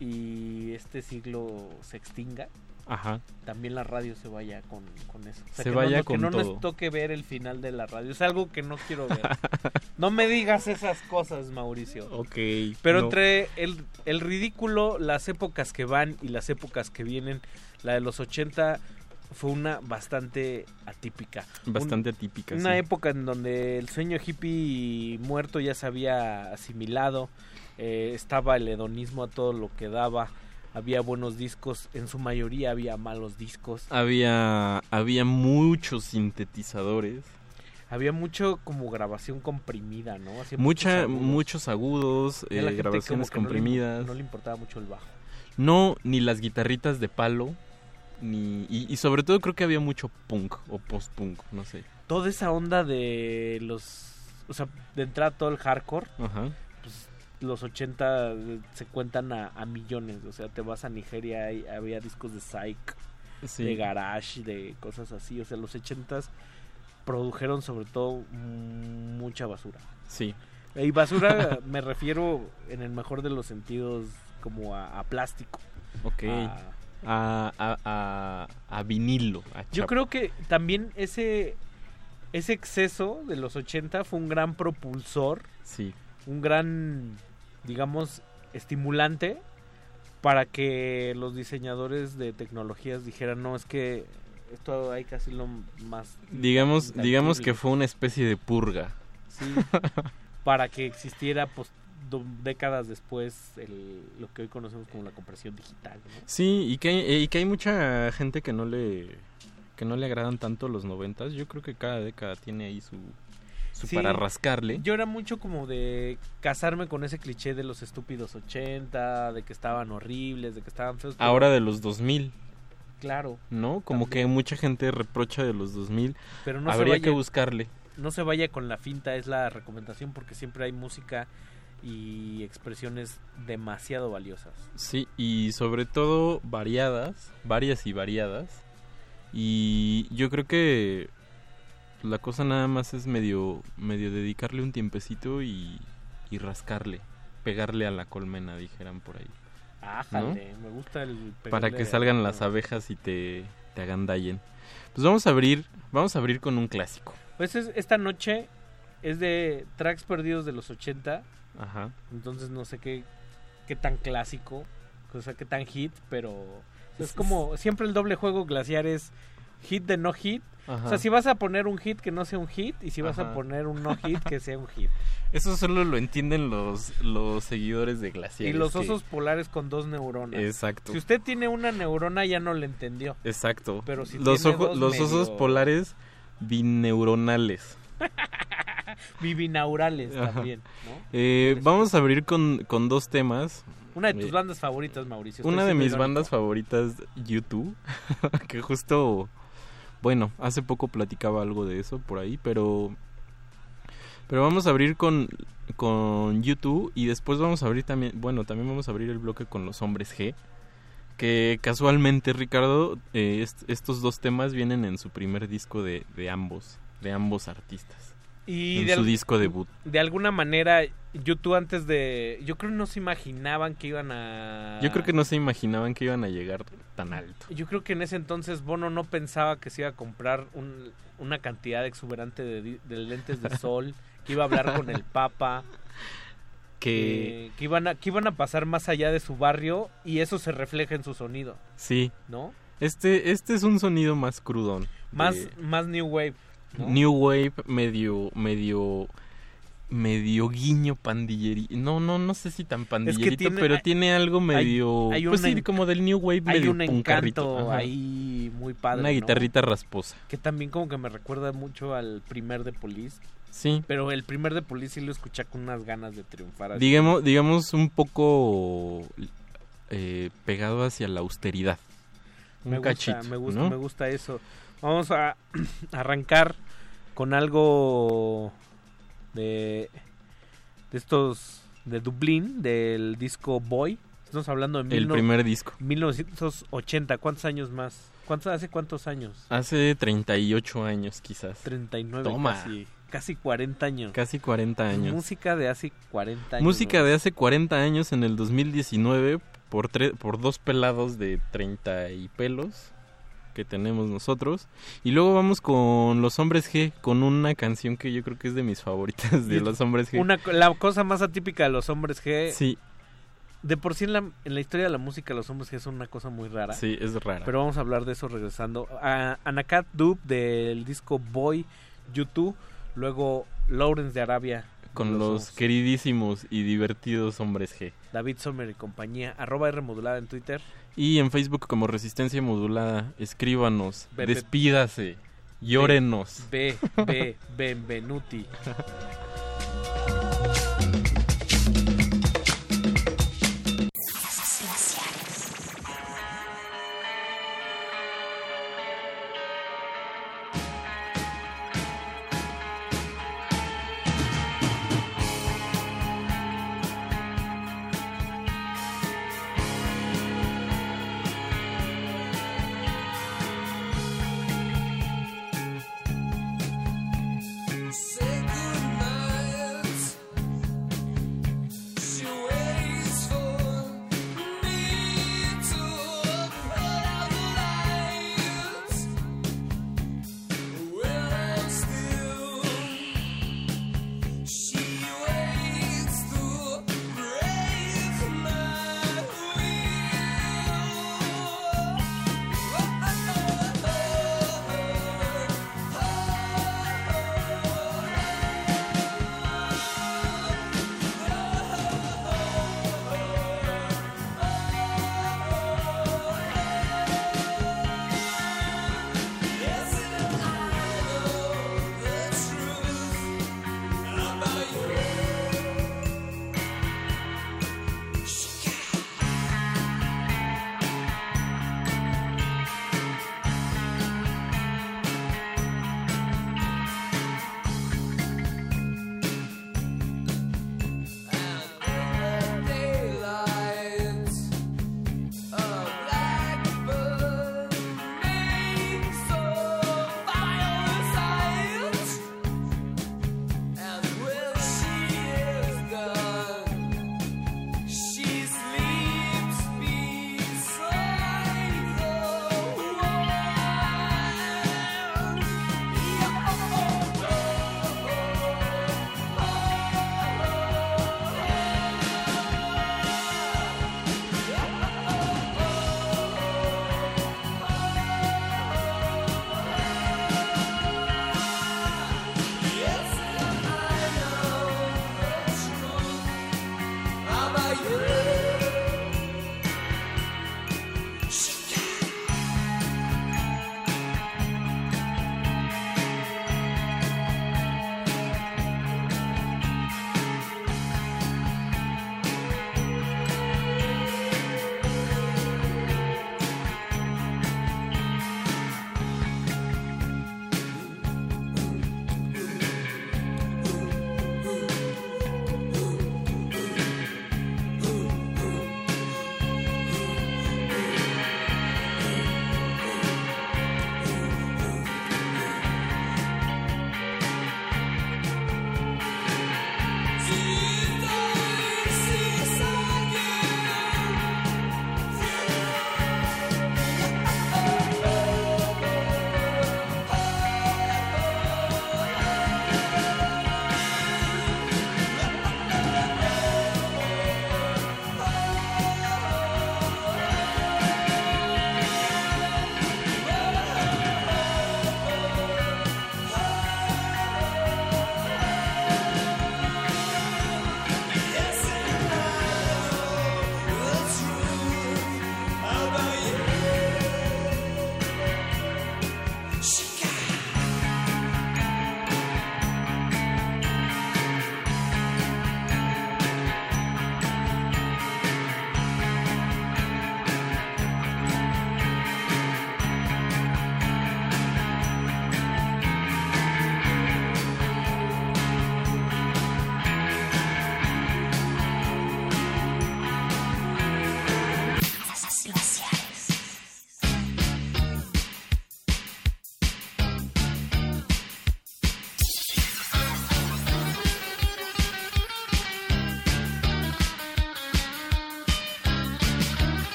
y este siglo se extinga, Ajá. también la radio se vaya con, con eso. O sea, Se que vaya no, con que no todo. nos toque ver el final de la radio. Es algo que no quiero ver. no me digas esas cosas, Mauricio. Ok. Pero no. entre el, el ridículo, las épocas que van y las épocas que vienen, la de los 80 fue una bastante atípica. Un- Bastante atípica, Una sí. época en donde el sueño hippie muerto ya se había asimilado, eh, estaba el hedonismo a todo lo que daba, había buenos discos, en su mayoría había malos discos, Había, había muchos sintetizadores, había mucho como grabación comprimida, ¿no? Hacía mucha, muchos agudos. muchos agudos, eh, gente grabaciones no le- comprimidas. no le importaba mucho el bajo. No, ni las guitarritas de palo, ni y, y sobre todo creo que había mucho punk o post-punk, no sé. Toda esa onda de los... O sea, de entrada todo el hardcore, Ajá. Los 80 se cuentan a, a millones. O sea, te vas a Nigeria y había discos de Psych, Sí. de Garage, de cosas así. O sea, los 80 produjeron sobre todo mucha basura. Sí. Y basura me refiero en el mejor de los sentidos como a, a plástico. Ok. A- A, vinilo. Yo creo que también ese ese exceso de los 80 fue un gran propulsor, Sí. un gran digamos estimulante para que los diseñadores de tecnologías dijeran, "No, es que esto hay que hacerlo más Digamos, digamos tangible". que fue una especie de purga. Sí, para que existiera pues décadas después el- lo que hoy conocemos como la compresión digital. ¿no? Sí, y que, hay- y que hay mucha gente que no le que no le agradan tanto los noventas. Yo creo que cada década tiene ahí su, su Sí, para rascarle. Yo era mucho como de casarme con ese cliché de los estúpidos 80, de que estaban horribles, de que estaban feos. pero- Ahora de los 2000, Claro. ¿no? Como que mucha gente reprocha de los 2000. Pero no se Habría vaya- que buscarle. No se vaya con la finta, es la recomendación porque siempre hay música y expresiones demasiado valiosas. Sí, y sobre todo variadas, varias y variadas. Y yo creo que la cosa nada más es medio, medio dedicarle un tiempecito y, y rascarle, pegarle a la colmena, dijeran por ahí. Ájale, me gusta el Para que salgan las abejas y te, te agandallen. Pues vamos a abrir, vamos a abrir con un clásico. Pues es- esta noche es de tracks perdidos de los 80. Ajá. Entonces no sé qué, qué tan clásico, o sea, qué tan hit, pero es como siempre el doble juego glaciar es hit de no hit. Ajá. O sea, si vas a poner un hit que no sea un hit y si vas a poner un no hit que sea un hit. Eso solo lo entienden los, los seguidores de Glaciar. Y los osos polares con dos neuronas. Exacto. Si usted tiene una neurona ya no le entendió. Exacto. Pero si los, tiene ojo- dos los medio- osos polares bineuronales. Bibinaurales Ajá. también, ¿no? Eh, vamos a abrir con, con dos temas. Una de tus bandas favoritas, Mauricio. Una de mis irónico. bandas favoritas, YouTube, que justo, bueno, hace poco platicaba algo de eso por ahí, pero pero vamos a abrir con con YouTube y después vamos a abrir también, bueno, también vamos a abrir el bloque con los hombres G, que casualmente Ricardo, eh, est- estos dos temas vienen en su primer disco de, de ambos, de ambos artistas, Y en de su disco debut. De alguna manera, YouTube antes de... Yo creo que no se imaginaban que iban a... Yo creo que no se imaginaban que iban a llegar tan alto. Yo creo que en ese entonces Bono no pensaba que se iba a comprar un- una cantidad exuberante de, lentes de sol, que iba a hablar con el Papa, Que que, que iban a, que iban a pasar más allá de su barrio y eso se refleja en su sonido, sí, ¿no? Este, este es un sonido más crudón. Más, de más New Wave. ¿No? New Wave, medio, medio, medio guiño pandilleri. No, no, no sé si tan pandillerito, tiene- pero hay- tiene algo medio, hay pues un sí, como del New Wave, Hay medio un encanto ahí muy padre. Una ¿no? guitarrita rasposa. Que también como que me recuerda mucho al primer de Police. Sí. Pero el primer de Police sí lo escuché con unas ganas de triunfar. así. Digamos, digamos un poco eh, pegado hacia la austeridad. Un me gusta, cachito, me gusta, ¿no? me gusta eso. Vamos a arrancar con algo de, de estos de Dublín, del disco Boy. Estamos hablando de El primer disco. 1980. ¿Cuántos años más? ¿Cuántos, ¿Hace cuántos años? Hace 38 años quizás. 39 Toma. casi. Casi 40 años. Casi 40 años. Música de hace 40 años. Música de hace 40 años en el 2019 por, tre- por dos pelados de 30 y pelos que tenemos nosotros. Y luego vamos con Los Hombres G, con una canción que yo creo que es de mis favoritas de Los Hombres G. Una, la cosa más atípica de los hombres G. Sí. De por sí en la, en la historia de la música los hombres G son una cosa muy rara. Sí, es rara. Pero vamos a hablar de eso regresando. A Anakat Dub del disco Boy YouTube. Luego Lawrence de Arabia. Con los queridísimos y divertidos Hombres G. David Sommer y compañía. Arroba R modulada en Twitter. Y en Facebook como Resistencia Modulada, escríbanos, Ve- ve- despídase, llórenos. B, B, Benvenuti.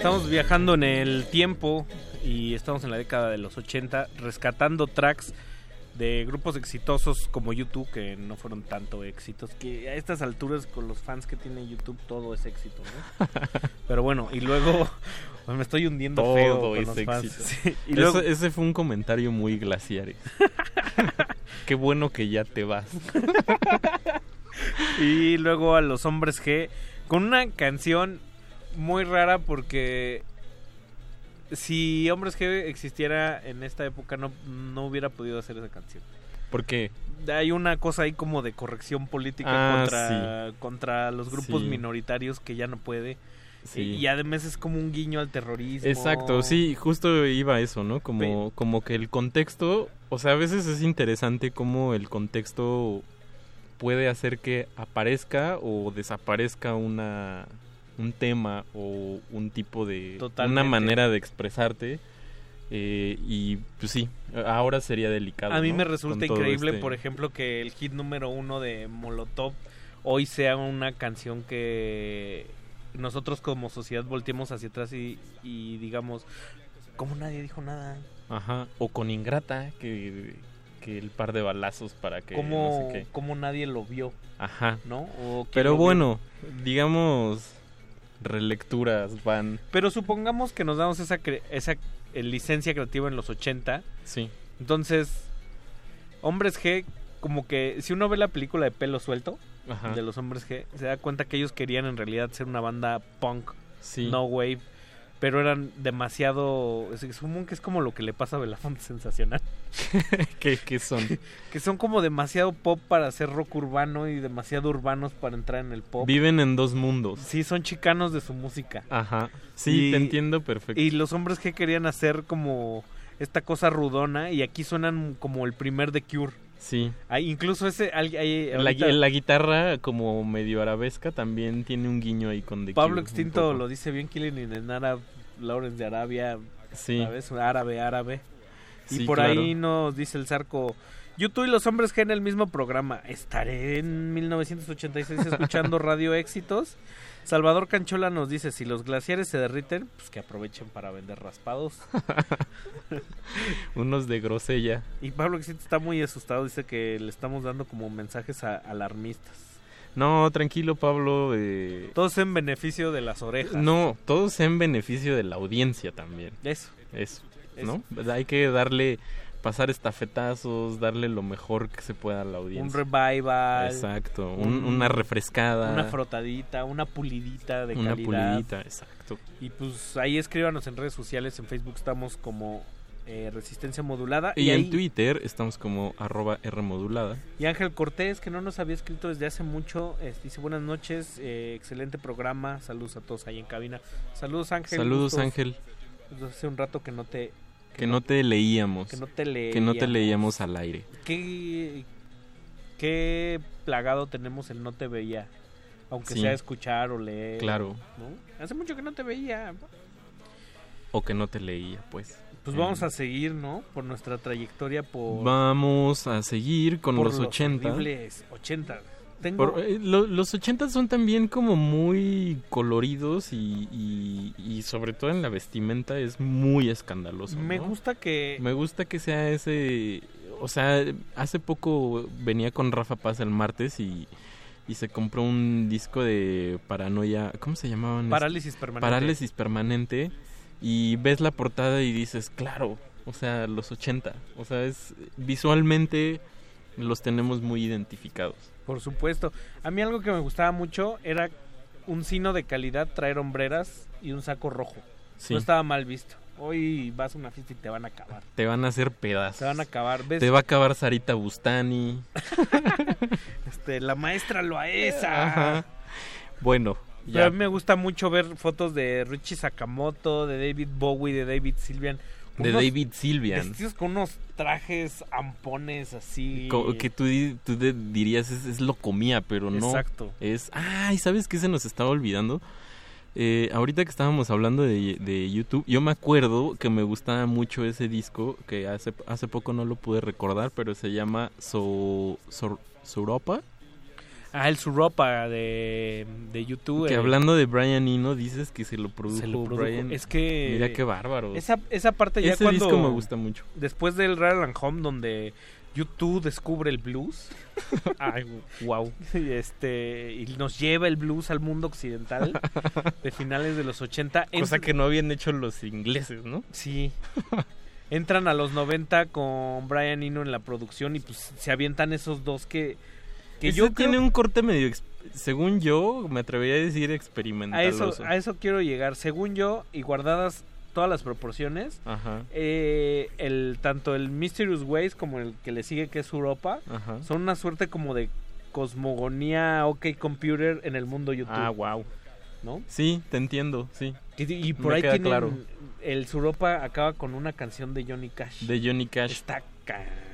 Estamos viajando en el tiempo y estamos en la década de los 80 rescatando tracks de grupos exitosos como YouTube que no fueron tanto éxitos que a estas alturas con los fans que tiene YouTube todo es éxito ¿no? pero bueno y luego me estoy hundiendo Todo feo con es los éxito. fans Sí, y Eso- luego ese fue un comentario muy glaciares. Qué bueno que ya te vas. y luego a los hombres G con una canción muy rara porque si hombres G existiera en esta época no, no hubiera podido hacer esa canción. ¿Por qué? Hay una cosa ahí como de corrección política Ah, contra, contra los grupos Sí. minoritarios que ya no puede. Sí. Y, y además es como un guiño al terrorismo. Exacto, sí, justo iba a eso, ¿no? Como, como que el contexto, o sea, a veces es interesante cómo el contexto puede hacer que aparezca o desaparezca una un tema o un tipo de Totalmente. una manera de expresarte eh, y pues sí ahora sería delicado A mí ¿no? me resulta increíble, este- por ejemplo, que el hit número uno de Molotov hoy sea una canción que nosotros como sociedad volteemos hacia atrás y, y digamos, como nadie dijo nada? Ajá, o con Ingrata, que, que el par de balazos para que ¿Cómo, no sé qué. cómo nadie lo vio? Ajá. ¿No? O Pero vio. bueno, digamos, relecturas van... Pero supongamos que nos damos esa, cre- esa eh, licencia creativa en los 80. Sí. Entonces, Hombres G, como que si uno ve la película de pelo suelto Ajá. de los Hombres G, se da cuenta que ellos querían en realidad ser una banda punk, Sí. no wave. Pero eran demasiado. Común que es como lo que le pasa a Belafonte Sensacional. ¿Qué, qué son? que son como demasiado pop para hacer rock urbano y demasiado urbanos para entrar en el pop. Viven en dos mundos. Sí, son chicanos de su música. Ajá. Sí, Y- te entiendo perfecto. Y los hombres que querían hacer como esta cosa rudona y aquí suenan como el primer The Cure. Sí. Hay, incluso ese... hay- hay- La, ahorita la guitarra como medio arabesca también tiene un guiño ahí con The Pablo un Extinto lo dice bien, Killing in an Arab, Lawrence de Arabia, Sí. ¿sabes? Árabe, árabe. Y Sí, por claro. ahí nos dice el Zarco... YouTube y los hombres G en el mismo programa. Estaré en 1986 escuchando Radio Éxitos. Salvador Canchola nos dice, si los glaciares se derriten, pues que aprovechen para vender raspados. Unos de grosella. Y Pablo está muy asustado, dice que le estamos dando como mensajes a- alarmistas. No, tranquilo, Pablo. eh, Todos en beneficio de las orejas. No, todos en beneficio de la audiencia también. Eso. Eso, Eso. ¿no? Hay que darle, pasar estafetazos, darle lo mejor que se pueda a la audiencia. Un revival. Exacto, un- una refrescada. Una frotadita, una pulidita de Una calidad. pulidita, exacto. Y pues ahí escríbanos en redes sociales, en Facebook estamos como eh, Resistencia Modulada. Y, en ahí- Twitter estamos como arroba Rmodulada. Y Ángel Cortés, que no nos había escrito desde hace mucho, eh, dice buenas noches, eh, excelente programa, saludos a todos ahí en cabina. Saludos Ángel. Saludos. Ángel. Pues, hace un rato que no te... Que no te leíamos. que no te Que no te leíamos. al aire. ¿Qué, qué plagado tenemos el no te veía? Aunque Sí. sea escuchar o leer. Claro. ¿no? Hace mucho que no te veía. O que no te leía, pues. Pues Eh, vamos a seguir, ¿no? Por nuestra trayectoria por... Vamos a seguir con por los 80. horribles 80. Tengo... Por- eh, lo- los 80 son también como muy coloridos y, y- y sobre todo en la vestimenta es muy escandaloso. Me ¿no? gusta que... Me gusta que sea ese... O sea, hace poco venía con Rafa Paz el martes y, y se compró un disco de paranoia... ¿Cómo se llamaban? Parálisis permanente. Parálisis permanente. Y ves la portada y dices, claro, o sea, los 80. O sea, es visualmente los tenemos muy identificados. Por supuesto. A mí algo que me gustaba mucho era un sino de calidad, traer hombreras y un saco rojo. Sí. No estaba mal visto. Hoy vas a una fiesta y te van a acabar. Te van a hacer pedazos. Te van a acabar. ¿Ves? Te va a acabar Sarita Bustani. Este, la maestra Loaesa. Ajá. Bueno, Pero ya. a mí me gusta mucho ver fotos de Richie Sakamoto, de David Bowie, de David Silvian. De Unos David Silvian. Vestidos con unos trajes ampones así. Co- Que tú, tú dirías es, es lo comía, pero no. Exacto. Es. Ay, ¿sabes qué se nos estaba olvidando? Eh, ahorita que estábamos hablando de, de YouTube, yo me acuerdo que me gustaba mucho ese disco, que hace, hace poco no lo pude recordar, pero se llama So, So- Soropa. Ah, el Suropa de, de YouTube. Que hablando de Brian Eno, dices que se lo produjo, se lo produjo. Brian. Es que. Mira qué bárbaro. Esa, esa parte ya Ese cuando. disco me gusta mucho. Después del Rattle and Home, donde YouTube descubre el blues. Ay, wow. Y este y nos lleva el blues al mundo occidental de finales de los 80 Cosa Ent- que no habían hecho los ingleses, ¿no? sí entran a los 90 con Brian Eno en la producción y pues se avientan esos dos que que yo tiene creo- un corte medio, según yo, me atrevería a decir a eso a eso quiero llegar según yo y guardadas todas las proporciones Ajá. eh, el tanto el Mysterious Ways como el que le sigue que es Europa Ajá. son una suerte como de cosmogonía OK Computer en el mundo YouTube Ah, wow. ¿no? Sí, te entiendo, sí. Y, y por Me ahí queda tienen claro. el Suropa acaba con una canción de Johnny Cash. De Johnny Cash. Está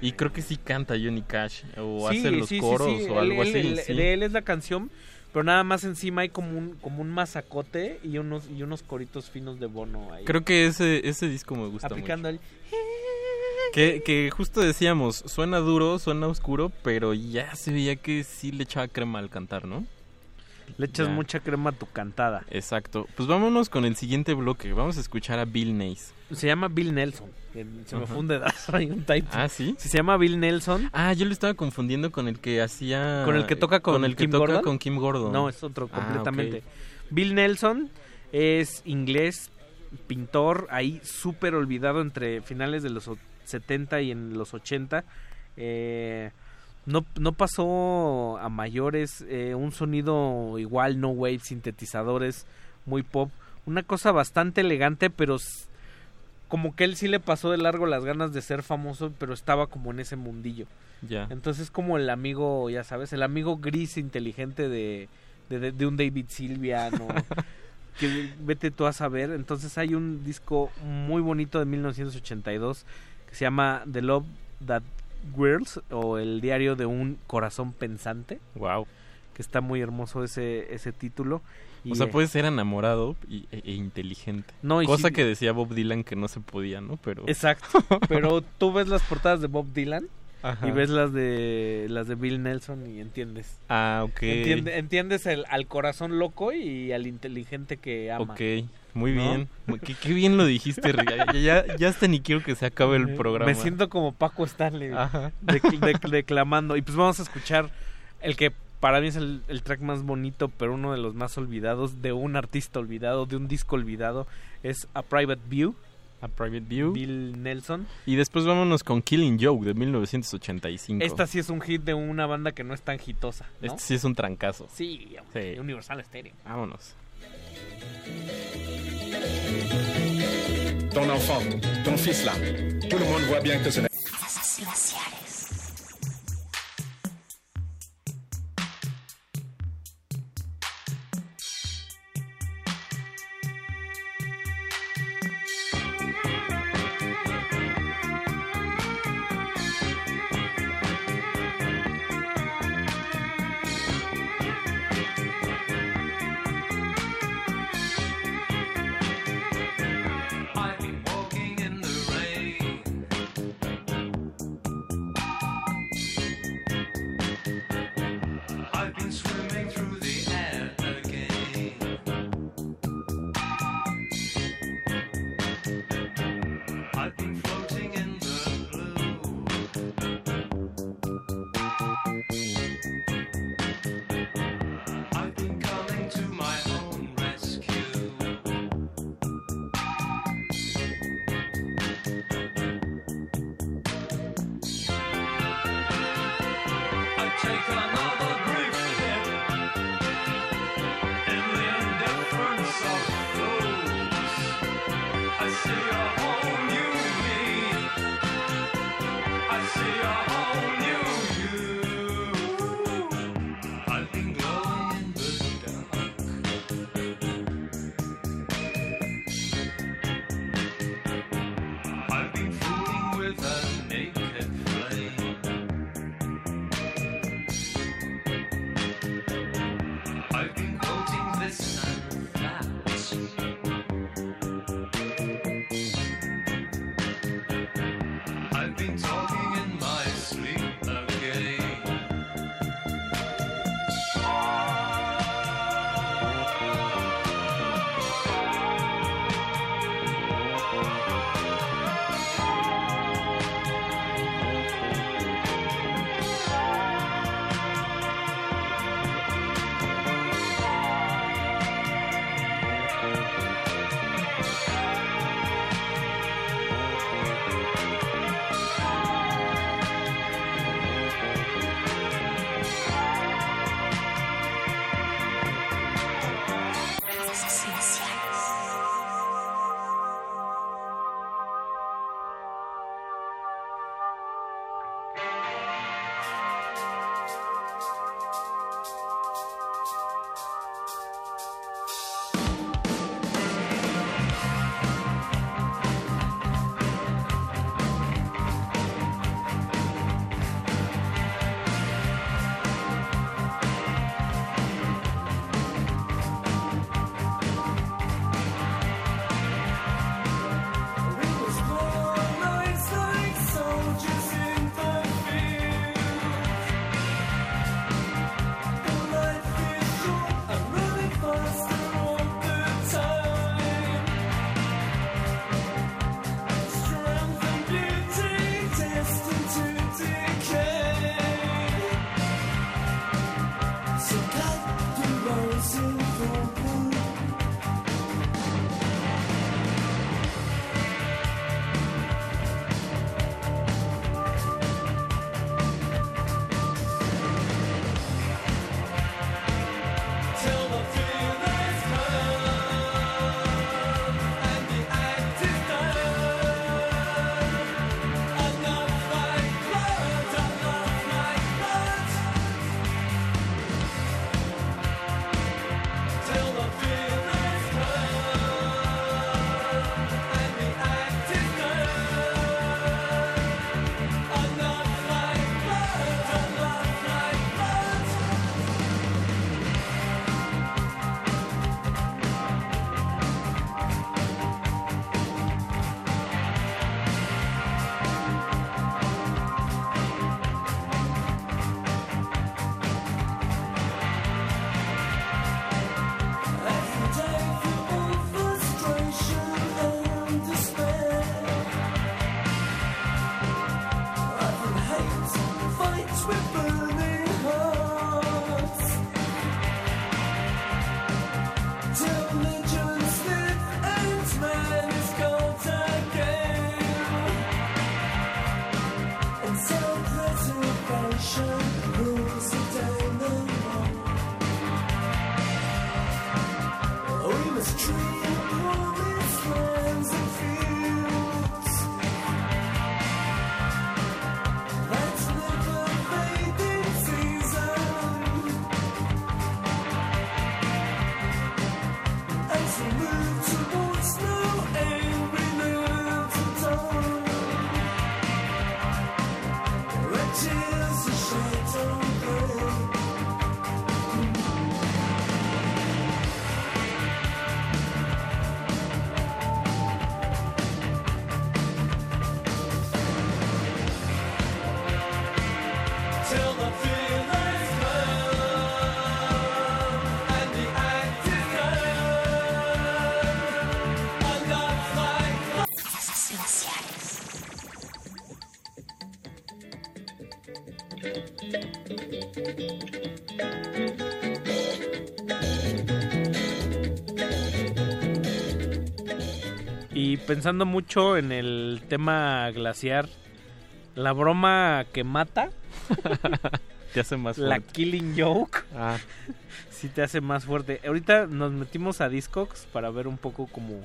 Y creo que sí canta Johnny Cash. O Sí, hace los sí, coros sí, o algo él- así. él- sí. De él es la canción, pero nada más encima hay como un como un mazacote y unos y unos coritos finos de Bono ahí. Creo que ese, ese disco me gusta aplicando mucho. el Que, que justo decíamos, suena duro, suena oscuro, pero ya se veía que sí le echaba crema al cantar, ¿no? le echas Ya. mucha crema a tu cantada. Exacto. Pues vámonos con el siguiente bloque. Vamos a escuchar a Bill Nace. Se llama Bill Nelson. Se me Ajá. dedazo ahí un type. Ah, ¿sí? Se llama Bill Nelson. Ah, yo lo estaba confundiendo con el que hacía... ¿Con el que toca con el que Kim toca Gordon? con Kim Gordon. No, es otro Ah, completamente. Bill Nelson es inglés, pintor, ahí súper olvidado entre finales de los o- 70 y en los 80. Eh, no, no pasó a mayores, eh, un sonido igual, no wave, sintetizadores, muy pop. Una cosa bastante elegante, pero como que él sí le pasó de largo las ganas de ser famoso, pero estaba como en ese mundillo. Ya. Entonces como el amigo, ya sabes, el amigo gris inteligente de, de, de- de un David Silviano. que vete tú a saber. Entonces hay un disco muy bonito de 1982 que se llama The Love That Whirls o El diario de un corazón pensante. Wow. Que está muy hermoso ese, ese título. Y, O sea, puedes ser enamorado y- e, e inteligente. No, y Cosa que decía Bob Dylan que no se podía, ¿no? Pero... Exacto. Pero tú ves las portadas de Bob Dylan Ajá. y ves las de las de Bill Nelson y entiendes. Ah, ok. Entiende- entiendes el, al corazón loco y al inteligente que ama. Ok, muy ¿No? bien. Qué, qué bien lo dijiste. Ya, ya, ya hasta ni quiero que se acabe el programa. Me siento como Paco Stanley Ajá. dec- dec- declamando. Y pues vamos a escuchar el que para mí es el, el track más bonito, pero uno de los más olvidados, de un artista olvidado, de un disco olvidado, es A Private View. A Private View. Bill Nelson. Y después vámonos con Killing Joke de 1985. Esta sí es un hit de una banda que no es tan hitosa. ¿no? Este sí es un trancazo. Sí, Sí. Universal Stereo. Vámonos. Ton enfant, ton fils là, tout le monde voit bien que ce n'est pensando mucho en el tema glaciar, la broma que mata Te hace más la fuerte. killing joke Ah. sí te hace más fuerte. Ahorita nos metimos a Discogs para ver un poco como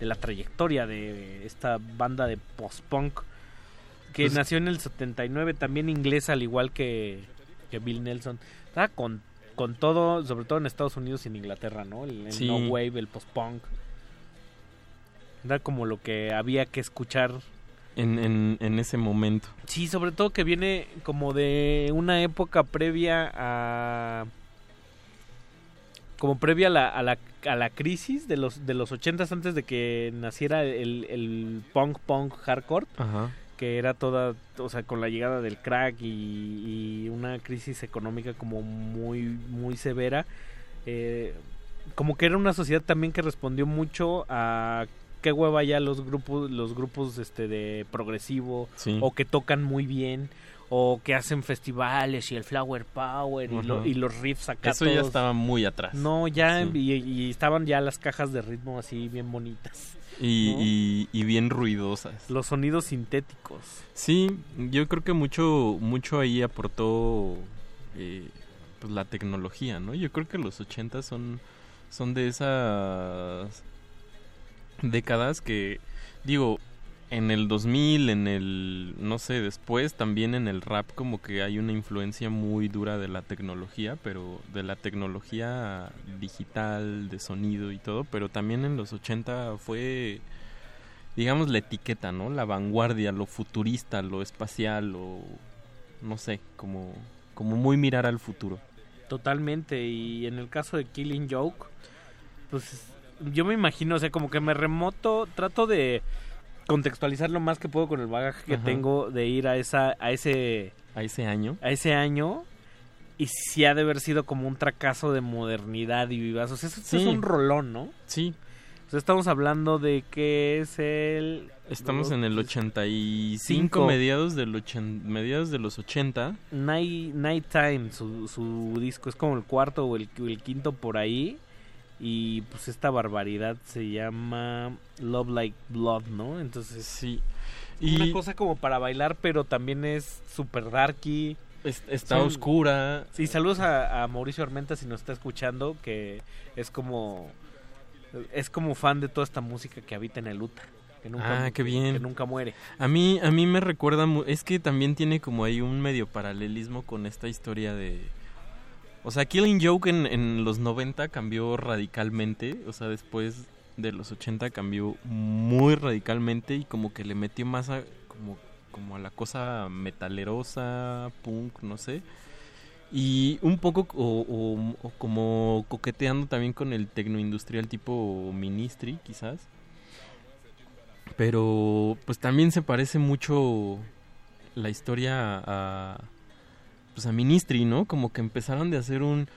de la trayectoria de esta banda de post-punk que Pues- nació en el 79, también inglesa al igual que, que Bill Nelson. Estaba con, con todo, sobre todo en Estados Unidos y en Inglaterra, ¿no? El, el Sí. no wave, el post-punk. Era como lo que había que escuchar En, en, en ese momento. Sí, sobre todo que viene como de una época previa a... Como previa a la, a la, a la crisis de los, de los 80 antes de que naciera el, el punk punk hardcore, Ajá. que era toda, o sea, con la llegada del crack y, y una crisis económica como muy, muy severa. eh, como que era una sociedad también que respondió mucho a qué hueva ya los grupos los grupos este de progresivo Sí. o que tocan muy bien o que hacen festivales y el flower power y, lo- Ajá. y los riffs acá Eso ya estaba muy atrás. no ya Sí. y, y estaban ya las cajas de ritmo así bien bonitas Y, ¿no? y, y bien ruidosas. los sonidos sintéticos Sí, yo creo que mucho, mucho ahí aportó eh, pues la tecnología, ¿no? Yo creo que los 80 son, son de esas décadas que, digo, en el 2000, en el, no sé, después también en el rap como que hay una influencia muy dura de la tecnología, pero de la tecnología digital, de sonido y todo, pero también en los 80 fue digamos la etiqueta, ¿no? La vanguardia, lo futurista, lo espacial, lo no sé, como como muy mirar al futuro. Totalmente, y en el caso de Killing Joke, pues yo me imagino, o sea, como que me remoto, trato de contextualizar lo más que puedo con el bagaje que Ajá. tengo de ir a esa a ese a ese año. a ese año y si ha de haber sido como un fracaso de modernidad y vivazos. Eso, eso es Sí. un rolón, ¿no? Sí. O Entonces estamos hablando de que es el... Estamos en el 85, Cinco. mediados, del ochen- mediados de los 80. Night, Nighttime, su, su disco es como el cuarto o el, o el quinto por ahí. Y pues esta barbaridad se llama Love Like Blood, ¿no? Entonces sí. Una Y- cosa como para bailar, pero también es super darky. está oscura. Sí, saludos a, a Mauricio Armenta si nos está escuchando, que es como es como fan de toda esta música que habita en el útero. Que nunca, Ah, qué bien. Que nunca muere. A mí, a mí me recuerda, es que también tiene como ahí un medio paralelismo con esta historia de... O sea, Killing Joke en, en los 90 cambió radicalmente, o sea, después de los 80 cambió muy radicalmente y como que le metió más a, como, como a la cosa metalerosa, punk, no sé. Y un poco o como coqueteando también con el tecnoindustrial tipo Ministry, quizás. Pero pues también se parece mucho la historia a pues a Ministry, ¿no? Como que empezaron de hacer un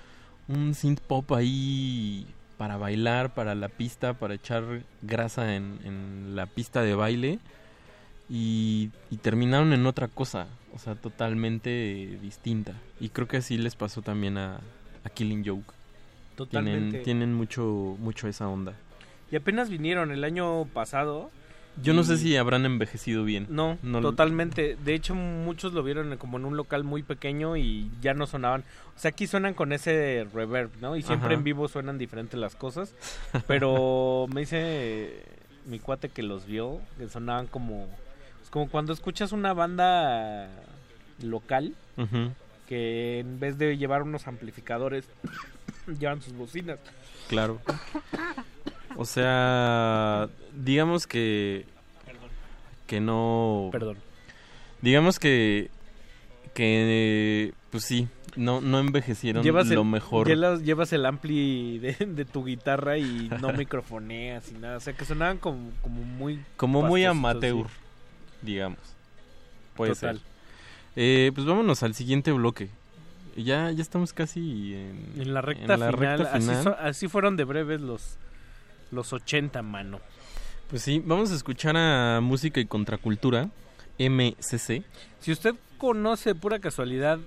un synth pop ahí para bailar, para la pista, para echar grasa en, en la pista de baile y, y terminaron en otra cosa, o sea, totalmente distinta. Y creo que así les pasó también a, a Killing Joke. Totalmente. Tienen, tienen mucho, mucho esa onda. Y apenas vinieron el año pasado. Yo no y- sé si habrán envejecido bien. No, lo- totalmente. De hecho, muchos lo vieron como en un local muy pequeño y ya no sonaban. O sea, aquí suenan con ese reverb, ¿no? Y siempre Ajá. en vivo suenan diferentes las cosas. Pero me dice mi cuate que los vio, que sonaban como... Es como cuando escuchas una banda local Ujú. que en vez de llevar unos amplificadores, llevan sus bocinas. Claro. O sea, digamos que que no Perdón. Digamos que que pues sí, no no envejecieron Llevas lo el, mejor. llevas, el ampli de, de tu guitarra y no microfoneas y nada. O sea, que sonaban como, como muy... como muy amateur, sí. digamos. Puede Total. ser. Eh, pues vámonos al siguiente bloque. Ya ya estamos casi en, En la recta en la final. recta Así, final. so- así fueron de breves los, los 80, mano. Pues sí, vamos a escuchar a Música y Contracultura, MCC. Si usted conoce pura casualidad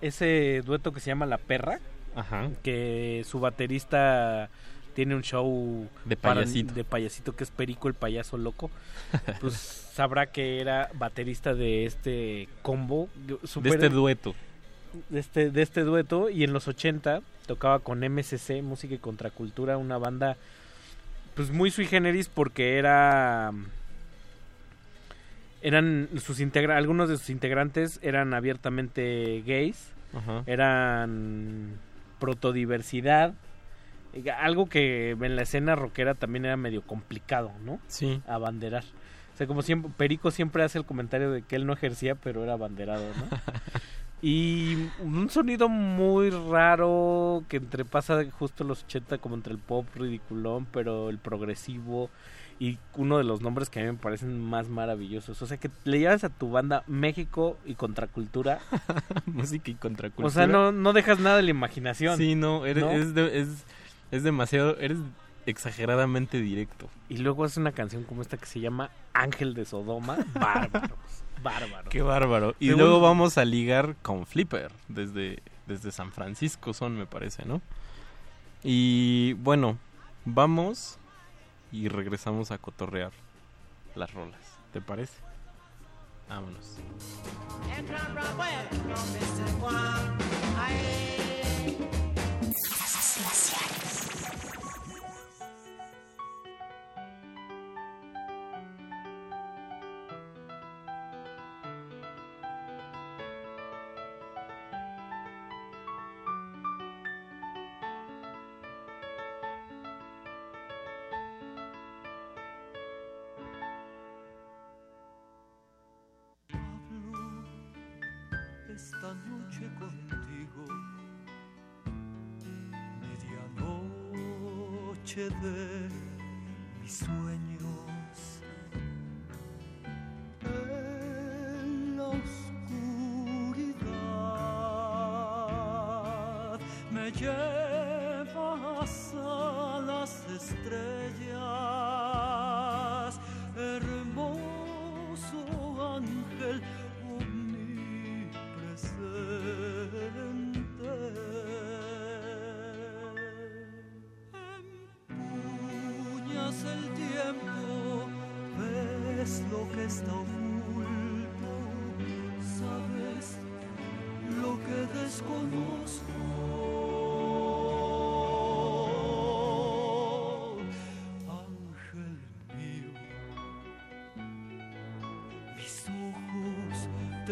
ese dueto que se llama La Perra, Ajá. que su baterista tiene un show De para- payasito. de payasito que es Perico el payaso loco, pues sabrá que era baterista de este combo. De este dueto. de este, de este dueto y en los 80 tocaba con MCC, Música y Contracultura, una banda pues muy sui generis porque era eran sus integra algunos de sus integrantes eran abiertamente gays, Ajá. eran protodiversidad, algo que en la escena rockera también era medio complicado, ¿no? Sí. Abanderar. O sea, como siempre, Perico siempre hace el comentario de que él no ejercía, pero era abanderado, ¿no? Y un sonido muy raro que entrepasa justo los 80 como entre el pop ridiculón, pero el progresivo y uno de los nombres que a mí me parecen más maravillosos. O sea, que le llevas a tu banda México y Contracultura. Música y Contracultura. O sea, no, no dejas nada de la imaginación. Sí, no, eres, ¿no? Es, de- es, es demasiado, eres exageradamente directo. Y luego hace una canción como esta que se llama Ángel de Sodoma. Bárbaros. Bárbaros. Qué bárbaro. Y Según- luego vamos a ligar con Flipper, desde, desde San Francisco son, me parece, ¿no? Y bueno, vamos y regresamos a cotorrear las rolas, ¿te parece? Vámonos. Medianoche de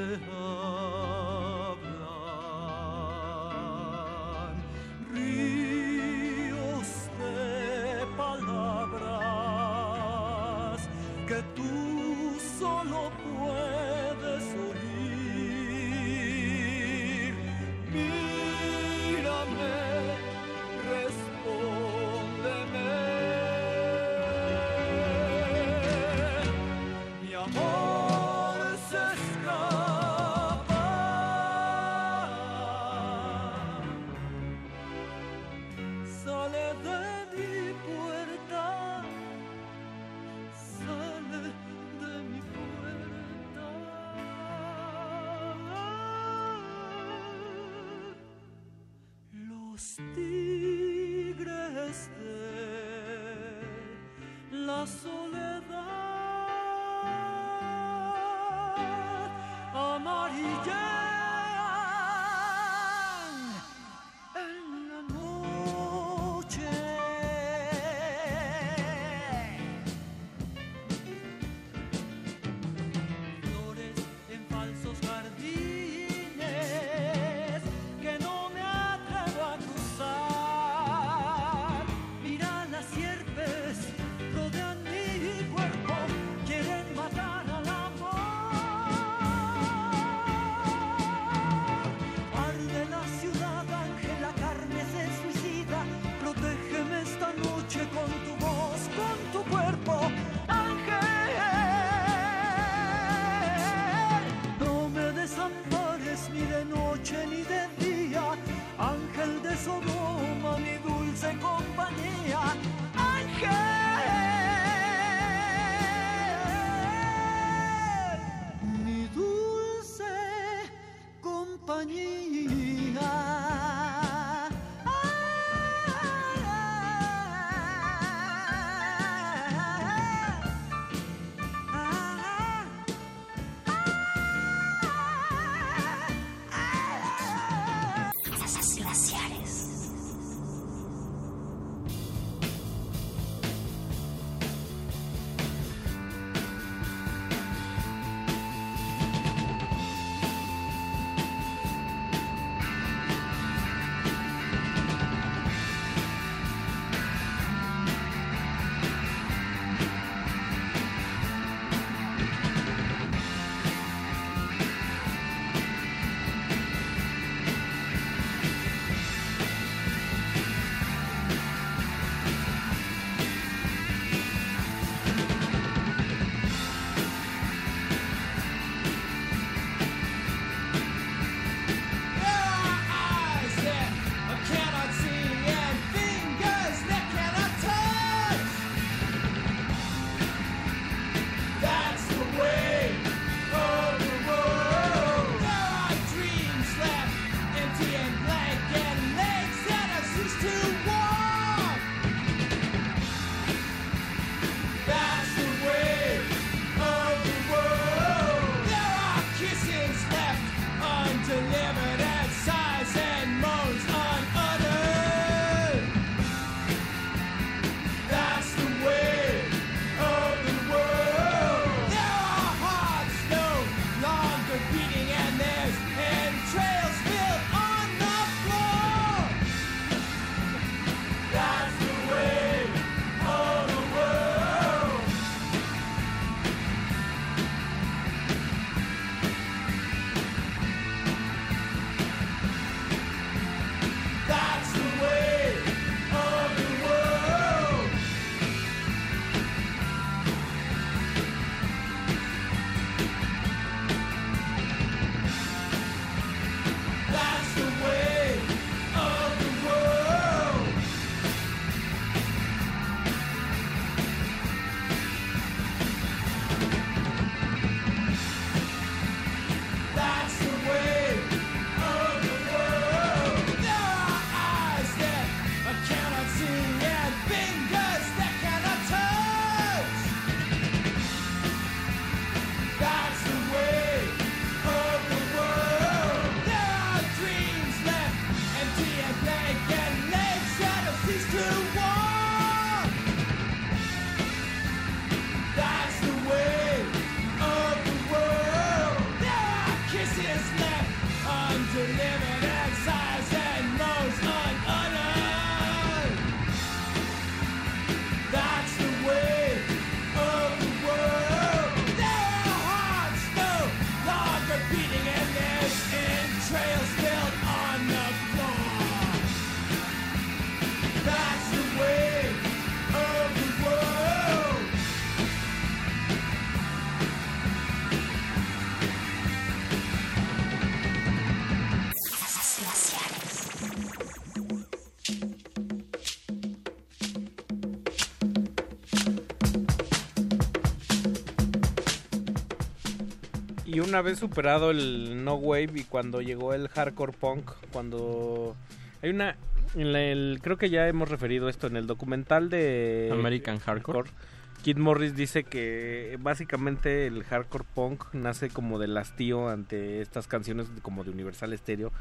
te una vez superado el no wave y cuando llegó el hardcore punk, cuando hay una en el, creo que ya hemos referido esto en el documental de American Hardcore. Kid Morris dice que básicamente el hardcore punk nace como del hastío ante estas canciones como de Universal Stereo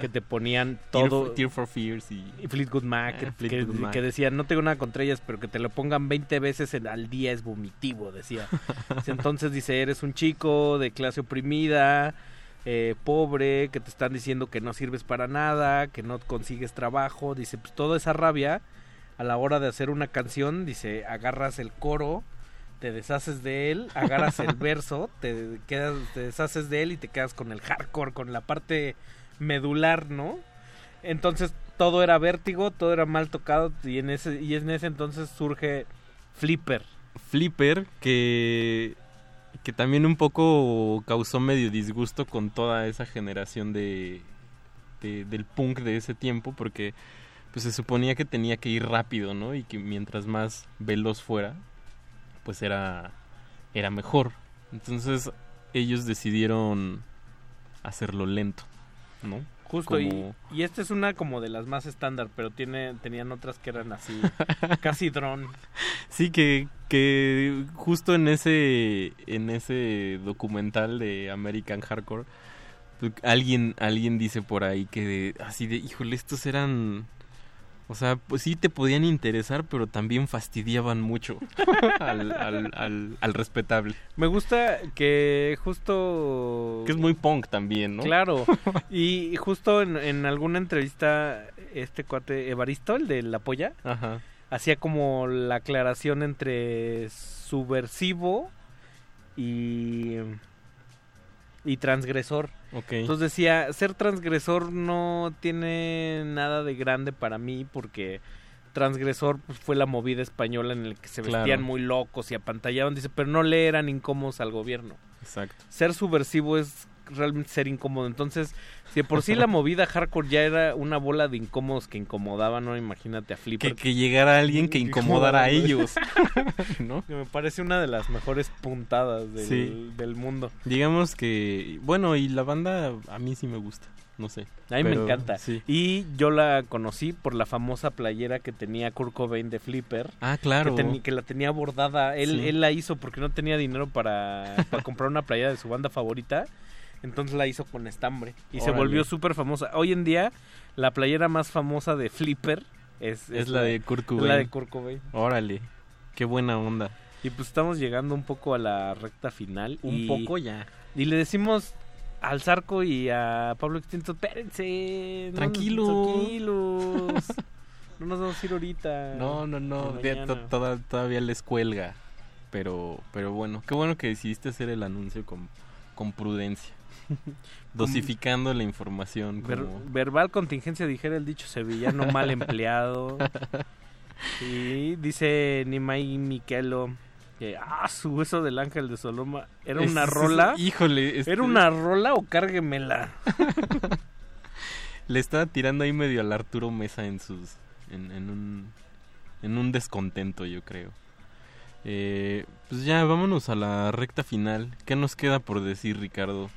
que te ponían todo Tear for Fears y... y Fleetwood Mac, Ah, que- Fleetwood que, Mac. que decían, no tengo nada contra ellas, pero que te lo pongan 20 veces en- al día es vomitivo, decía. Entonces dice, eres un chico de clase oprimida, eh, pobre, que te están diciendo que no sirves para nada, que no consigues trabajo. Dice, pues toda esa rabia, a la hora de hacer una canción, dice, agarras el coro, te deshaces de él, agarras el verso, te, quedas, te deshaces de él y te quedas con el hardcore, con la parte medular, ¿no? Entonces todo era vértigo, todo era mal tocado y en ese y en ese entonces surge Flipper. Flipper que que también un poco causó medio disgusto con toda esa generación de, de- del punk de ese tiempo porque pues se suponía que tenía que ir rápido, ¿no? Y que mientras más veloz fuera, pues era era mejor. Entonces ellos decidieron hacerlo lento, ¿no? Justo y, Como- y esta es una como de las más estándar, pero tiene tenían otras que eran así casi drone. Sí, que, que justo en ese, en ese documental de American Hardcore, pues, alguien, alguien dice por ahí que así de, híjole, estos eran... O sea, pues sí te podían interesar, pero también fastidiaban mucho al, al, al, al respetable. Me gusta que justo Que es muy punk también, ¿no? Claro. Y justo en, en alguna entrevista, este cuate Evaristo, el de La Polla, Ajá. hacía como la aclaración entre subversivo y, y transgresor. Entonces decía, ser transgresor no tiene nada de grande para mí porque transgresor pues, fue la movida española en la que se Claro. vestían muy locos y apantallaban, dice, pero no le eran incómodos al gobierno Exacto. ser subversivo es realmente ser incómodo. Entonces, si de por sí la movida hardcore ya era una bola de incómodos que incomodaban, ¿no? Imagínate a Flipper. Que, que llegara alguien que incomodara a ellos. ¿No? Que me parece una de las mejores puntadas del, Sí. del mundo. Digamos que, bueno, y la banda a mí sí me gusta, no sé. A mí me encanta. Sí. Y yo la conocí por la famosa playera que tenía Kurt Cobain de Flipper. Ah, claro. Que, que la tenía bordada. Él, Sí. él la hizo porque no tenía dinero para, para comprar una playera de su banda favorita. Entonces la hizo con estambre. Y se volvió súper famosa. Hoy en día, la playera más famosa de Flipper es, Es la de Kurt Cobain. la de Kurt Cobain. Órale, qué buena onda. Y pues estamos llegando un poco a la recta final. Un y- poco ya. Y le decimos al Zarco y a Pablo Extinto, espérense. no- Tranquilo. tranquilos. no nos vamos a ir ahorita. No, no, no, ni de- mañana. to- toda- todavía les cuelga. Pero, pero bueno, qué bueno que decidiste hacer el anuncio con, con prudencia. Dosificando la información. Ver- como- verbal contingencia, dijera el dicho sevillano mal empleado. Y dice Nimai Miquelo que, ah, su hueso del ángel de Soloma, ¿era una Es- es- rola? híjole, este- ¿Era una rola o cárguemela? Le estaba tirando ahí medio al Arturo Mesa en sus. En, en un. En un descontento, yo creo. Eh, pues ya, vámonos a la recta final. ¿Qué nos queda por decir, Ricardo?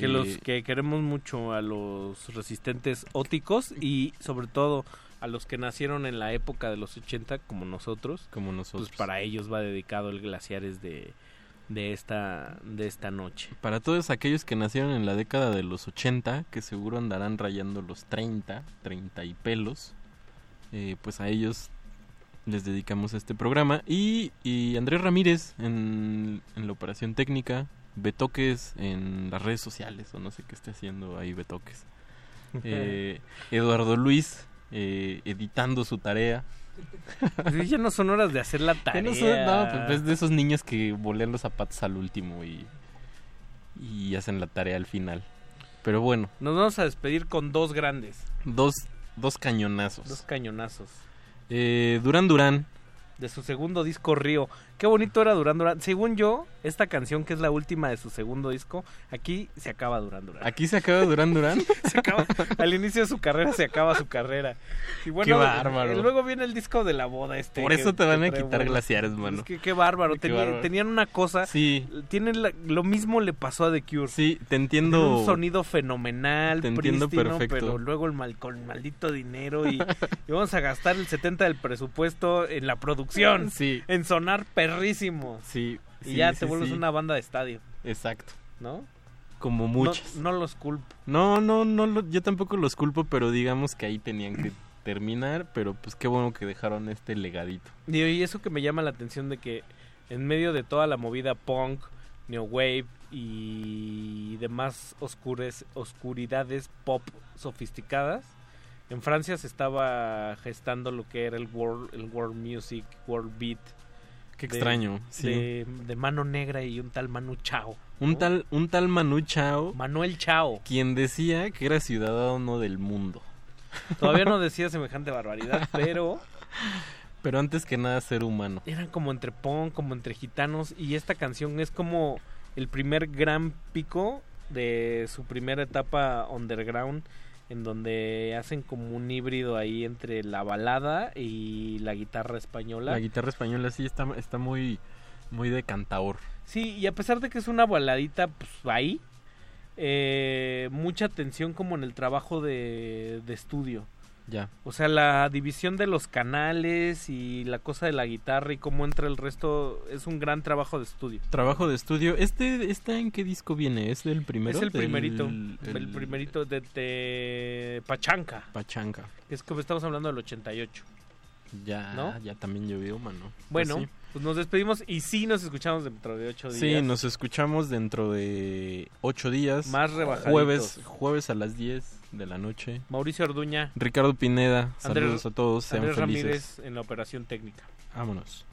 Que los que queremos mucho a los resistentes óticos y sobre todo a los que nacieron en la época de los 80 como nosotros. Como nosotros. Pues para ellos va dedicado el Glaciares de, de esta de esta noche. Para todos aquellos que nacieron en la década de los 80, que seguro andarán rayando los 30, 30 y pelos, eh, pues a ellos les dedicamos este programa. Y, y Andrés Ramírez en, en la operación técnica, Betoques en las redes sociales, o no sé qué esté haciendo ahí Betoques. Eh, Eduardo Luis eh, editando su tarea. Pues ya no son horas de hacer la tarea. no son- no, pues es de esos niños que bolean los zapatos al último y, y hacen la tarea al final. Pero bueno, Nos vamos a despedir con dos grandes, dos, dos cañonazos. dos cañonazos. Eh, Durán Durán, De su segundo disco Río, qué bonito era Duran Duran. Según yo, esta canción que es la última de su segundo disco, aquí se acaba Duran Duran. Aquí se acaba Duran Duran. se acaba, al inicio de su carrera se acaba su carrera. Y bueno, Qué bárbaro. Luego viene el disco de la boda este. Por que- eso te van a quitar glaciares, mano. Es que qué bárbaro. Qué Tenía- bárbaro. Tenían una cosa. Sí. Tienen la- lo mismo le pasó a The Cure. Sí, te Tienen entiendo. un sonido fenomenal, Te entiendo prístino, perfecto. pero luego el mal, con maldito dinero y, y vamos a gastar el 70 del presupuesto en la producción, Sí. en sonar perrísimo. Sí. Y sí, ya sí, te vuelves sí. una banda de estadio, Exacto. ¿no? Como muchas. No, los culpo. No, no, no, yo tampoco los culpo, pero digamos que ahí tenían que terminar, pero pues qué bueno que dejaron este legadito. Y, y eso que me llama la atención de que en medio de toda la movida punk, new wave y demás oscures, oscuridades pop sofisticadas, en Francia se estaba gestando lo que era el world, el world music, world beat. Qué de- extraño, sí. De, de Mano Negra y un tal Manu Chao. Un tal, un tal Manu Chao, Manuel Chao. quien decía que era ciudadano del mundo. Todavía no decía semejante barbaridad, pero Pero antes que nada ser humano. eran como entre punk, como entre gitanos y esta canción es como el primer gran pico de su primera etapa underground en donde hacen como un híbrido ahí entre la balada y la guitarra española. La guitarra española sí está, está muy, muy de cantaor. Sí, y a pesar de que es una baladita pues ahí, eh, mucha atención como en el trabajo de, de estudio. Ya. O sea, la división de los canales y la cosa de la guitarra y cómo entra el resto es un gran trabajo de estudio. Trabajo de estudio. ¿Este está en qué disco viene? ¿Es del primero? es el Del- primerito, el- el, primerito de, de Pachanca. Pachanca. Es como estamos hablando del 88. Ya, ¿No? ya también llovió, mano. Bueno, Pues pues nos despedimos y sí nos escuchamos dentro de 8 sí. días. Sí, nos escuchamos dentro de ocho días. Más rebajaditos. Jueves, jueves a las 10 de la noche. Mauricio Orduña, Ricardo Pineda, Andrés- saludos a todos, sean Andrés felices. Ramírez en la operación técnica. Vámonos.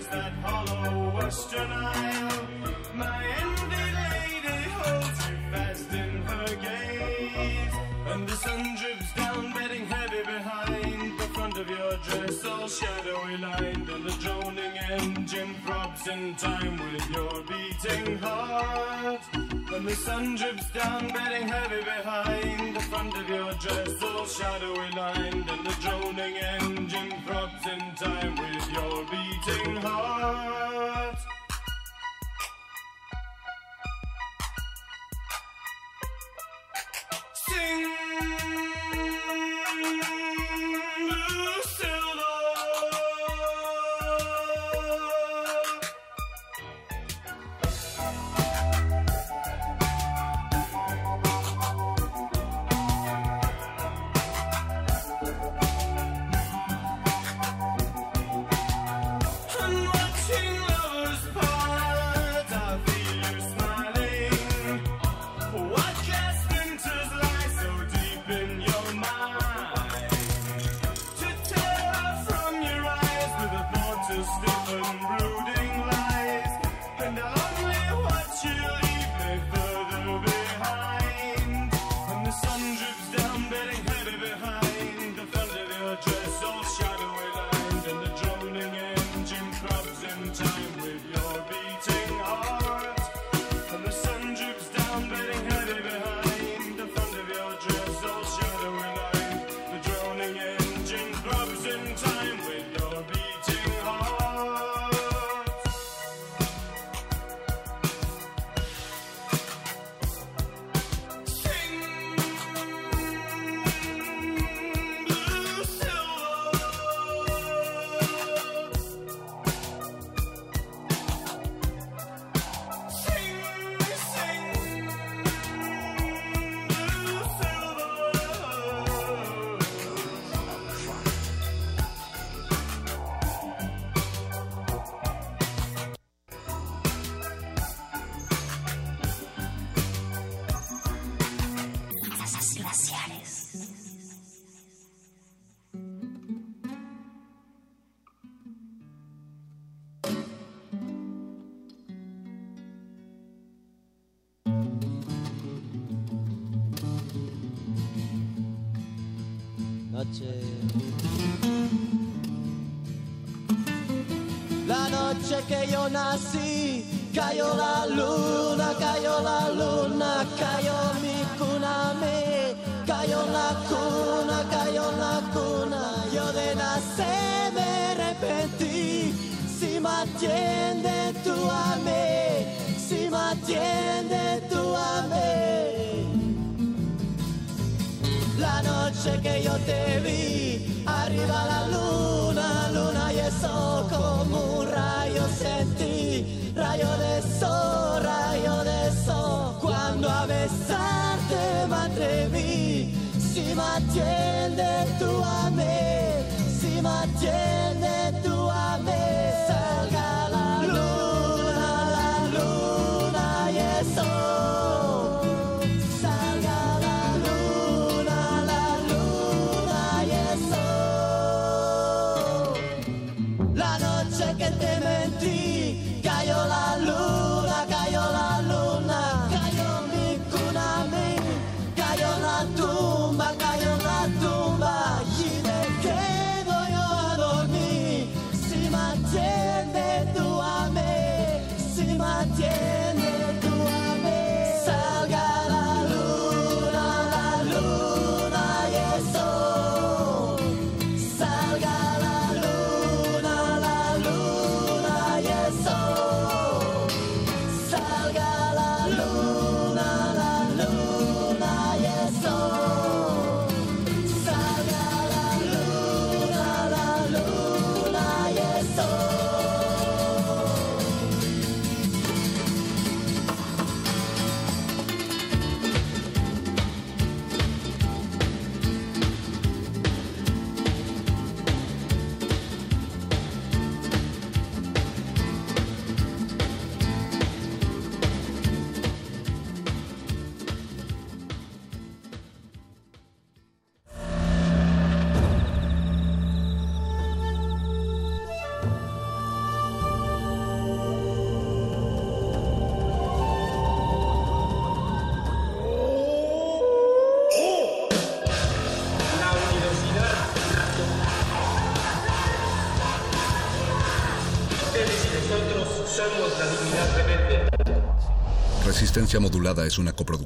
That hollow western isle. My envy lady holds you fast in her gaze. And the sun drips down, bedding heavy behind the front of your dress, all shadowy lined. And the droning engine throbs in time with your beating heart. And the sun drips down, bedding heavy behind the front of your dress, all shadowy lined. And the droning engine throbs in time with your beating heart. Sing,